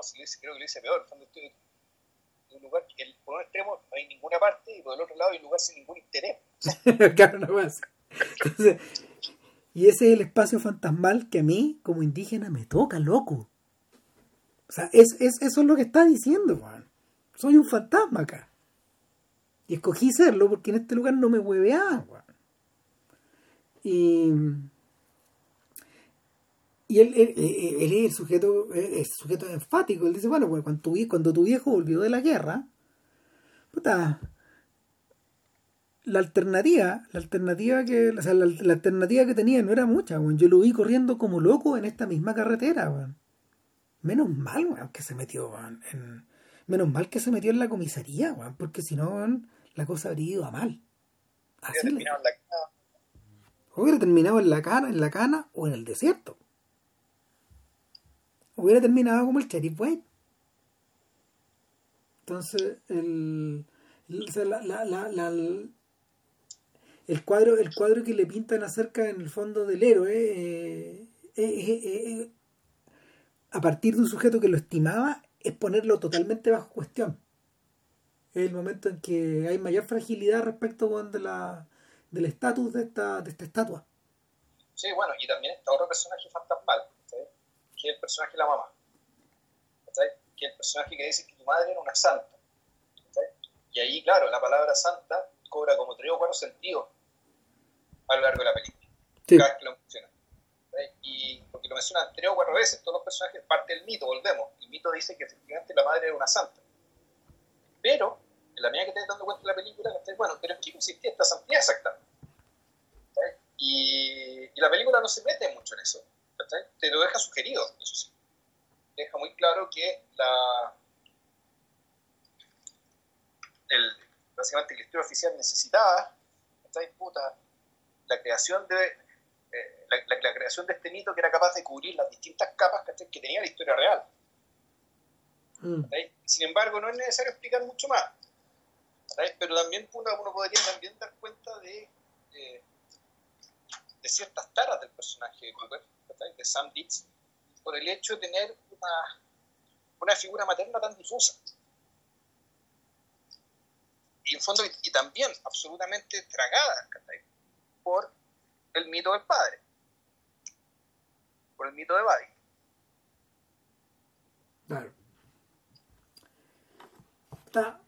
No, sí, creo que lo dice peor. Estoy en un lugar que por un extremo no hay ninguna parte y por el otro lado hay un lugar sin ningún interés. claro, no más. Y ese es el espacio fantasmal que a mí, como indígena, me toca, loco. O sea, es, es, eso es lo que está diciendo, Juan. Soy un fantasma acá. Y escogí serlo porque en este lugar no me mueve agua. Y, y él, él, es el sujeto, el sujeto enfático. Él dice, bueno, pues cuando tu, cuando tu viejo volvió de la guerra, puta, la alternativa, la alternativa que, o sea, la, alternativa que tenía no era mucha, Yo lo vi corriendo como loco en esta misma carretera, Menos mal, weón, que se metió, en... Menos mal que se metió en la comisaría, porque si no, la cosa habría ido a mal. Así hubiera terminado en la cana. Hubiera terminado en la cana, en la cana o en el desierto. Hubiera terminado como el Cherry White. Entonces, el, el, cuadro, el cuadro que le pintan acerca en el fondo del héroe eh, eh, eh, a partir de un sujeto que lo estimaba, es ponerlo totalmente bajo cuestión. Es el momento en que hay mayor fragilidad respecto de la del estatus de esta, de esta estatua. Sí, bueno, y también está otro personaje fantasmal, que es el personaje de la mamá. Que es el personaje que dice que tu madre era una santa. Y ahí, claro, la palabra santa cobra como tres o cuatro sentidos a lo largo de la película. Cada vez que lo menciona. Y porque lo mencionan tres o cuatro veces, todos los personajes, parte del mito, volvemos. El mito dice que efectivamente la madre era una santa. Pero, en la medida que te dando cuenta de la película, bueno, pero ¿en qué consistía esta santidad exactamente? Y, y, la película no se mete mucho en eso. Te lo deja sugerido, eso sí. Deja muy claro que la. El, básicamente la historia oficial necesitaba, Puta, la creación de eh, la, creación de este mito que era capaz de cubrir las distintas capas que tenía la historia real. Mm. Sin embargo, no es necesario explicar mucho más. Pero también uno, podría también dar cuenta de, de ciertas taras del personaje de Cooper, de Sam por el hecho de tener una, una figura materna tan difusa. Y en fondo, y, también absolutamente tragada por el mito del padre, por el mito de Buddy. Claro.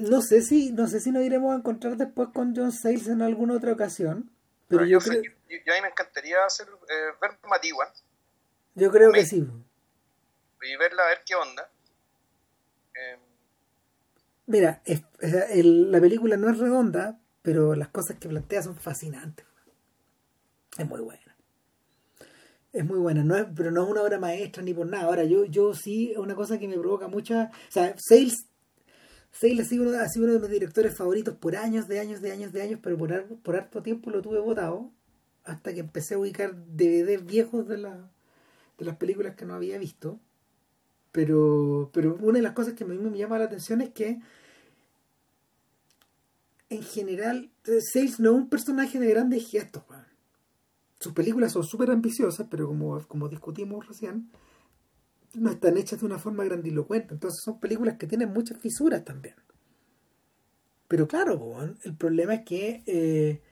No sé si no sé si nos iremos a encontrar después con John Sayles en alguna otra ocasión. Pero, yo, creo... yo, a mí me encantaría hacer, eh, ver Matigua. Yo creo que sí. Y verla a ver qué onda. Eh, Mira, la película no es redonda, pero las cosas que plantea son fascinantes. Es muy buena. Es muy buena, no es, pero no es una obra maestra ni por nada. Ahora, yo, yo sí, una cosa que me provoca mucha. O sea, Sales, Sales ha sido, uno, ha sido uno de mis directores favoritos por años, de años, de años, de años, pero por, por harto tiempo lo tuve votado hasta que empecé a ubicar DVDs viejos de, la, de las películas que no había visto. Pero, pero una de las cosas que a mí me llama la atención es que en general, Sales no es un personaje de grandes gestos. Sus películas son súper ambiciosas, pero como, como discutimos recién, no están hechas de una forma grandilocuente. Entonces son películas que tienen muchas fisuras también. Pero claro, el problema es que... eh,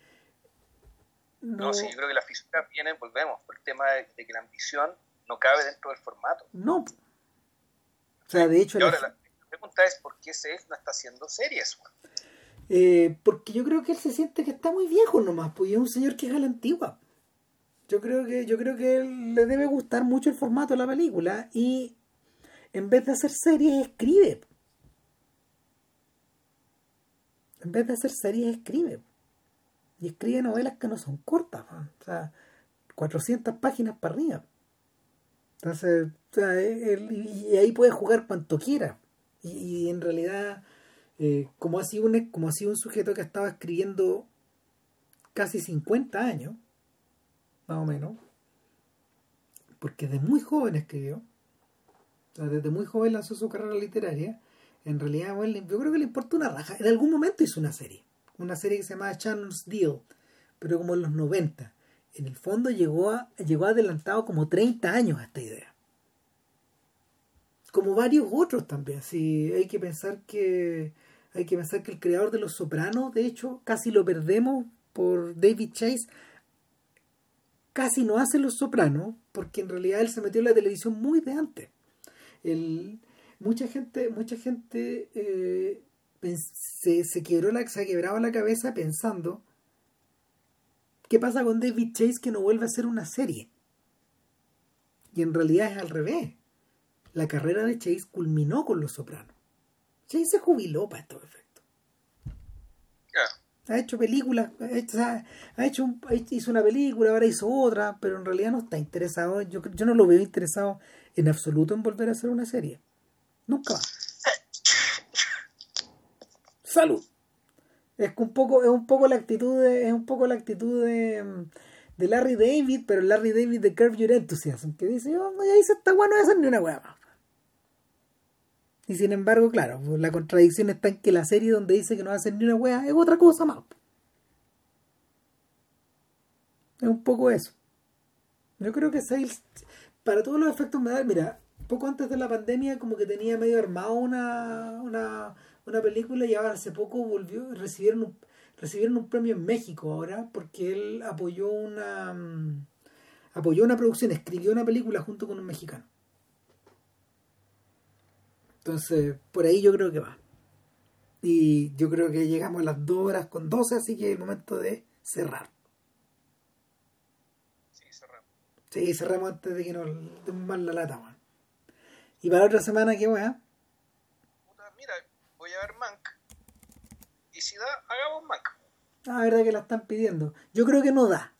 No, sí, yo creo que las fisuras vienen, volvemos, por el tema de, de que la ambición no cabe dentro del formato. No. O sea, de hecho... Y ahora la- pregunta es, ¿por qué Sales no está haciendo series? Eh, porque yo creo que él se siente que está muy viejo nomás, pues es un señor que es a la antigua. Yo creo que, yo creo que le debe gustar mucho el formato de la película y en vez de hacer series escribe. En vez de hacer series escribe. Y escribe novelas que no son cortas, o sea, 400 páginas para arriba. Entonces, o sea, él- y ahí puede jugar cuanto quiera. Y, y en realidad eh, como ha sido un como ha sido un sujeto que ha estado escribiendo casi 50 años más o menos porque de muy joven escribió o sea, desde muy joven lanzó su carrera literaria en realidad bueno, yo creo que le importa una raja en algún momento hizo una serie una serie que se llamaba Shannon's Deal pero como en los 90 en el fondo llegó a, llegó adelantado como 30 años a esta idea como varios otros también. Sí, hay que pensar que hay que pensar que el creador de Los Sopranos, de hecho, casi lo perdemos por David Chase. Casi no hace Los Sopranos porque en realidad él se metió en la televisión muy de antes. El, mucha gente, mucha gente eh, se, se quebró la, se ha quebrado la cabeza pensando qué pasa con David Chase que no vuelve a hacer una serie. Y en realidad es al revés la carrera de Chase culminó con Los Sopranos. Chase se jubiló para estos efectos. Ha hecho películas, ha hecho, ha hecho un- hizo una película, ahora hizo otra, pero en realidad no está interesado. Yo, yo no lo veo interesado en absoluto en volver a hacer una serie. Nunca va. Salud. Es un poco, es un poco la actitud de, es un poco la actitud de, de Larry David, pero Larry David de Curve Your Enthusiasm, que dice, yo no, ya hice esta weá, no voy a hacer ni una weá. Y sin embargo, claro, pues, la contradicción está en que la serie donde dice que no hacer ni una weá es otra cosa más. Es un poco eso. Yo creo que Sales, para todos los efectos me da, mira, poco antes de la pandemia como que tenía medio armado una, una, una película y ahora hace poco volvió, recibieron un, recibieron un premio en México ahora porque él apoyó una mm, apoyó una producción, escribió una película junto con un mexicano. Entonces, por ahí yo creo que va. Y yo creo que llegamos a las 2 horas con 12, así que es el momento de cerrar. Sí, cerramos. Sí, cerramos antes de que nos demos más la lata, man. Y para la otra semana, ¿qué weá? Puta, mira, voy a ver Mank. Y si da, hagamos Mank. Ah, verdad que la están pidiendo. Yo creo que no da.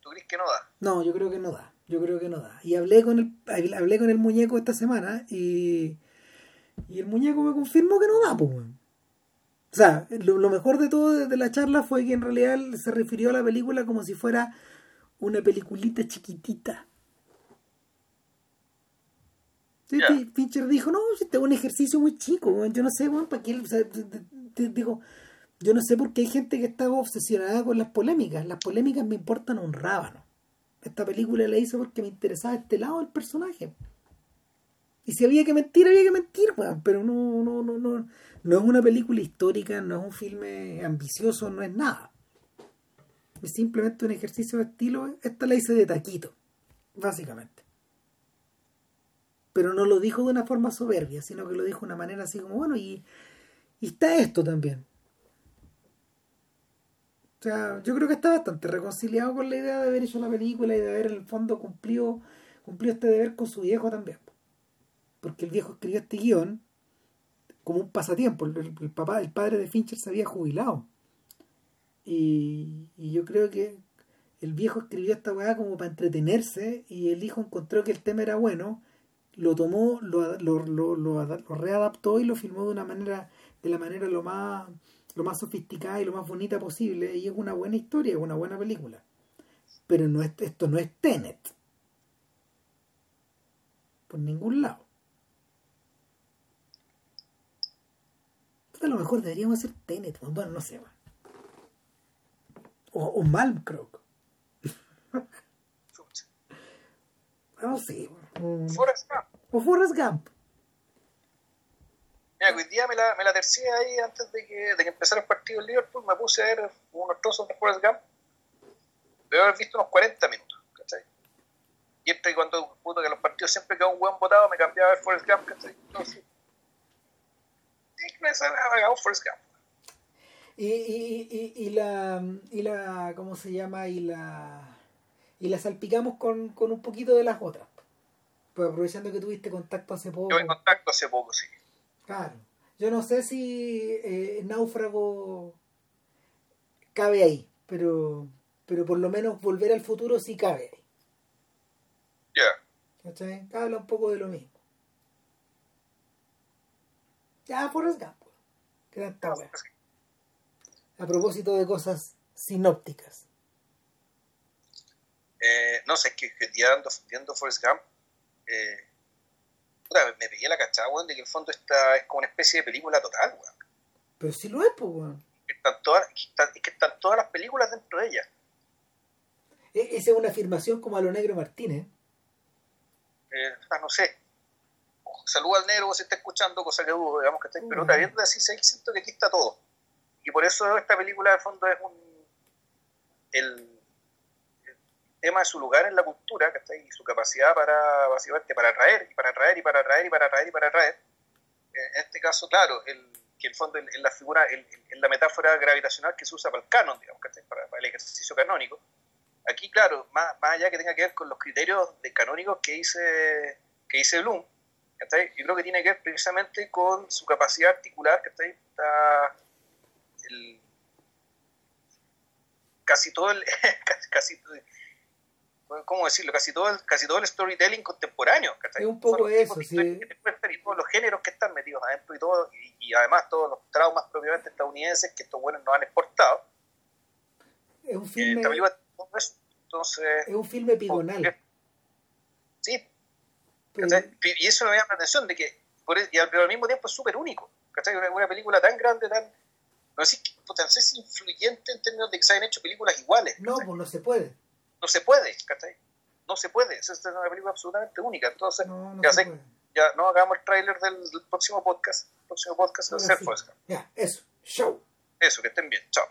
¿Tú crees que no da? No, yo creo que no da. Yo creo que no da. Y hablé con el, hablé con el muñeco esta semana y, y el muñeco me confirmó que no da, pues. weón. O sea, lo, lo mejor de todo de, de la charla fue que en realidad él se refirió a la película como si fuera una peliculita chiquitita. Fi- Fincher dijo, no, este es un ejercicio muy chico, weón. yo no sé, weón, para qué, o sea, te- te- te digo, yo no sé por qué hay gente que está obsesionada con las polémicas, las polémicas me importan un rábano. Esta película la hice porque me interesaba este lado del personaje. Y si había que mentir, había que mentir, weón, pero no, no, no, no, no es una película histórica, no es un filme ambicioso, no es nada. Es simplemente un ejercicio de estilo, esta la hice de taquito, básicamente pero no lo dijo de una forma soberbia, sino que lo dijo de una manera así como, bueno, y, y está esto también. O sea, yo creo que está bastante reconciliado con la idea de haber hecho la película y de haber en el fondo cumplido, cumplido este deber con su viejo también. Porque el viejo escribió este guion como un pasatiempo. El, el- papá, el padre de Fincher se había jubilado. Y, yo creo que el viejo escribió esta weá como para entretenerse y el hijo encontró que el tema era bueno lo tomó, lo, lo, lo, lo readaptó y lo filmó de una manera, de la manera lo más, lo más sofisticada y lo más bonita posible, y es una buena historia, es una buena película. Pero no es, esto no es Tenet. Por ningún lado. A lo mejor deberíamos hacer Tenet, bueno, no sé. O, o Malmkrog. no sé. Mm. Forrest Gump. O Forrest Gump. Mira, hoy día me la, me la tercié ahí antes de que, de que empezara el partido del Liverpool, me puse a ver unos trozos de Forrest Gump. Debo haber visto unos 40 minutos, ¿cachai? Y entre cuando puto, que los partidos siempre quedaba un buen votado, me cambiaba a ver Forrest Gump, ¿cachai? Entonces, Forrest Gump. Y, y, y, y, la y la ¿cómo se llama? y la y la salpicamos con, con un poquito de las otras. Pues aprovechando que tuviste contacto hace poco. Yo en contacto hace poco, sí. Claro. Yo no sé si eh, Náufrago cabe ahí, pero pero por lo menos volver al futuro sí cabe ahí. Ya. ¿Cachai? Habla un poco de lo mismo. Ya, Forrest Gump. ¿Qué tanta wea? A propósito de cosas sinópticas. Eh, no sé, es que, que día ando viendo Forrest Gump. Eh, puta, me pegué la cachada, weón, de que en el fondo esta es como una especie de película total, weón. Pero si lo es, pues, weón. Están todas, están, es que están todas las películas dentro de ella. E- Esa es una afirmación como a lo negro Martínez. Eh, ah, no sé. Saluda al negro, se está escuchando, cosa que dudo, digamos que está, pero Mm. está viendo así, se- siento que aquí está todo. Y por eso esta película, de fondo, es un. El, tema de su lugar en la cultura, ¿cachai? Y su capacidad para, básicamente, para atraer, y para atraer, y para atraer, y para atraer, y para atraer. Eh, en este caso, claro, el, que en el fondo es la figura, el- la metáfora gravitacional que se usa para el canon, digamos, ¿cachai? Para, para el ejercicio canónico. Aquí, claro, más, más allá que tenga que ver con los criterios de canónicos que dice, que dice Bloom, ¿cachai? yo creo que tiene que ver precisamente con su capacidad articular, ¿cachai? Está el- casi todo el, casi, ¿cómo decirlo? Casi todo el, casi todo el storytelling contemporáneo, ¿cachai? Es un poco Son eso, sí. y todos los géneros que están metidos adentro y todo, y, y además todos los traumas propiamente estadounidenses que estos buenos nos han exportado. Es un Eh, filme, eso. Entonces, es un filme pigonal. sí, ¿cachai? Y eso me llama la atención de que, por e- y al, pero al mismo tiempo es súper único. ¿cachai? Una, una película tan grande, tan. No sé, no sé si influyente en términos de que se hayan hecho películas iguales. no, pues no se puede. No se puede, ¿cachai? No se puede. Esa es una película absolutamente única. Entonces, No, no ya sé, ya no hagamos el tráiler del, del próximo podcast. El próximo podcast va a ser. Ya, eso. Show. Eso, que estén bien. Chao.